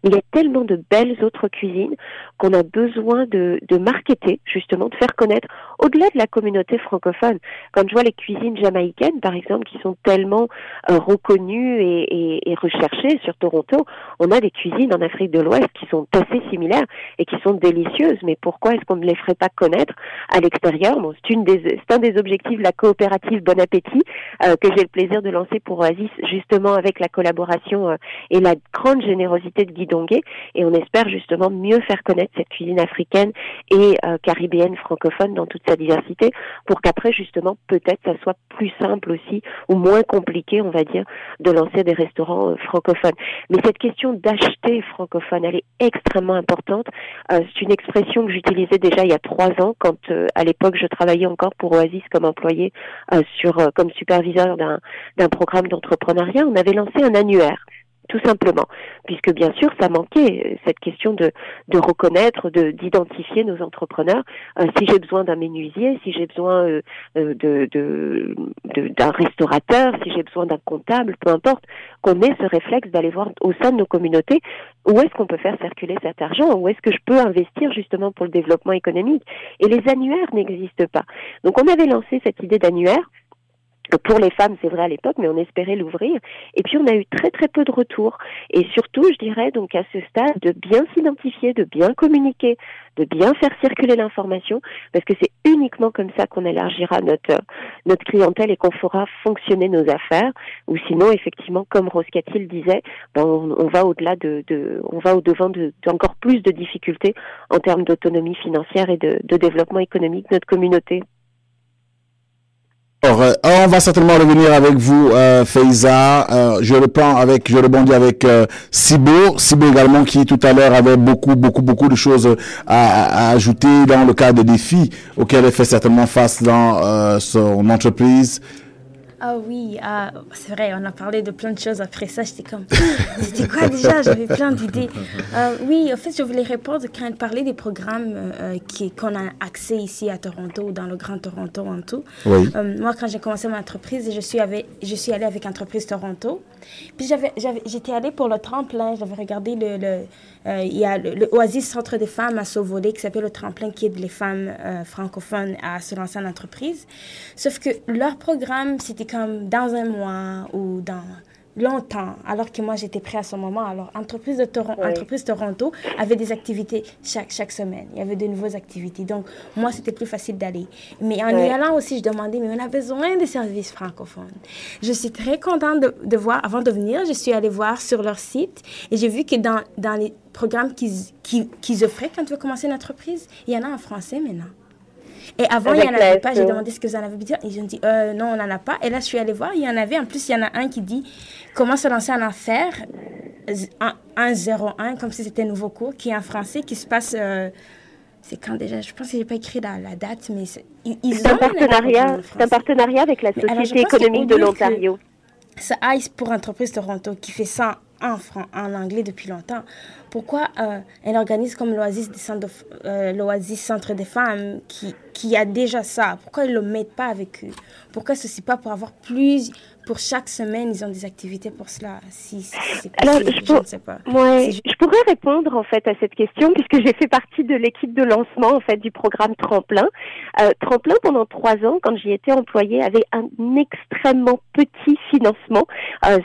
Mais il y a tellement de belles autres cuisines qu'on a besoin de, de marketer, justement, de faire connaître au-delà de la communauté francophone. Quand je vois les cuisines jamaïcaines, par exemple, qui sont tellement euh, reconnues et, et, et recherchées sur Toronto, on a des cuisines en Afrique de l'Ouest qui sont assez similaires et qui sont délicieuses. Mais pourquoi est-ce qu'on ne les ferait pas connaître à l'extérieur C'est une des, c'est un des objectifs de la coopérative Bon Appétit euh, que j'ai le plaisir de lancer pour Oasis, justement avec la collaboration euh, et la grande générosité de Guy Donguet. Et on espère justement mieux faire connaître cette cuisine africaine et euh, caribéenne francophone dans toute sa diversité pour qu'après justement peut-être ça soit plus simple aussi ou moins compliqué on va dire de lancer des restaurants francophones. Mais cette question d'acheter francophone elle est extrêmement importante. C'est une expression que j'utilisais déjà il y a trois ans quand euh, à l'époque je travaillais encore pour Oasis comme employé euh, euh, comme superviseur d'un programme d'entrepreneuriat. On avait lancé un annuaire tout simplement, puisque bien sûr ça manquait cette question de, de reconnaître, de d'identifier nos entrepreneurs. Euh, si j'ai besoin d'un menuisier, si j'ai besoin euh, euh, de d'un restaurateur, si j'ai besoin d'un comptable, peu importe, qu'on ait ce réflexe d'aller voir au sein de nos communautés où est-ce qu'on peut faire circuler cet argent, où est-ce que je peux investir justement pour le développement économique. Et les annuaires n'existent pas. Donc on avait lancé cette idée d'annuaire pour les femmes, c'est vrai à l'époque, mais on espérait l'ouvrir. Et puis on a eu très très peu de retours. Et surtout, je dirais donc à ce stade de bien s'identifier, de bien communiquer, de bien faire circuler l'information, parce que c'est uniquement comme ça qu'on élargira notre notre clientèle et qu'on fera fonctionner nos affaires. Ou sinon, effectivement, comme Rose Catil disait, ben on, va au-delà de, de, on va au devant d'encore plus de difficultés en termes d'autonomie financière et de développement économique de notre communauté. Euh, on va certainement revenir avec vous, euh. Euh, je reprends avec, je rebondis avec euh, Sibo, Sibo également qui tout à l'heure avait beaucoup, beaucoup, beaucoup de choses à, à, ajouter dans le cadre des défis auxquels elle fait certainement face dans euh, son entreprise. Ah oui, ah, c'est vrai, on a parlé de plein de choses après ça. J'étais comme, (laughs) c'était quoi déjà J'avais plein d'idées. Euh, oui, en fait, je voulais répondre quand elle parlait des programmes euh, qu'on a accès ici à Toronto, dans le Grand Toronto en tout. Oui. Euh, moi, quand j'ai commencé mon entreprise, je suis, avec, je suis allée avec Entreprise Toronto. Puis j'étais allée pour le tremplin. J'avais regardé le, le euh, il y a le, Oasis Centre des femmes à Sauvolé qui s'appelle le tremplin qui aide les femmes euh, francophones à se lancer en entreprise. Sauf que leur programme, c'était comme dans un mois ou dans longtemps, alors que moi j'étais prêt à ce moment. Alors, Entreprise, de Toronto, Entreprise Toronto avait des activités chaque, chaque semaine. Il y avait de nouvelles activités. Donc, moi, c'était plus facile d'aller. Mais en y allant aussi, je demandais, mais on a besoin de services francophones. Je suis très contente de, de voir, avant de venir, je suis allée voir sur leur site et j'ai vu que dans, dans les programmes qu'ils qu offraient quand tu veux commencer une entreprise, il y en a en français maintenant. Et avant, il n'y en avait pas. J'ai demandé ce que vous en avez dit. Ils ont dit, euh, non, on n'en a pas. Et là, je suis allée voir, il y en avait. En plus, il y en a un qui dit comment se lancer en affaires 101, comme si c'était un nouveau cours, qui est en français, qui se passe. Euh, c'est quand déjà? Je pense que je n'ai pas écrit la, la date, mais ils c'est un partenariat. C'est un partenariat avec la Société économique de l'Ontario. C'est ICE pour Entreprise Toronto qui fait ça en, en anglais depuis longtemps. Pourquoi euh, un organisme comme l'Oasis euh, Centre des femmes qui, qui a déjà ça, pourquoi ils ne le mettent pas avec eux? Pourquoi ceci pas pour avoir plus pour chaque semaine, ils ont des activités pour cela? Si, si c'est Alors, je, ne sais pas. Ouais, je pourrais répondre en fait à cette question puisque j'ai fait partie de l'équipe de lancement en fait du programme Tremplin. Euh, Tremplin pendant trois ans, quand j'y étais employée, avait un extrêmement petit financement.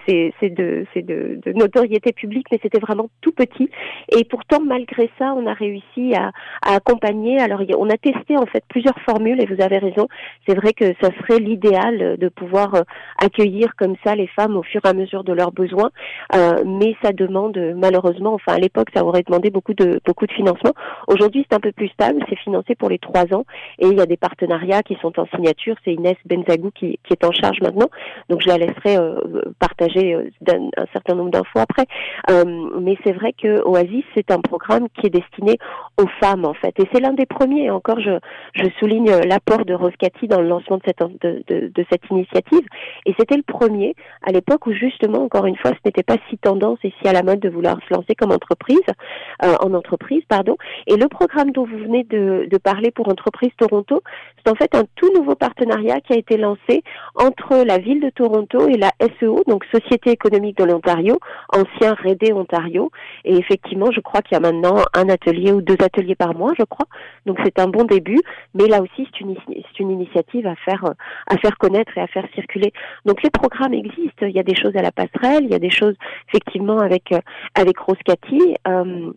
C'est de, de, de notoriété publique, mais c'était vraiment tout petit. Et pourtant, malgré ça, on a réussi à, accompagner. Alors, on a testé en fait plusieurs formules et vous avez raison. C'est vrai que ça serait l'idéal de pouvoir euh, accueillir comme ça les femmes au fur et à mesure de leurs besoins, euh, mais ça demande malheureusement, enfin à l'époque ça aurait demandé beaucoup de beaucoup de financement. Aujourd'hui c'est un peu plus stable, c'est financé pour les trois ans et il y a des partenariats qui sont en signature. C'est Inès Benzagou qui, est en charge maintenant, donc je la laisserai euh, partager un, certain nombre d'infos après. mais c'est vrai que Oasis c'est un programme qui est destiné aux femmes en fait et c'est l'un des premiers. Encore je, souligne l'apport de Rose dans le lancement de cette initiative et c'était premier à l'époque où justement, encore une fois, ce n'était pas si tendance et si à la mode de vouloir se lancer comme entreprise, euh, en entreprise, pardon. Et le programme dont vous venez de, de parler pour Entreprise Toronto, c'est en fait un tout nouveau partenariat qui a été lancé entre la ville de Toronto et la SEO, donc Société économique de l'Ontario, ancien REDE Ontario. Et effectivement, je crois qu'il y a maintenant un atelier ou deux ateliers par mois, je crois. Donc c'est un bon début, mais là aussi c'est une, une initiative à faire à faire connaître et à faire circuler. Donc les programmes existent. Il y a des choses à la passerelle, il y a des choses effectivement avec euh, avec Rose Cathy. Euh,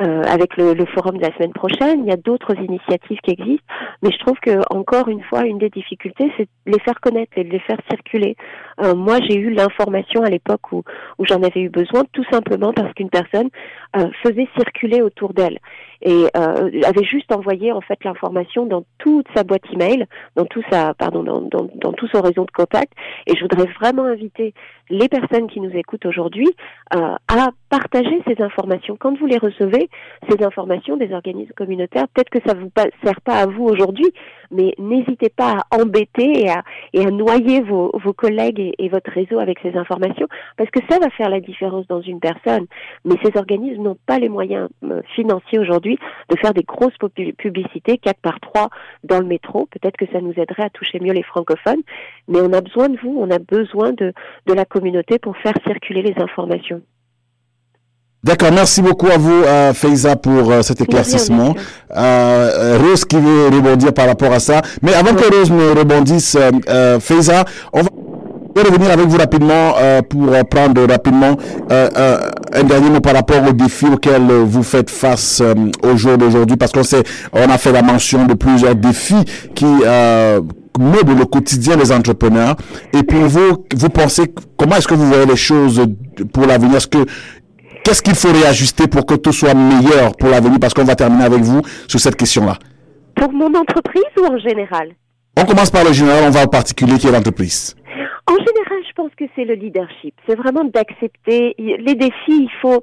euh, avec le, le, forum de la semaine prochaine. Il y a d'autres initiatives qui existent, mais je trouve que encore une fois, une des difficultés, c'est de les faire connaître et de les faire circuler. Euh, moi, j'ai eu l'information à l'époque où, où j'en avais eu besoin, tout simplement parce qu'une personne euh, faisait circuler autour d'elle et euh, avait juste envoyé en fait l'information dans toute sa boîte email, dans tout sa pardon dans, tout son réseau de contact. Et je voudrais vraiment inviter les personnes qui nous écoutent aujourd'hui euh, à partagez ces informations. Quand vous les recevez, ces informations des organismes communautaires, peut-être que ça ne vous sert pas à vous aujourd'hui, mais n'hésitez pas à embêter et à, et à noyer vos, vos collègues et, votre réseau avec ces informations, parce que ça va faire la différence dans une personne. Mais ces organismes n'ont pas les moyens euh, financiers aujourd'hui de faire des grosses publicités, 4 par 3 dans le métro. Peut-être que ça nous aiderait à toucher mieux les francophones, mais on a besoin de vous, on a besoin de, de la communauté pour faire circuler les informations. D'accord, merci beaucoup à vous, euh, Faiza, pour euh, cet éclaircissement. Euh, Rose qui veut rebondir par rapport à ça. Mais avant que Rose me rebondisse, euh, Faiza, on va revenir avec vous rapidement pour prendre rapidement un dernier mot par rapport aux défis auxquels vous faites face au jour d'aujourd'hui, parce qu'on sait, on a fait la mention de plusieurs défis qui meublent le quotidien des entrepreneurs. Et puis vous, vous pensez comment est-ce que vous voyez les choses pour l'avenir? Est-ce que Qu'est-ce qu'il faut réajuster pour que tout soit meilleur pour l'avenir? Parce qu'on va terminer avec vous sur cette question-là. Pour mon entreprise ou en général? On commence par le général, on va au particulier qui est l'entreprise. En général, je pense que c'est le leadership. C'est vraiment d'accepter les défis. Il faut,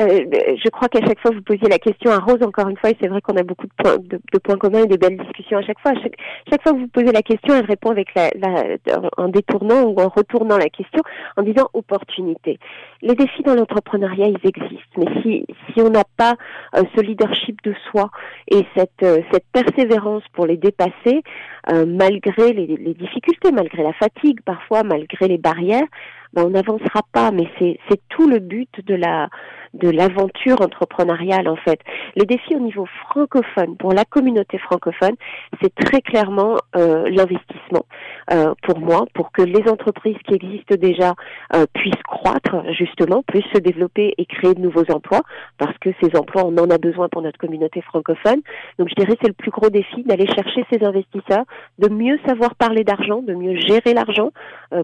euh, je crois qu'à chaque fois vous posiez la question à Rose encore une fois et c'est vrai qu'on a beaucoup de points, de, points communs et de belles discussions à chaque fois. Chaque, chaque, fois que vous posez la question, elle répond avec la, la, en détournant ou en retournant la question en disant opportunité. Les défis dans l'entrepreneuriat ils existent, mais si si on n'a pas euh, ce leadership de soi et cette euh, cette persévérance pour les dépasser malgré les, les difficultés, malgré la fatigue parfois, malgré les barrières, ben, on n'avancera pas. Mais c'est c'est tout le but de la de l'aventure entrepreneuriale en fait. Les défis au niveau francophone pour la communauté francophone, c'est très clairement euh, l'investissement euh, pour moi, pour que les entreprises qui existent déjà euh, puissent croître justement, puissent se développer et créer de nouveaux emplois, parce que ces emplois on en a besoin pour notre communauté francophone. Donc je dirais c'est le plus gros défi d'aller chercher ces investisseurs, de mieux savoir parler d'argent, de mieux gérer l'argent,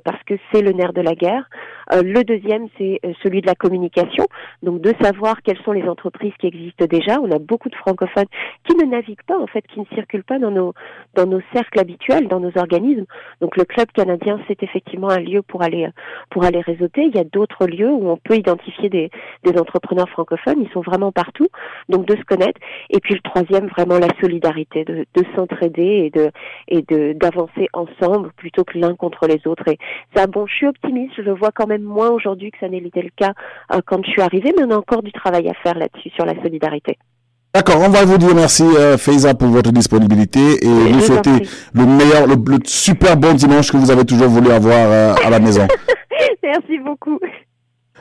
parce que c'est le nerf de la guerre. le deuxième c'est celui de la communication. Donc de savoir quelles sont les entreprises qui existent déjà. On a beaucoup de francophones qui ne naviguent pas, en fait, qui ne circulent pas dans nos, dans nos cercles habituels, dans nos organismes. Donc le club canadien, c'est effectivement un lieu pour aller, pour aller réseauter. Il y a d'autres lieux où on peut identifier des, des entrepreneurs francophones. Ils sont vraiment partout. Donc de se connaître. Et puis le troisième, vraiment la solidarité, de, de s'entraider et de, et de, d'avancer ensemble plutôt que l'un contre les autres. Et ça, bon, je suis optimiste. Je le vois quand même moins aujourd'hui que ça n'était le cas euh, quand je suis arrivée, on a encore du travail à faire là-dessus, sur la solidarité. D'accord, on va vous dire merci euh, Faiza pour votre disponibilité et vous souhaiter le meilleur, le, super bon dimanche que vous avez toujours voulu avoir euh, à la maison. (laughs) merci beaucoup.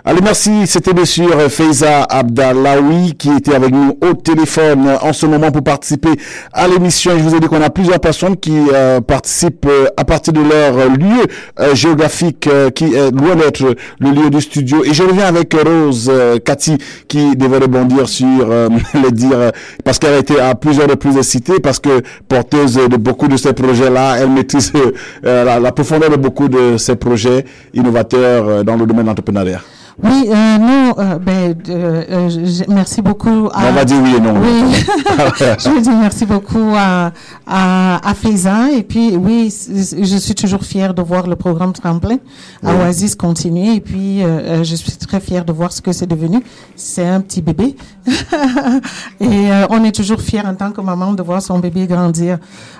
Allez, merci. C'était bien sûr Faiza Abdallaoui qui était avec nous au téléphone en ce moment pour participer à l'émission. Je vous ai dit qu'on a plusieurs personnes qui euh, participent euh, à partir de leur lieu euh, géographique qui est loin d'être le lieu du studio. Et je reviens avec Rose Cathy qui devait rebondir sur (laughs) les dire parce qu'elle a été à plusieurs reprises citée parce que porteuse de beaucoup de ces projets-là, elle maîtrise la, la profondeur de beaucoup de ces projets innovateurs dans le domaine d'entrepreneuriat. Oui, euh, non, euh, ben, euh, euh merci beaucoup. À, on va dire oui et non. Oui, (laughs) je veux dire merci beaucoup à, à, à Faisan. Et puis, oui, je suis toujours fière de voir le programme Tremplin à Oasis continuer. Et puis, euh, je suis très fière de voir ce que c'est devenu. C'est un petit bébé. (laughs) et on est toujours fiers en tant que maman de voir son bébé grandir.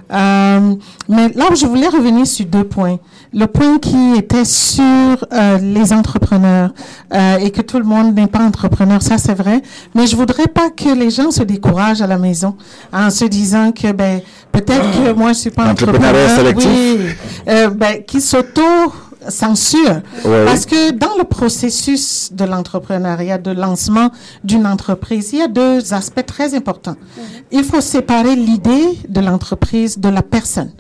mais là, je voulais revenir sur deux points. Le point qui était sur les entrepreneurs. Euh, et que tout le monde n'est pas entrepreneur, ça c'est vrai. Mais je voudrais pas que les gens se découragent à la maison en se disant que ben peut-être que moi je suis pas entrepreneur, sélectif. oui, euh, ben qui s'auto censure parce que dans le processus de l'entrepreneuriat, de lancement d'une entreprise, il y a deux aspects très importants. Il faut séparer l'idée de l'entreprise de la personne.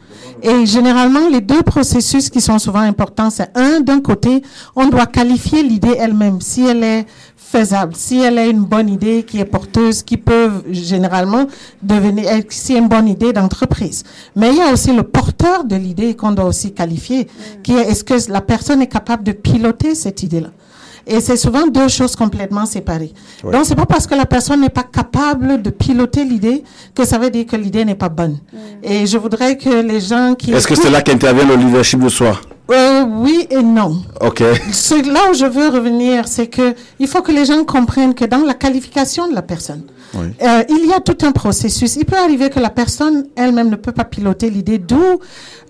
Et généralement, les deux processus qui sont souvent importants, c'est un, d'un côté, on doit qualifier l'idée elle-même, si elle est faisable, si elle est une bonne idée qui est porteuse, qui peut généralement devenir, si une bonne idée d'entreprise. Mais il y a aussi le porteur de l'idée qu'on doit aussi qualifier, qui est est-ce que la personne est capable de piloter cette idée-là? Et c'est souvent deux choses complètement séparées. Donc, c'est pas parce que la personne n'est pas capable de piloter l'idée que ça veut dire que l'idée n'est pas bonne. Et je voudrais que les gens qui... Est-ce que c'est là qu'intervient le leadership de soi? Euh, oui et non. Ok. Ce- là où je veux revenir, c'est que il faut que les gens comprennent que dans la qualification de la personne, Oui. euh, il y a tout un processus. Il peut arriver que la personne elle-même ne peut pas piloter l'idée, d'où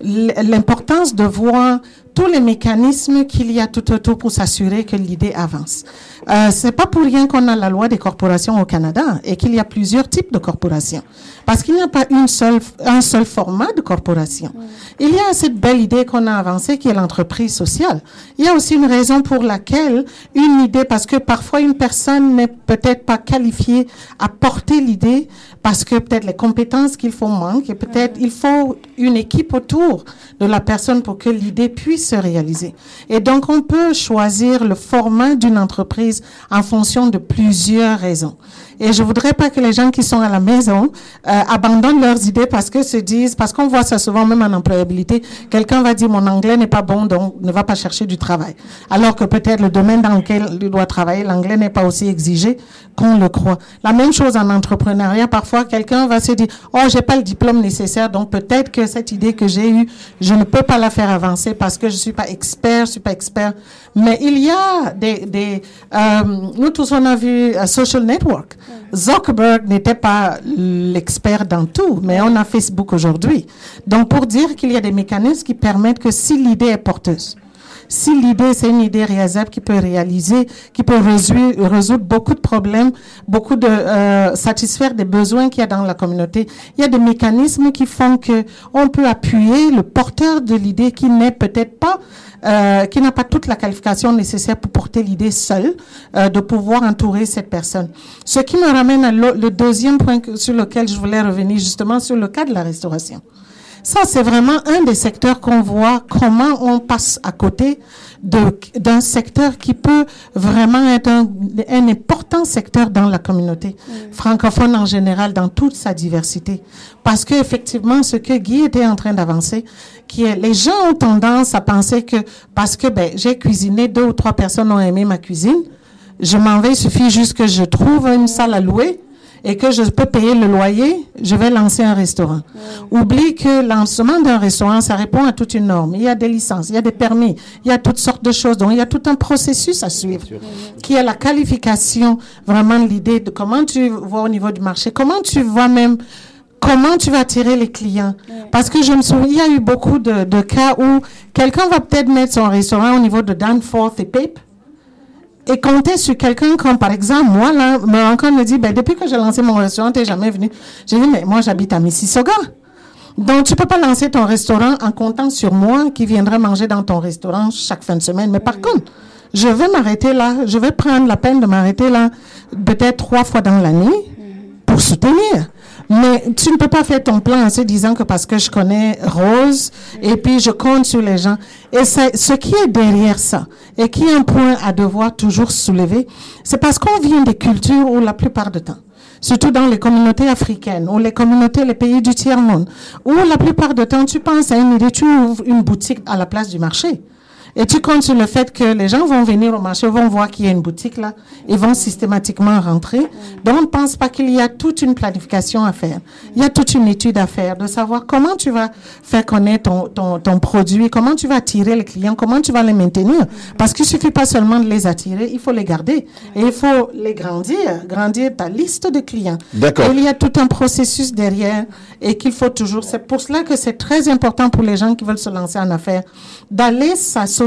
l'importance de voir tous les mécanismes qu'il y a tout autour pour s'assurer que l'idée avance. Euh, c'est pas pour rien qu'on a la loi des corporations au Canada et qu'il y a plusieurs types de corporations. Parce qu'il n'y a pas une seule, un seul format de corporation. Il y a cette belle idée qu'on a avancée qui est l'entreprise sociale. Il y a aussi une raison pour laquelle une idée, parce que parfois une personne n'est peut-être pas qualifiée à porter l'idée, parce que peut-être les compétences qu'il faut manquent, et peut-être il faut une équipe autour de la personne pour que l'idée puisse se réaliser. Et donc on peut choisir le format d'une entreprise en fonction de plusieurs raisons. Et je voudrais pas que les gens qui sont à la maison euh, abandonnent leurs idées parce que se disent, parce qu'on voit ça souvent même en employabilité, quelqu'un va dire mon anglais n'est pas bon donc ne va pas chercher du travail. Alors que peut-être le domaine dans lequel il doit travailler, l'anglais n'est pas aussi exigé qu'on le croit. La même chose en entrepreneuriat, parfois quelqu'un va se dire, oh j'ai pas le diplôme nécessaire donc peut-être que cette idée que j'ai eue, je ne peux pas la faire avancer parce que je suis pas expert, je suis pas expert. Mais il y a des, des euh, nous tous on a vu euh, Social Network. Zuckerberg n'était pas l'expert dans tout, mais on a Facebook aujourd'hui. Donc pour dire qu'il y a des mécanismes qui permettent que si l'idée est porteuse, si l'idée c'est une idée réalisable qui peut réaliser, qui peut résoudre, beaucoup de problèmes, beaucoup de euh, satisfaire des besoins qu'il y a dans la communauté, il y a des mécanismes qui font que on peut appuyer le porteur de l'idée qui n'est peut-être pas euh, qui n'a pas toute la qualification nécessaire pour porter l'idée seule, euh, de pouvoir entourer cette personne. Ce qui me ramène à le, deuxième point sur lequel je voulais revenir, justement sur le cas de la restauration. Ça, c'est vraiment un des secteurs qu'on voit comment on passe à côté d'un secteur qui peut vraiment être un, un important secteur dans la communauté francophone en général, dans toute sa diversité. Parce que effectivement, ce que Guy était en train d'avancer, qui est, les gens ont tendance à penser que parce que ben, j'ai cuisiné, deux ou trois personnes ont aimé ma cuisine, je m'en vais, il suffit juste que je trouve une salle à louer et que je peux payer le loyer, je vais lancer un restaurant. Oublie que lancement d'un restaurant, ça répond à toute une norme. Il y a des licences, il y a des permis, il y a toutes sortes de choses. Donc, il y a tout un processus à suivre, qui est la qualification, vraiment l'idée de comment tu vois au niveau du marché, comment tu vois même comment tu vas attirer les clients. Parce que je me souviens, il y a eu beaucoup de, de cas où quelqu'un va peut-être mettre son restaurant au niveau de Danforth et Pape et compter sur quelqu'un comme, par exemple, moi, là, me encore me dit, ben, depuis que j'ai lancé mon restaurant, t'es jamais venu. J'ai dit, mais moi, j'habite à Mississauga. Donc, tu peux pas lancer ton restaurant en comptant sur moi qui viendrait manger dans ton restaurant chaque fin de semaine. Mais par contre, je vais m'arrêter là, je vais prendre la peine de m'arrêter là, peut-être trois fois dans l'année pour soutenir. Mais tu ne peux pas faire ton plan en se disant que parce que je connais Rose et puis je compte sur les gens. Et c'est ce qui est derrière ça et qui est un point à devoir toujours soulever, c'est parce qu'on vient des cultures où la plupart du temps, surtout dans les communautés africaines ou les communautés, les pays du tiers-monde, où la plupart du temps, tu penses à une idée, tu ouvres une boutique à la place du marché. Et tu comptes sur le fait que les gens vont venir au marché, vont voir qu'il y a une boutique là, et vont systématiquement rentrer. Donc, on ne pense pas qu'il y a toute une planification à faire. Il y a toute une étude à faire de savoir comment tu vas faire connaître ton, ton, ton produit, comment tu vas attirer les clients, comment tu vas les maintenir. Parce qu'il suffit pas seulement de les attirer, il faut les garder. Et il faut les grandir, grandir ta liste de clients. D'accord. Il y a tout un processus derrière et qu'il faut toujours. C'est pour cela que c'est très important pour les gens qui veulent se lancer en affaires d'aller s'associer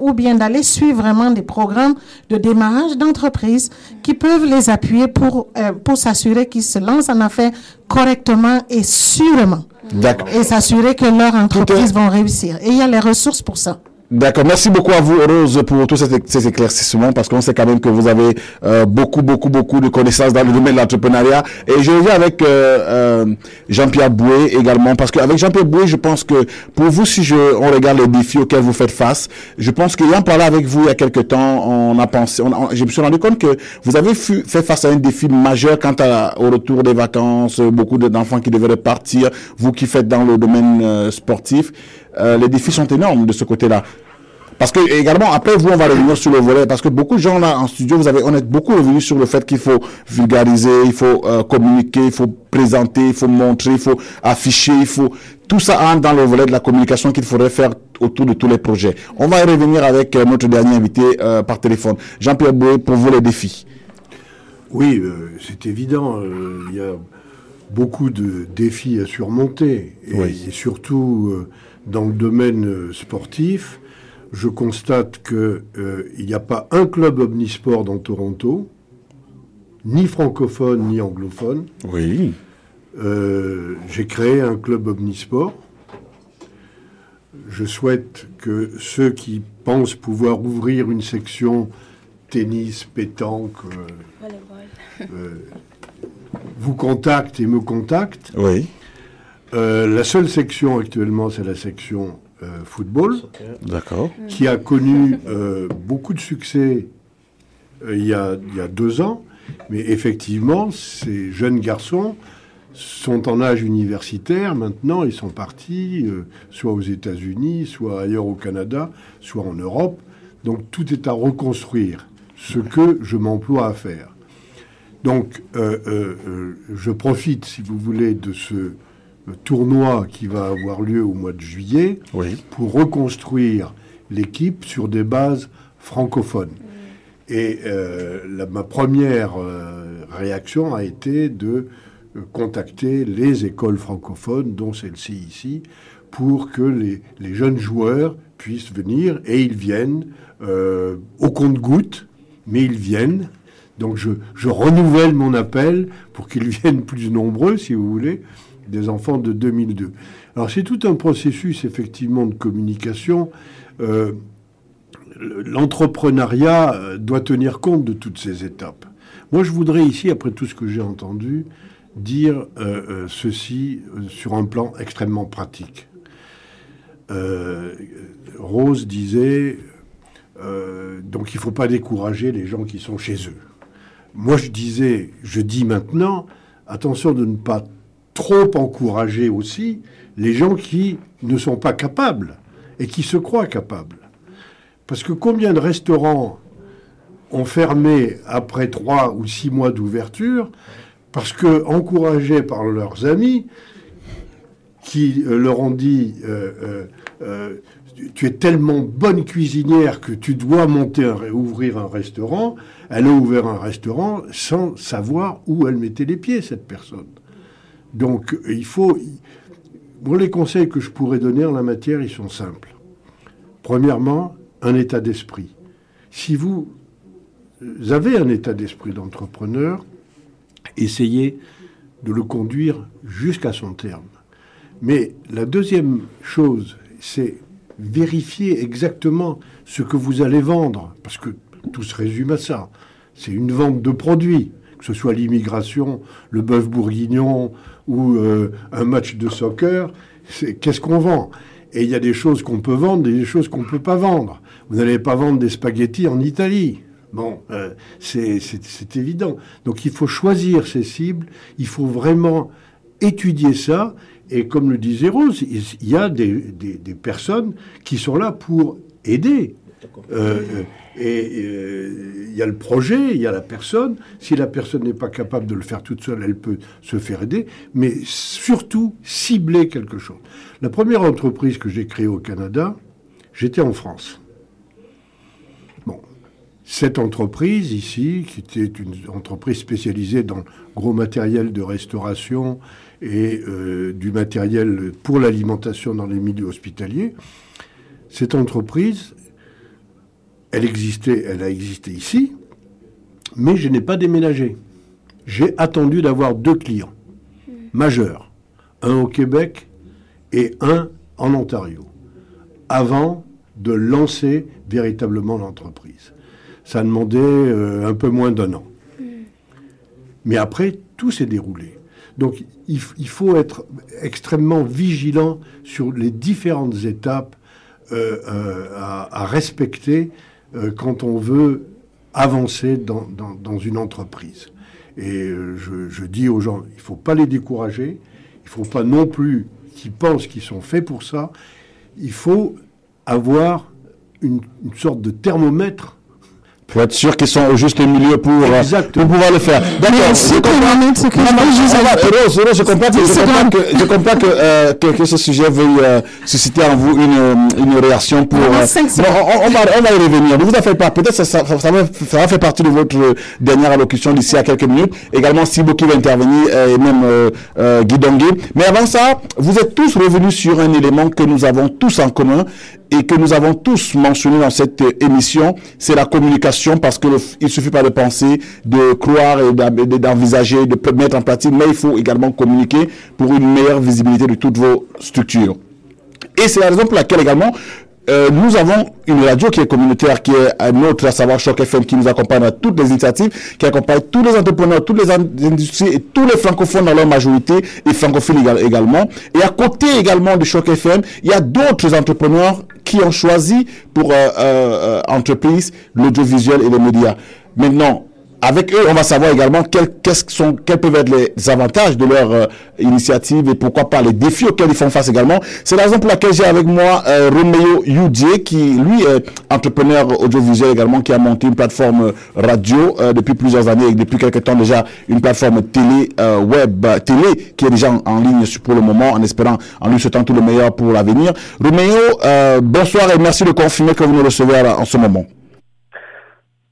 ou bien d'aller suivre vraiment des programmes de démarrage d'entreprise qui peuvent les appuyer pour, euh, pour s'assurer qu'ils se lancent en affaires correctement et sûrement. D'accord. Et s'assurer que leur entreprise vont réussir. Et il y a les ressources pour ça. D'accord. Merci beaucoup à vous, Rose, pour tous ces, éclaircissements, parce qu'on sait quand même que vous avez euh, beaucoup, beaucoup, beaucoup de connaissances dans le domaine de l'entrepreneuriat. Et je reviens avec euh, euh, Jean-Pierre Boué également, parce qu'avec Jean-Pierre Boué, je pense que pour vous, si je, on regarde les défis auxquels vous faites face, je pense qu'ayant parlé avec vous il y a quelque temps, on a pensé, on, on- je me suis rendu compte que vous avez fait face à un défi majeur quant à, au retour des vacances, beaucoup de- d'enfants qui devaient repartir, vous qui faites dans le domaine euh, sportif. Euh, les défis sont énormes de ce côté-là. Parce que également après vous on va revenir sur le volet parce que beaucoup de gens là en studio vous avez on est beaucoup revenu sur le fait qu'il faut vulgariser, il faut euh, communiquer, il faut présenter, il faut montrer, il faut afficher, il faut tout ça entre dans le volet de la communication qu'il faudrait faire autour de tous les projets. On va y revenir avec euh, notre dernier invité euh, par téléphone. Jean-Pierre Boué, pour vous les défis. Oui, c'est évident. Il y a beaucoup de défis à surmonter. Et, Oui. et surtout dans le domaine euh, sportif, je constate qu'il n'y a pas un club omnisport dans Toronto, ni francophone ni anglophone. Oui. Euh, J'ai créé un club omnisport. Je souhaite que ceux qui pensent pouvoir ouvrir une section tennis, pétanque, euh, euh, vous contactent et me contactent. Oui. Euh, la seule section actuellement, c'est la section euh, football, D'accord. qui a connu euh, beaucoup de succès il, y a, il y a deux ans. Mais effectivement, ces jeunes garçons sont en âge universitaire maintenant. Ils sont partis soit aux États-Unis, soit ailleurs au Canada, soit en Europe. Donc tout est à reconstruire, ce que je m'emploie à faire. Donc je profite, si vous voulez, de ce tournoi qui va avoir lieu au mois de juillet Oui. pour reconstruire l'équipe sur des bases francophones. Et euh, la- ma première euh, réaction a été de euh, contacter les écoles francophones, dont celle-ci ici, pour que les, les jeunes joueurs puissent venir, et ils viennent euh, au compte-gouttes, mais ils viennent. Donc je, je renouvelle mon appel pour qu'ils (laughs) viennent plus nombreux, si vous voulez, des enfants de 2002. Alors c'est tout un processus effectivement de communication. Euh, L'entrepreneuriat euh, doit tenir compte de toutes ces étapes. Moi, je voudrais ici, après tout ce que j'ai entendu, dire euh, ceci sur un plan extrêmement pratique. Rose disait, donc il ne faut pas décourager les gens qui sont chez eux. Moi, je disais, je dis maintenant, attention de ne pas trop encourager aussi les gens qui ne sont pas capables et qui se croient capables. Parce que combien de restaurants ont fermé après trois ou six mois d'ouverture parce que, encouragés par leurs amis, qui euh, leur ont dit euh, euh, tu es tellement bonne cuisinière que tu dois monter un, ouvrir un restaurant. Elle a ouvert un restaurant sans savoir où elle mettait les pieds, cette personne. Donc, il faut. Moi, les conseils que je pourrais donner en la matière, ils sont simples. Premièrement, un état d'esprit. Si vous avez un état d'esprit d'entrepreneur, essayez de le conduire jusqu'à son terme. Mais la deuxième chose, c'est vérifier exactement ce que vous allez vendre, parce que tout se résume à ça. C'est une vente de produits, que ce soit l'immigration, le bœuf bourguignon ou euh, un match de soccer. C'est qu'est-ce qu'on vend? Et il y a des choses qu'on peut vendre et des choses qu'on ne peut pas vendre. Vous n'allez pas vendre des spaghettis en Italie. Bon, euh, c'est évident. Donc il faut choisir ses cibles, il faut vraiment étudier ça. Et comme le disait Rose, il y a des personnes qui sont là pour aider. Euh, euh, et euh, il y a le projet, il y a la personne. Si la personne n'est pas capable de le faire toute seule, elle peut se faire aider. Mais surtout, cibler quelque chose. La première entreprise que j'ai créée au Canada, j'étais en France. Bon, cette entreprise ici, qui était une entreprise spécialisée dans le gros matériel de restauration et du matériel pour l'alimentation dans les milieux hospitaliers, cette entreprise, elle existait, elle a existé ici, mais je n'ai pas déménagé. J'ai attendu d'avoir deux clients majeurs, un au Québec et un en Ontario, avant de lancer véritablement l'entreprise. Ça a demandé euh, un peu moins d'un an. Mais après, tout s'est déroulé. Donc, il, faut être extrêmement vigilant sur les différentes étapes euh, euh, à, à respecter euh, quand on veut avancer dans, une entreprise. Et euh, je, dis aux gens, il ne faut pas les décourager, il ne faut pas non plus qu'ils pensent qu'ils sont faits pour ça. Il faut avoir une sorte de thermomètre Pour être sûr qu'ils sont au juste milieu pour, euh, pour pouvoir le faire. D'accord. Je comprends, que, je comprends que, euh, que, que, ce sujet veuille euh, susciter en vous une, une réaction pour. Euh, on, on, va, on va y revenir. Ne vous en faites pas. Peut-être ça, ça, ça, va, ça va faire partie de votre dernière allocution d'ici à quelques minutes. Également, Sibo qui va intervenir et même euh, Guy. Mais avant ça, vous êtes tous revenus sur un élément que nous avons tous en commun et que nous avons tous mentionné dans cette émission, c'est la communication parce que il suffit pas de penser, de croire et d'envisager, de mettre en pratique, mais il faut également communiquer pour une meilleure visibilité de toutes vos structures. Et c'est la raison pour laquelle également euh, nous avons une radio qui est communautaire, qui est un autre, à savoir Choc FM, qui nous accompagne à toutes les initiatives, qui accompagne tous les entrepreneurs, toutes les industries et tous les francophones dans leur majorité et francophones également. Et à côté également de Choc FM, il y a d'autres entrepreneurs qui ont choisi pour euh, euh, euh entreprise l'audiovisuel et les médias. Maintenant, avec eux, on va savoir également quels, sont, quels peuvent être les avantages de leur euh, initiative et pourquoi pas les défis auxquels ils font face également. C'est la raison pour laquelle j'ai avec moi euh, Romeo Youdie, qui lui est entrepreneur audiovisuel également, qui a monté une plateforme radio euh, depuis plusieurs années et depuis quelques temps déjà une plateforme télé, web, télé, qui est déjà en, ligne pour le moment, en espérant, en lui souhaitant tout le meilleur pour l'avenir. Romeo, bonsoir et merci de confirmer que vous nous recevez en ce moment.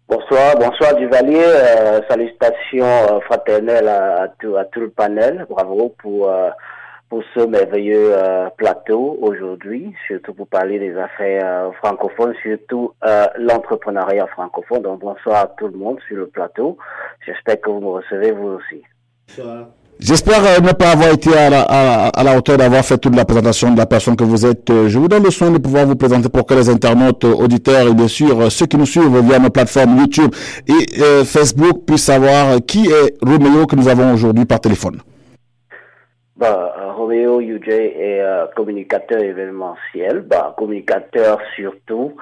Bonsoir, bonsoir Duvalier. Euh, salutations euh, fraternelles à, tout, le panel. Bravo pour, euh, pour ce merveilleux plateau aujourd'hui, surtout pour parler des affaires francophones, surtout l'entrepreneuriat francophone. Donc bonsoir à tout le monde sur le plateau. J'espère que vous me recevez vous aussi. Bonsoir. J'espère euh, ne pas avoir été à la, à, la hauteur d'avoir fait toute la présentation de la personne que vous êtes. Euh, je vous donne le soin de pouvoir vous présenter pour que les internautes, euh, auditeurs et bien sûr ceux qui nous suivent via nos plateformes YouTube et Facebook puissent savoir qui est Roméo que nous avons aujourd'hui par téléphone. Bah, Roméo UJ est communicateur événementiel, bah, communicateur surtout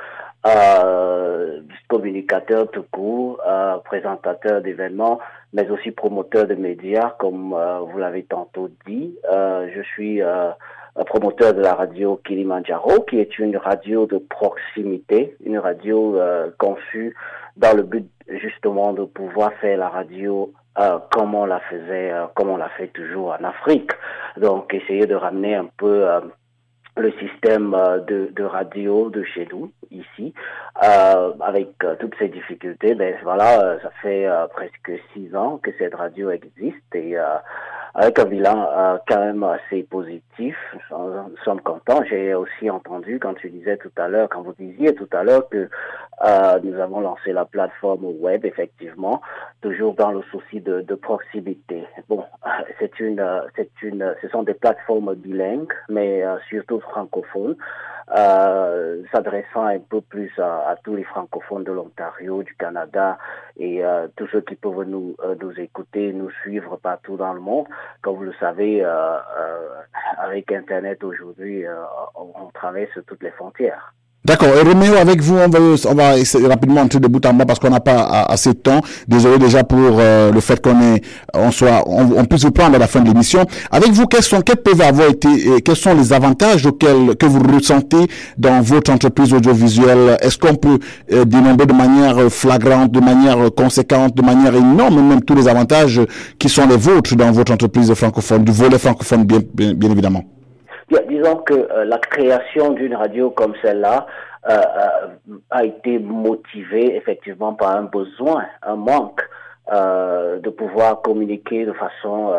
communicateur tout court, présentateur d'événements, mais aussi promoteur de médias, comme euh, vous l'avez tantôt dit. Euh, je suis euh, promoteur de la radio Kilimanjaro, qui est une radio de proximité, une radio conçue dans le but justement de pouvoir faire la radio comme on la faisait, comme on l'a fait toujours en Afrique. Donc, essayer de ramener un peu le système euh, de, de, radio de chez nous ici euh, avec euh, toutes ces difficultés ben voilà euh, ça fait presque six ans que cette radio existe et avec un bilan quand même assez positif. Nous sommes contents. J'ai aussi entendu quand tu disais tout à l'heure quand vous disiez tout à l'heure que nous avons lancé la plateforme web effectivement toujours dans le souci de, de proximité. Bon (laughs) c'est une c'est une ce sont des plateformes bilingues mais surtout francophones, euh, s'adressant un peu plus à, tous les francophones de l'Ontario, du Canada et euh, tous ceux qui peuvent nous, euh, nous écouter, nous suivre partout dans le monde. Comme vous le savez, avec Internet aujourd'hui, on traverse toutes les frontières. D'accord. Et Roméo, avec vous, on va, on va essayer rapidement entrer de bout en bas parce qu'on n'a pas assez de temps. Désolé déjà pour euh, le fait qu'on on soit, on, puisse vous prendre à la fin de l'émission. Avec vous, quels sont, quels peuvent avoir été, et quels sont les avantages auxquels que vous ressentez dans votre entreprise audiovisuelle? Est-ce qu'on peut euh, dénombrer de manière flagrante, de manière conséquente, de manière énorme, même tous les avantages qui sont les vôtres dans votre entreprise francophone, du volet francophone, bien, bien évidemment? Disons que euh, la création d'une radio comme celle-là euh, euh, a été motivée effectivement par un besoin, un manque de pouvoir communiquer de façon,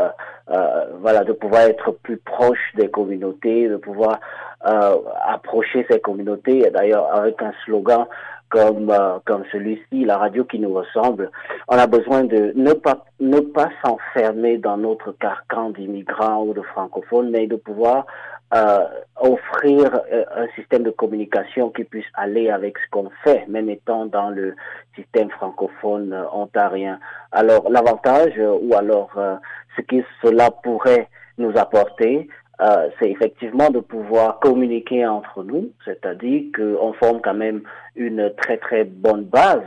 voilà, de pouvoir être plus proche des communautés, de pouvoir approcher ces communautés. D'ailleurs, avec un slogan comme comme celui-ci, la radio qui nous ressemble, on a besoin de ne pas ne pas s'enfermer dans notre carcan d'immigrants ou de francophones, mais de pouvoir euh, offrir euh, un système de communication qui puisse aller avec ce qu'on fait, même étant dans le système francophone euh, ontarien. Alors l'avantage ou alors ce que cela pourrait nous apporter, euh, c'est effectivement de pouvoir communiquer entre nous, c'est-à-dire qu'on forme quand même une très très bonne base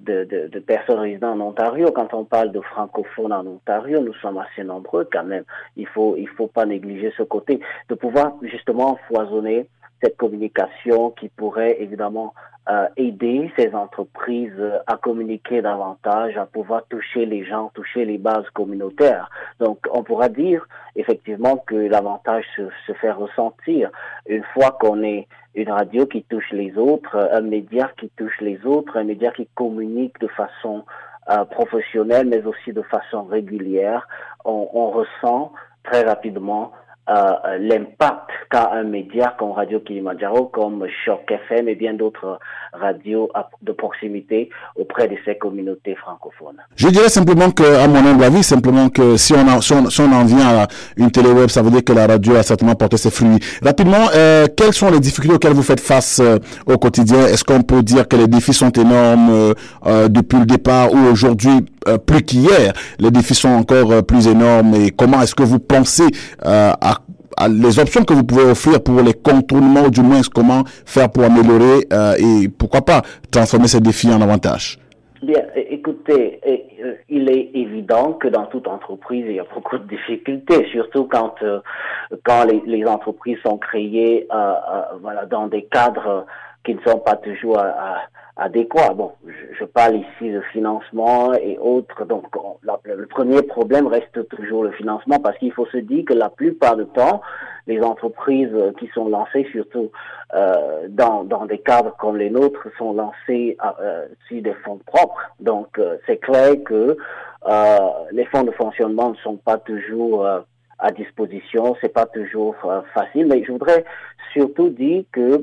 de, de, de, personnes résidant en Ontario. Quand on parle de francophones en Ontario, nous sommes assez nombreux quand même. Il faut il faut pas négliger ce côté de pouvoir justement foisonner cette communication qui pourrait évidemment euh, aider ces entreprises à communiquer davantage, à pouvoir toucher les gens, toucher les bases communautaires. Donc, on pourra dire effectivement que l'avantage se, se, fait ressentir une fois qu'on est une radio qui touche les autres, un média qui touche les autres, un média qui communique de façon euh, professionnelle, mais aussi de façon régulière. On, on ressent très rapidement euh, l'impact qu'a un média comme Radio Kilimanjaro, comme Choc FM et bien d'autres radios de proximité auprès de ces communautés francophones. Je dirais simplement que, à mon humble avis, simplement que si on, a, si on, en vient à une télé web, ça veut dire que la radio a certainement porté ses fruits. Rapidement, euh, quelles sont les difficultés auxquelles vous faites face euh, au quotidien? Est-ce qu'on peut dire que les défis sont énormes euh, euh depuis le départ ou aujourd'hui euh, plus qu'hier Les défis sont encore plus énormes? Et comment est-ce que vous pensez à les options que vous pouvez offrir pour les contournements, du moins comment faire pour améliorer euh, et pourquoi pas transformer ces défis en avantage. Bien, écoutez, euh, il est évident que dans toute entreprise, il y a beaucoup de difficultés, surtout quand euh, quand les, entreprises sont créées euh, voilà dans des cadres qui ne sont pas toujours à adéquat. Bon, je, parle ici de financement et autres. Donc, le premier problème reste toujours le financement parce qu'il faut se dire que la plupart du temps, les entreprises qui sont lancées, surtout euh, dans, dans des cadres comme les nôtres, sont lancées euh, sur des fonds propres. Donc, euh, c'est clair que euh, les fonds de fonctionnement ne sont pas toujours à disposition, c'est pas toujours facile. Mais je voudrais surtout dire que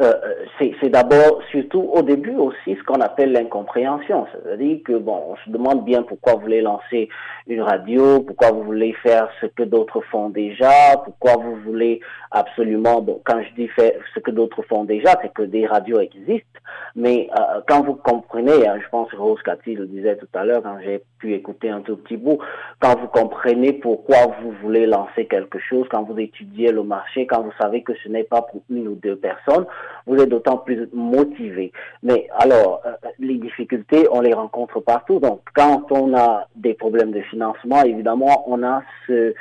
euh, c'est d'abord, surtout au début aussi, ce qu'on appelle l'incompréhension. C'est-à-dire que, bon, on se demande bien pourquoi vous voulez lancer une radio, pourquoi vous voulez faire ce que d'autres font déjà, pourquoi vous voulez absolument, bon, quand je dis faire ce que d'autres font déjà, c'est que des radios existent, mais euh, quand vous comprenez, hein, je pense que Rose Cathy le disait tout à l'heure quand j'ai pu écouter un tout petit bout, quand vous comprenez pourquoi vous voulez lancer quelque chose, quand vous étudiez le marché, quand vous savez que ce n'est pas pour une ou deux personnes, vous êtes d'autant plus motivé. Mais alors, euh, les difficultés, on les rencontre partout. Donc, quand on a des problèmes de financement, évidemment, on a ce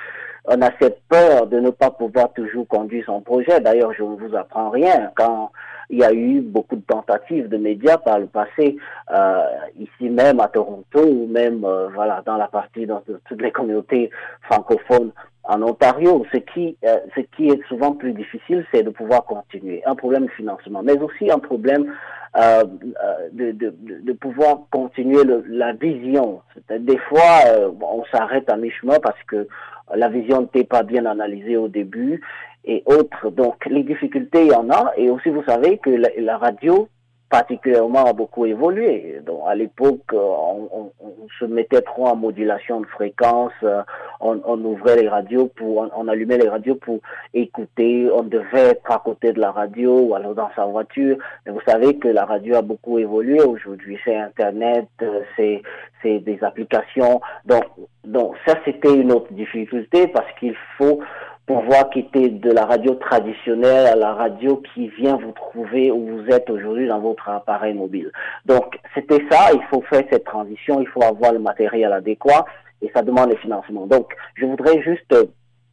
on a cette peur de ne pas pouvoir toujours conduire son projet. D'ailleurs, je ne vous apprends rien. Quand il y a eu beaucoup de tentatives de médias par le passé, euh, ici même à Toronto ou même euh, voilà dans la partie dans toutes les communautés francophones en Ontario. Ce qui, euh, ce qui est souvent plus difficile, c'est de pouvoir continuer. Un problème de financement, mais aussi un problème euh, euh de, de, de, pouvoir continuer le, la vision. Des fois, euh, on s'arrête à mi-chemin parce que la vision n'était pas bien analysée au début et autres. Donc, les difficultés, il y en a. Et aussi, vous savez que la, radio, particulièrement a beaucoup évolué. Donc, à l'époque, euh, on, se mettait trop en modulation de fréquence, euh, on, on ouvrait les radios pour, on, allumait les radios pour écouter, on devait être à côté de la radio ou alors dans sa voiture. Mais vous savez que la radio a beaucoup évolué aujourd'hui. C'est Internet, euh, c'est, c'est des applications. Donc, donc ça, c'était une autre difficulté parce qu'il faut pouvoir quitter de la radio traditionnelle à la radio qui vient vous trouver où vous êtes aujourd'hui dans votre appareil mobile. Donc, c'était ça, il faut faire cette transition, il faut avoir le matériel adéquat et ça demande le financement. Donc, je voudrais juste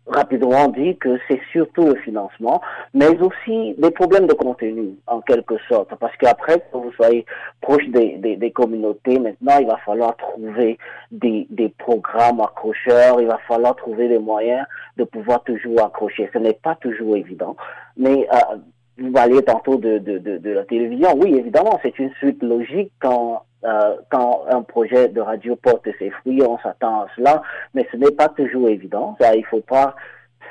rapidement dit que c'est surtout le financement, mais aussi des problèmes de contenu, en quelque sorte. Parce qu'après, que vous soyez proche des, des, des, communautés, maintenant, il va falloir trouver des, des programmes accrocheurs, il va falloir trouver des moyens de pouvoir toujours accrocher. Ce n'est pas toujours évident, mais euh, vous parliez tantôt de, de, de, de la télévision. Oui, évidemment, c'est une suite logique quand euh, quand un projet de radio porte ses fruits, on s'attend à cela, mais ce n'est pas toujours évident. Ça, il faut pas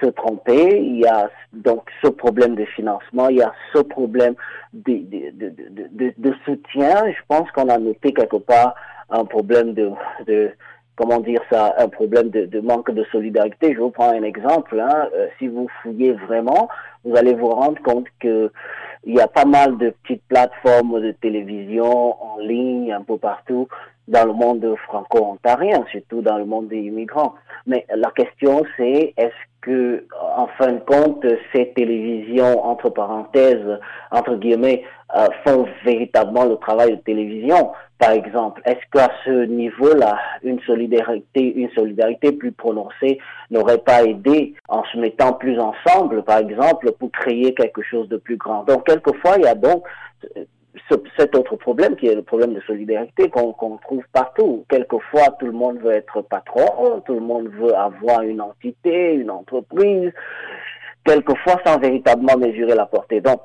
se tromper. Il y a donc ce problème de financement, il y a ce problème de, de, de, de, soutien. Je pense qu'on a noté quelque part un problème de, de comment dire ça, un problème de, manque de solidarité. Je vous prends un exemple. Hein. Euh, si vous fouillez vraiment, vous allez vous rendre compte que il y a pas mal de petites plateformes de télévision en ligne un peu partout dans le monde franco-ontarien, surtout dans le monde des immigrants. Mais la question c'est est-ce que, en fin de compte, ces télévisions, entre parenthèses, entre guillemets, euh, font véritablement le travail de télévision, par exemple. Est-ce qu'à ce niveau-là, une solidarité, une solidarité plus prononcée n'aurait pas aidé en se mettant plus ensemble, par exemple, pour créer quelque chose de plus grand? Donc, quelquefois, il y a donc cet autre problème qui est le problème de solidarité qu'on trouve partout. Quelquefois, tout le monde veut être patron, tout le monde veut avoir une entité, une entreprise, quelquefois sans véritablement mesurer la portée. Donc,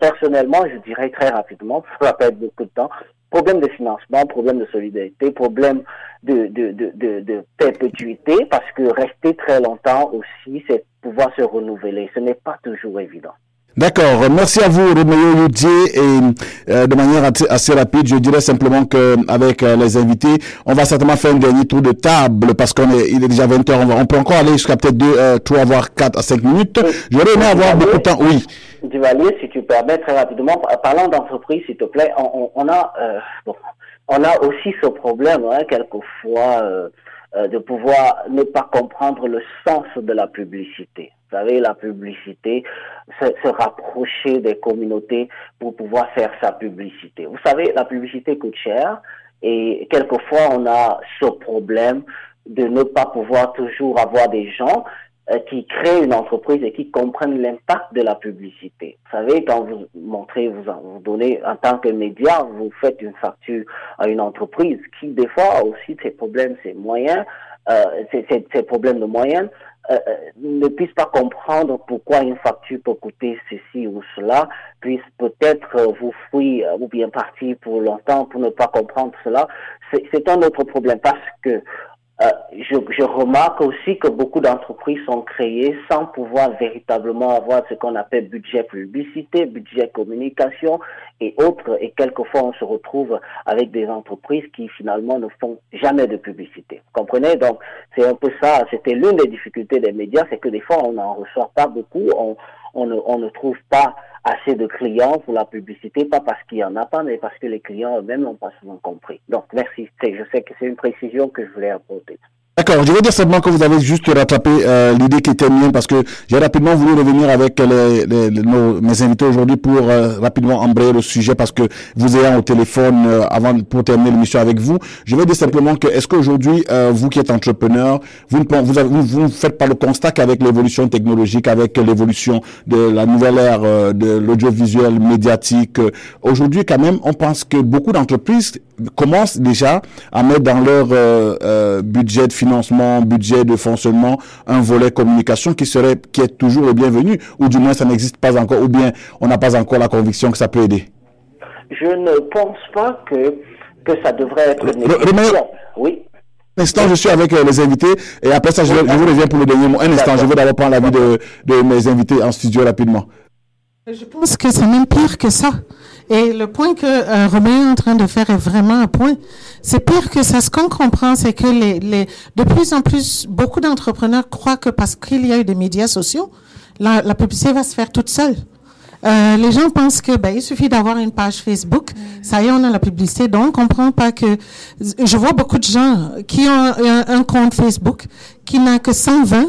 personnellement, je dirais très rapidement, (laughs) ça va pas être beaucoup de temps, problème de financement, problème de solidarité, problème de, de, de, de, de perpétuité, parce que rester très longtemps aussi, c'est pouvoir se renouveler. Ce n'est pas toujours évident. D'accord, merci à vous Roméo Youdier et euh, de manière assez rapide, je dirais simplement que avec euh, les invités, on va certainement faire un dernier tour de table parce qu'on est il est déjà 20 heures, on, va, on peut encore aller jusqu'à peut-être deux, euh, trois voire quatre à cinq minutes. J'aurais aimé avoir beaucoup de temps. Oui. Duvalier, si tu permets très rapidement, parlant d'entreprise, s'il te plaît, on, on a euh, bon, on a aussi ce problème hein, quelquefois euh, de pouvoir ne pas comprendre le sens de la publicité. Vous savez, la publicité, se, se, rapprocher des communautés pour pouvoir faire sa publicité. Vous savez, la publicité coûte cher et quelquefois on a ce problème de ne pas pouvoir toujours avoir des gens euh, qui créent une entreprise et qui comprennent l'impact de la publicité. Vous savez, quand vous montrez, vous, vous donnez en tant que média, vous faites une facture à une entreprise qui, des fois, aussi ses problèmes, ses moyens, euh, ses, ses, ses problèmes de moyens, euh, ne puissent pas comprendre pourquoi une facture peut coûter ceci ou cela, puissent peut-être vous fuir ou bien partir pour longtemps pour ne pas comprendre cela, c'est un autre problème parce que euh, je, je, remarque aussi que beaucoup d'entreprises sont créées sans pouvoir véritablement avoir ce qu'on appelle budget publicité, budget communication et autres. Et quelquefois, on se retrouve avec des entreprises qui finalement ne font jamais de publicité. Vous comprenez? Donc, c'est un peu ça. C'était l'une des difficultés des médias, c'est que des fois, on n'en reçoit pas beaucoup. On ne, on ne trouve pas assez de clients pour la publicité, pas parce qu'il y en a pas, mais parce que les clients eux-mêmes n'ont pas souvent compris. Donc, merci. Je sais que c'est une précision que je voulais apporter. D'accord, je veux dire simplement que vous avez juste rattrapé euh, l'idée qui était mienne parce que j'ai rapidement voulu revenir avec les, les, les nos, mes invités aujourd'hui pour euh, rapidement embrayer le sujet parce que vous ayant au téléphone euh, avant pour terminer l'émission avec vous, je veux dire simplement que est-ce qu'aujourd'hui euh, vous qui êtes entrepreneur, vous ne vous, vous, vous faites pas le constat qu'avec l'évolution technologique, avec l'évolution de la nouvelle ère euh, de l'audiovisuel médiatique, euh, aujourd'hui quand même on pense que beaucoup d'entreprises commencent déjà à mettre dans leur budget de financement, budget de fonctionnement, un volet communication qui serait, qui est toujours le bienvenu, ou du moins ça n'existe pas encore, ou bien on n'a pas encore la conviction que ça peut aider Je ne pense pas que, que ça devrait être nécessaire. Oui. Un instant, je suis avec euh, les invités et après ça, je, je vous reviens pour le dernier mot. Un instant, je veux d'abord prendre l'avis de, de mes invités en studio rapidement. Je pense que c'est même pire que ça. Et le point que euh, Romain est en train de faire est vraiment un point. C'est pire que ça. Ce qu'on comprend, c'est que les, les, de plus en plus, beaucoup d'entrepreneurs croient que parce qu'il y a eu des médias sociaux, la, publicité va se faire toute seule. Euh, les gens pensent que ben, il suffit d'avoir une page Facebook, ça y est, on a la publicité. Donc, on comprend pas que je vois beaucoup de gens qui ont un compte Facebook qui n'a que 120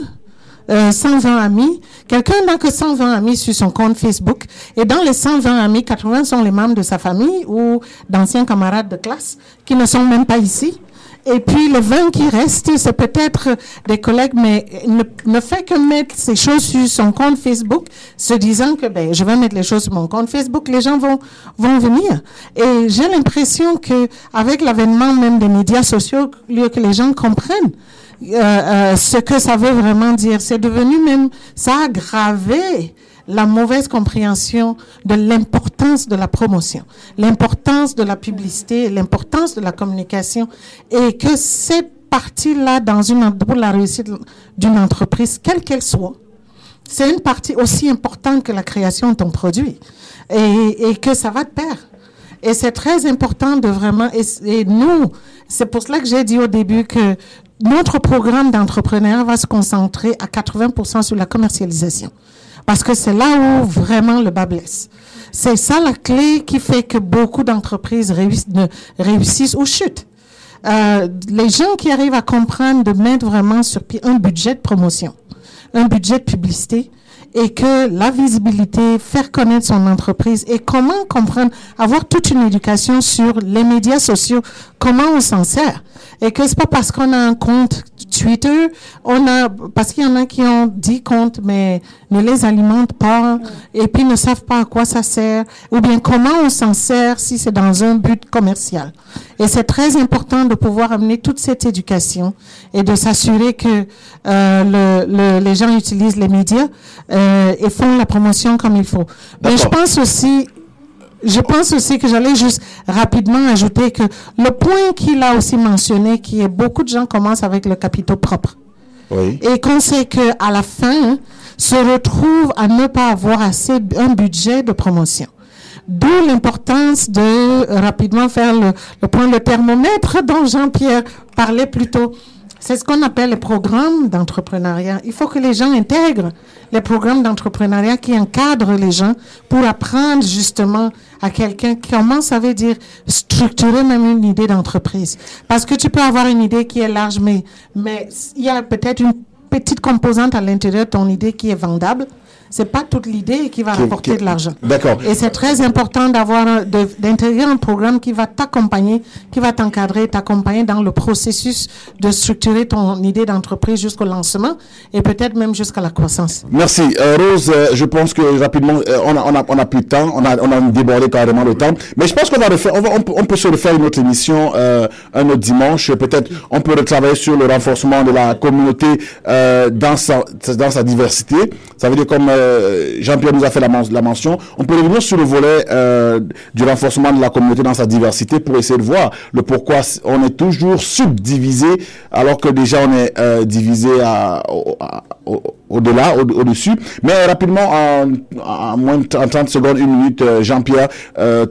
euh, 120 amis. Quelqu'un n'a que 120 amis sur son compte Facebook. Et dans les 120 amis, 80 sont les membres de sa famille ou d'anciens camarades de classe qui ne sont même pas ici. Et puis les 20 qui restent, c'est peut-être des collègues, mais ne, ne, fait que mettre ces choses sur son compte Facebook, se disant que ben, je vais mettre les choses sur mon compte Facebook, les gens vont, vont venir. Et j'ai l'impression que avec l'avènement même des médias sociaux, lieu que les gens comprennent euh, euh, ce que ça veut vraiment dire. C'est devenu même, ça a aggravé la mauvaise compréhension de l'importance de la promotion, l'importance de la publicité, l'importance de la communication et que cette partie-là dans une, pour la réussite d'une entreprise, quelle qu'elle soit, c'est une partie aussi importante que la création de ton produit et, et que ça va de pair. Et c'est très important de vraiment, et, et nous, c'est pour cela que j'ai dit au début que notre programme d'entrepreneur va se concentrer à 80% sur la commercialisation. Parce que c'est là où vraiment le bas blesse. C'est ça la clé qui fait que beaucoup d'entreprises réussissent, ou chutent. euh, les gens qui arrivent à comprendre de mettre vraiment sur pied un budget de promotion, un budget de publicité, et que la visibilité, faire connaître son entreprise et comment comprendre, avoir toute une éducation sur les médias sociaux, comment on s'en sert. Et que c'est pas parce qu'on a un compte Twitter, on a, parce qu'il y en a qui ont 10 comptes, mais ne les alimentent pas, et puis ne savent pas à quoi ça sert, ou bien comment on s'en sert si c'est dans un but commercial. Et c'est très important de pouvoir amener toute cette éducation et de s'assurer que euh, le, les gens utilisent les médias euh, et font la promotion comme il faut. Mais je pense aussi je pense aussi que j'allais juste rapidement ajouter que le point qu'il a aussi mentionné, qui est beaucoup de gens commencent avec le capitaux propre. Oui. Et qu'on sait que à la fin, se retrouve à ne pas avoir assez un budget de promotion. D'où l'importance de rapidement faire le, le point le thermomètre dont Jean-Pierre parlait plus tôt. C'est ce qu'on appelle les programmes d'entrepreneuriat. Il faut que les gens intègrent les programmes d'entrepreneuriat qui encadrent les gens pour apprendre justement à quelqu'un comment ça veut dire structurer même une idée d'entreprise. Parce que tu peux avoir une idée qui est large, mais, mais il y a peut-être une petite composante à l'intérieur de ton idée qui est vendable c'est pas toute l'idée qui va rapporter de l'argent. D'accord. Et c'est très important d'avoir d'intégrer un programme qui va t'accompagner, qui va t'encadrer, t'accompagner dans le processus de structurer ton idée d'entreprise jusqu'au lancement et peut-être même jusqu'à la croissance. Merci euh, Rose. Euh, je pense que rapidement euh, on a on a on a plus de temps, on a on a débordé carrément le temps, mais je pense qu'on va refaire, on va on peut se refaire une autre émission un autre dimanche. Peut-être on peut retravailler sur le renforcement de la communauté dans sa dans sa diversité. Ça veut dire comme euh, Jean-Pierre nous a fait la, mention, on peut revenir sur le volet euh, du renforcement de la communauté dans sa diversité pour essayer de voir le pourquoi on est toujours subdivisé alors que déjà on est euh, divisé au-delà, au-dessus. Mais rapidement, en, moins de 30 secondes, une minute, Jean-Pierre,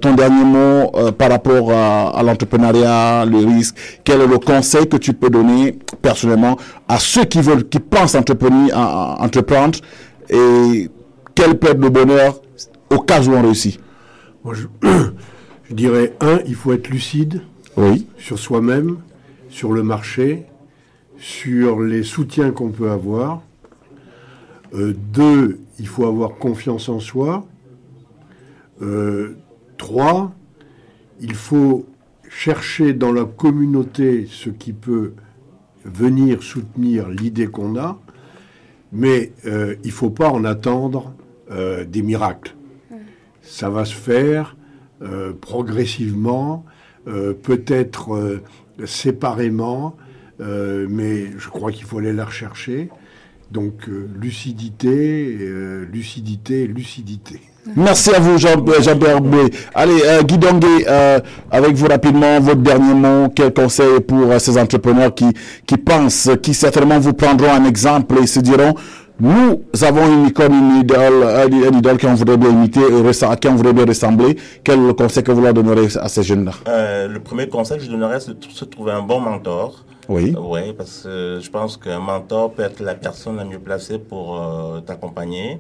ton dernier mot par rapport à, l'entrepreneuriat, le risque, quel est le conseil que tu peux donner personnellement à ceux qui veulent, qui pensent entreprendre et quelle perte de bonheur au cas où on réussit Moi, (clears throat) je, dirais, un, il faut être lucide oui. sur soi-même, sur le marché, sur les soutiens qu'on peut avoir. Euh, deux, il faut avoir confiance en soi. Euh, trois, il faut chercher dans la communauté ce qui peut venir soutenir l'idée qu'on a. Mais euh, il ne faut pas en attendre euh, des miracles. Ça va se faire euh, progressivement, peut-être séparément, mais je crois qu'il faut aller la rechercher. Donc lucidité, lucidité, lucidité. Merci à vous, Jean-Pierre Allez, Guy Dongué, avec vous rapidement, votre dernier mot, quel conseil pour ces entrepreneurs qui, qui pensent, qui certainement vous prendront un exemple et se diront, nous avons une icône, une idole, un idole qu'on voudrait bien imiter, à qui on voudrait bien ressembler. Quel est le conseil que vous leur donnerez à ces jeunes-là? Euh, Le premier conseil que je donnerais, c'est de se trouver un bon mentor. Oui. Oui, parce que je pense qu'un mentor peut être la personne la mieux placée pour euh, t'accompagner.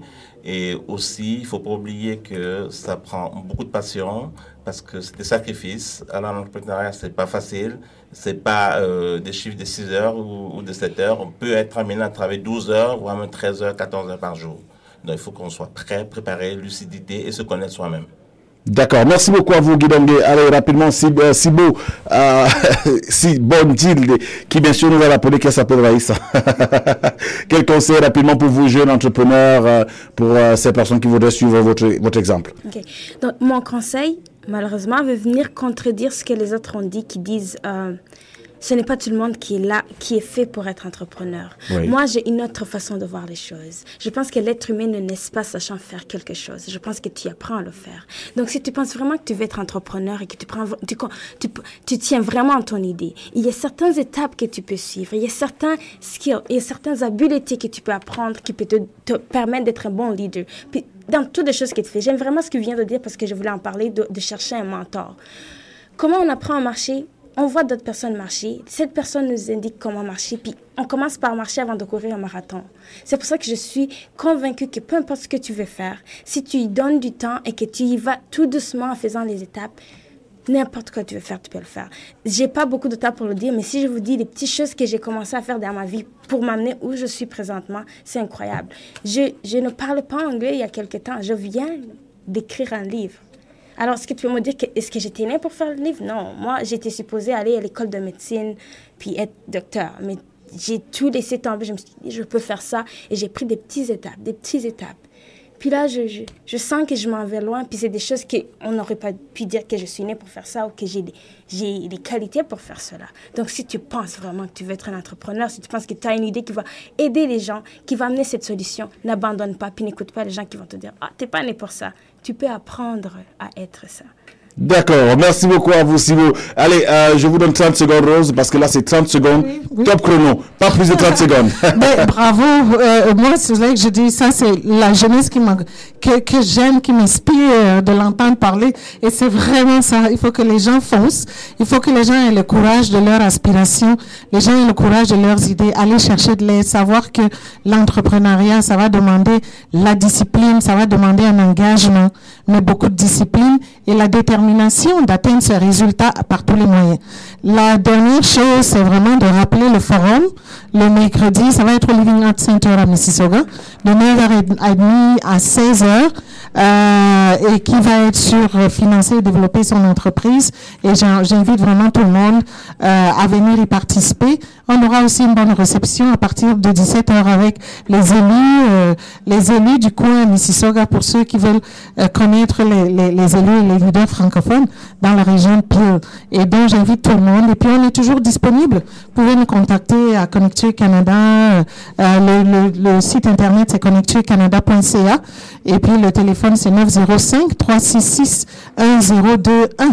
Et aussi, il faut pas oublier que ça prend beaucoup de passion parce que c'est des sacrifices. Alors, l'entrepreneuriat, c'est pas facile. C'est pas euh, des chiffres de 6 heures ou, de 7 heures. On peut être amené à travailler 12 heures, voire même 13 heures, 14 heures par jour. Donc, il faut qu'on soit prêt, préparé, lucidité et se connaître soi-même. D'accord. Merci beaucoup à vous, Guy Allez, rapidement, si, euh, si euh, (laughs) deal, qui bien sûr nous a rappelé qu'elle s'appelle Raïssa. Quel conseil rapidement pour vous, jeunes entrepreneurs, euh, pour euh, ces personnes qui voudraient suivre votre, exemple? Donc, mon conseil, malheureusement, veut venir contredire ce que les autres ont dit, qui disent ce n'est pas tout le monde qui est là, qui est fait pour être entrepreneur. Moi, j'ai une autre façon de voir les choses. Je pense que l'être humain ne naît pas sachant faire quelque chose. Je pense que tu apprends à le faire. Donc, si tu penses vraiment que tu veux être entrepreneur et que tu, prends, tu, tu, tu tiens vraiment à ton idée, il y a certaines étapes que tu peux suivre. Il y a certains skills, il y a certaines habiletés que tu peux apprendre qui peuvent te, te permettre d'être un bon leader. Puis, dans toutes les choses que tu fais, j'aime vraiment ce que tu viens de dire parce que je voulais en parler, de, de chercher un mentor. Comment on apprend à marcher on voit d'autres personnes marcher. Cette personne nous indique comment marcher, puis on commence par marcher avant de courir un marathon. C'est pour ça que je suis convaincue que peu importe ce que tu veux faire, si tu y donnes du temps et que tu y vas tout doucement en faisant les étapes, N'importe quoi tu veux faire, tu peux le faire. J'ai pas beaucoup de temps pour le dire, mais si je vous dis les petites choses que j'ai commencé à faire dans ma vie pour m'amener où je suis présentement, c'est incroyable. Je, je ne parle pas anglais il y a quelque temps. Je viens d'écrire un livre. Alors, est-ce que tu peux me dire, que, est-ce que j'étais née pour faire le livre? Non. Moi, j'étais supposée aller à l'école de médecine puis être docteur. Mais j'ai tout laissé tomber. Je me suis dit, je peux faire ça. Et j'ai pris des petites étapes, des petites étapes. Puis là, je, je, sens que je m'en vais loin. Puis c'est des choses qu'on n'aurait pas pu dire que je suis née pour faire ça ou que j'ai j'ai des qualités pour faire cela. Donc, si tu penses vraiment que tu veux être un entrepreneur, si tu penses que tu as une idée qui va aider les gens, qui va amener cette solution, n'abandonne pas, puis n'écoute pas les gens qui vont te dire Ah, t'es pas né pour ça. Tu peux apprendre à être ça. D'accord, merci beaucoup à vous, Sibo. Allez, euh, je vous donne 30 secondes, Rose, parce que là, c'est 30 secondes, Oui, oui. top chrono, pas plus de 30 (laughs) secondes. Mais bravo, euh, moi c'est vrai que je dis ça, c'est la jeunesse qui que, que j'aime, qui m'inspire euh, de l'entendre parler. Et c'est vraiment ça. Il faut que les gens foncent. Il faut que les gens aient le courage de leur aspiration. Les gens aient le courage de leurs idées. Aller chercher de l'aide. Savoir que l'entrepreneuriat, ça va demander la discipline, ça va demander un engagement, mais beaucoup de discipline et la détermination d'atteindre ce résultat par tous les moyens. La dernière chose, c'est vraiment de rappeler le forum. Le mercredi, ça va être au Living Arts Center à Mississauga, de 9h30 à 16h, euh, et qui va être sur euh, financer et développer son entreprise. Et j'in- j'invite vraiment tout le monde euh, à venir y participer. On aura aussi une bonne réception à partir de 17h avec les élus, euh, les élus du coin Mississauga pour ceux qui veulent euh, connaître les, élus et les leaders francophones dans la région Peel. Et donc j'invite tout le monde. Et puis on est toujours disponible. Vous pouvez nous contacter à Connecture Canada. euh, euh, le, le, le site internet c'est connecturecanada.ca. Et puis le téléphone c'est 905 366 1021.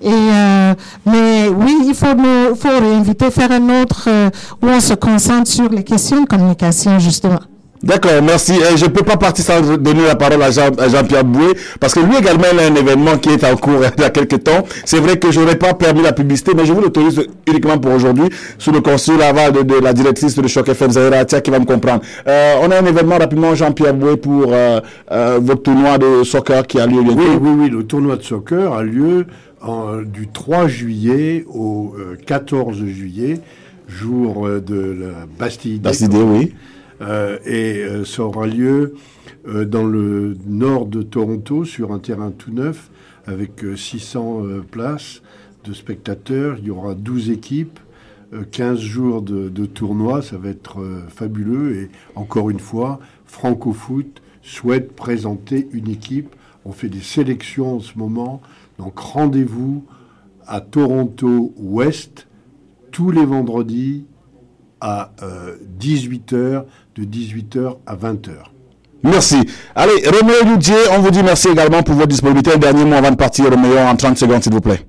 Et euh, mais oui, il faut nous, faut réinviter, faire un autre euh, où on se concentre sur les questions de communication justement. D'accord, merci. Et je ne peux pas partir sans donner la parole à, Jean, à Jean-Pierre Boué, parce que lui également, il a un événement qui est en cours (laughs) il y a quelques temps. C'est vrai que je n'aurais pas permis la publicité, mais je vous l'autorise uniquement pour aujourd'hui, sous le conseil l'aval de, de la directrice de Choc FM, Zahira Atia, qui va me comprendre. Euh, on a un événement rapidement, Jean-Pierre Boué, pour euh, euh, votre tournoi de soccer qui a lieu bientôt. Oui, oui, oui, le tournoi de soccer a lieu en- du 3 juillet au euh, 14 juillet, jour euh, de la Bastille. Bastille oui. Euh, et euh, ça aura lieu euh, dans le nord de Toronto, sur un terrain tout neuf, avec euh, 600 euh, places de spectateurs. Il y aura 12 équipes, euh, 15 jours de, de tournoi. Ça va être euh, fabuleux. Et encore une fois, Franco Foot souhaite présenter une équipe. On fait des sélections en ce moment. Donc rendez-vous à Toronto Ouest tous les vendredis à 18h, de 18h à 20h. Merci. Allez, Roméo Ludier, on vous dit merci également pour votre disponibilité. Un dernier mot avant de partir, Roméo, en 30 secondes, s'il vous plaît.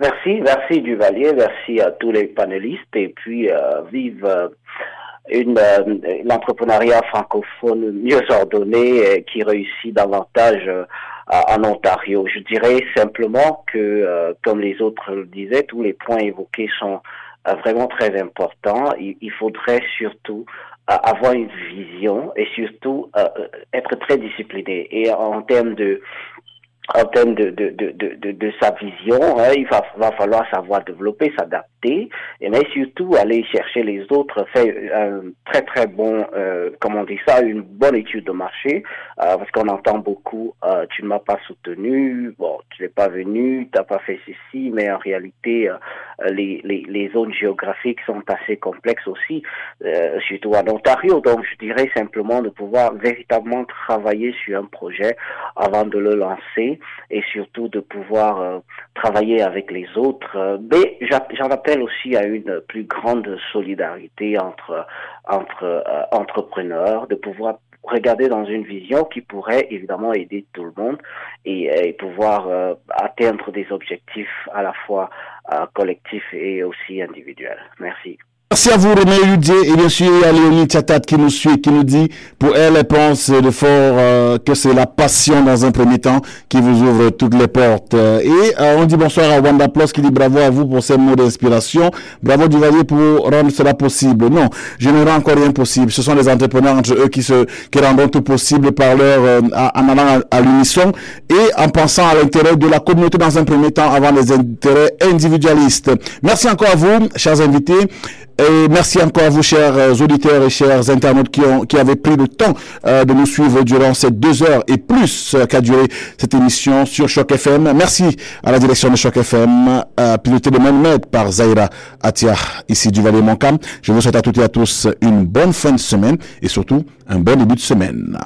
Merci, merci Duvalier, merci à tous les panélistes et puis euh, vive euh, une euh, l'entrepreneuriat francophone mieux ordonné et qui réussit davantage euh, en Ontario. Je dirais simplement que, euh, comme les autres le disaient, tous les points évoqués sont euh, vraiment très importants. Il, faudrait surtout euh, avoir une vision et surtout être très discipliné. Et en termes de en termes de, de, de, de, de, de sa vision, hein, il va, va falloir savoir développer, s'adapter, et mais surtout aller chercher les autres, faire un très très bon, euh, comment on dit ça, une bonne étude de marché, euh, parce qu'on entend beaucoup, euh, tu ne m'as pas soutenu, bon, tu n'es pas venu, tu n'as pas fait ceci, mais en réalité, euh, les, les, les zones géographiques sont assez complexes aussi, euh, surtout en Ontario, donc je dirais simplement de pouvoir véritablement travailler sur un projet avant de le lancer et surtout de pouvoir euh, travailler avec les autres. Euh, mais j'en appelle aussi à une plus grande solidarité entre entre entrepreneurs, de pouvoir regarder dans une vision qui pourrait évidemment aider tout le monde et, et pouvoir euh, atteindre des objectifs à la fois euh, collectifs et aussi individuels. Merci. Merci à vous, René Ludier, et bien sûr à Léonie Tchatat qui nous suit, qui nous dit, pour elle, elle pense de fort euh, que c'est la passion dans un premier temps qui vous ouvre toutes les portes. Euh, et euh, on dit bonsoir à Wanda Plus qui dit bravo à vous pour ces mots d'inspiration. Bravo Duvalier pour rendre cela possible. Non, je ne rends encore rien possible. Ce sont les entrepreneurs entre eux qui se qui rendront tout possible par leur en allant à, à l'unisson et en pensant à l'intérêt de la communauté dans un premier temps avant les intérêts individualistes. Merci encore à vous, chers invités. Et merci encore à vous, chers euh, auditeurs et chers internautes qui, ont, qui avaient pris le temps euh, de nous suivre durant ces deux heures et plus euh, qu'a duré cette émission sur Choc FM. Merci à la direction de Choc FM, euh, pilotée de main maître par Zaira Atia, ici du Valais Moncam. Je vous souhaite à toutes et à tous une bonne fin de semaine et surtout un bon début de semaine.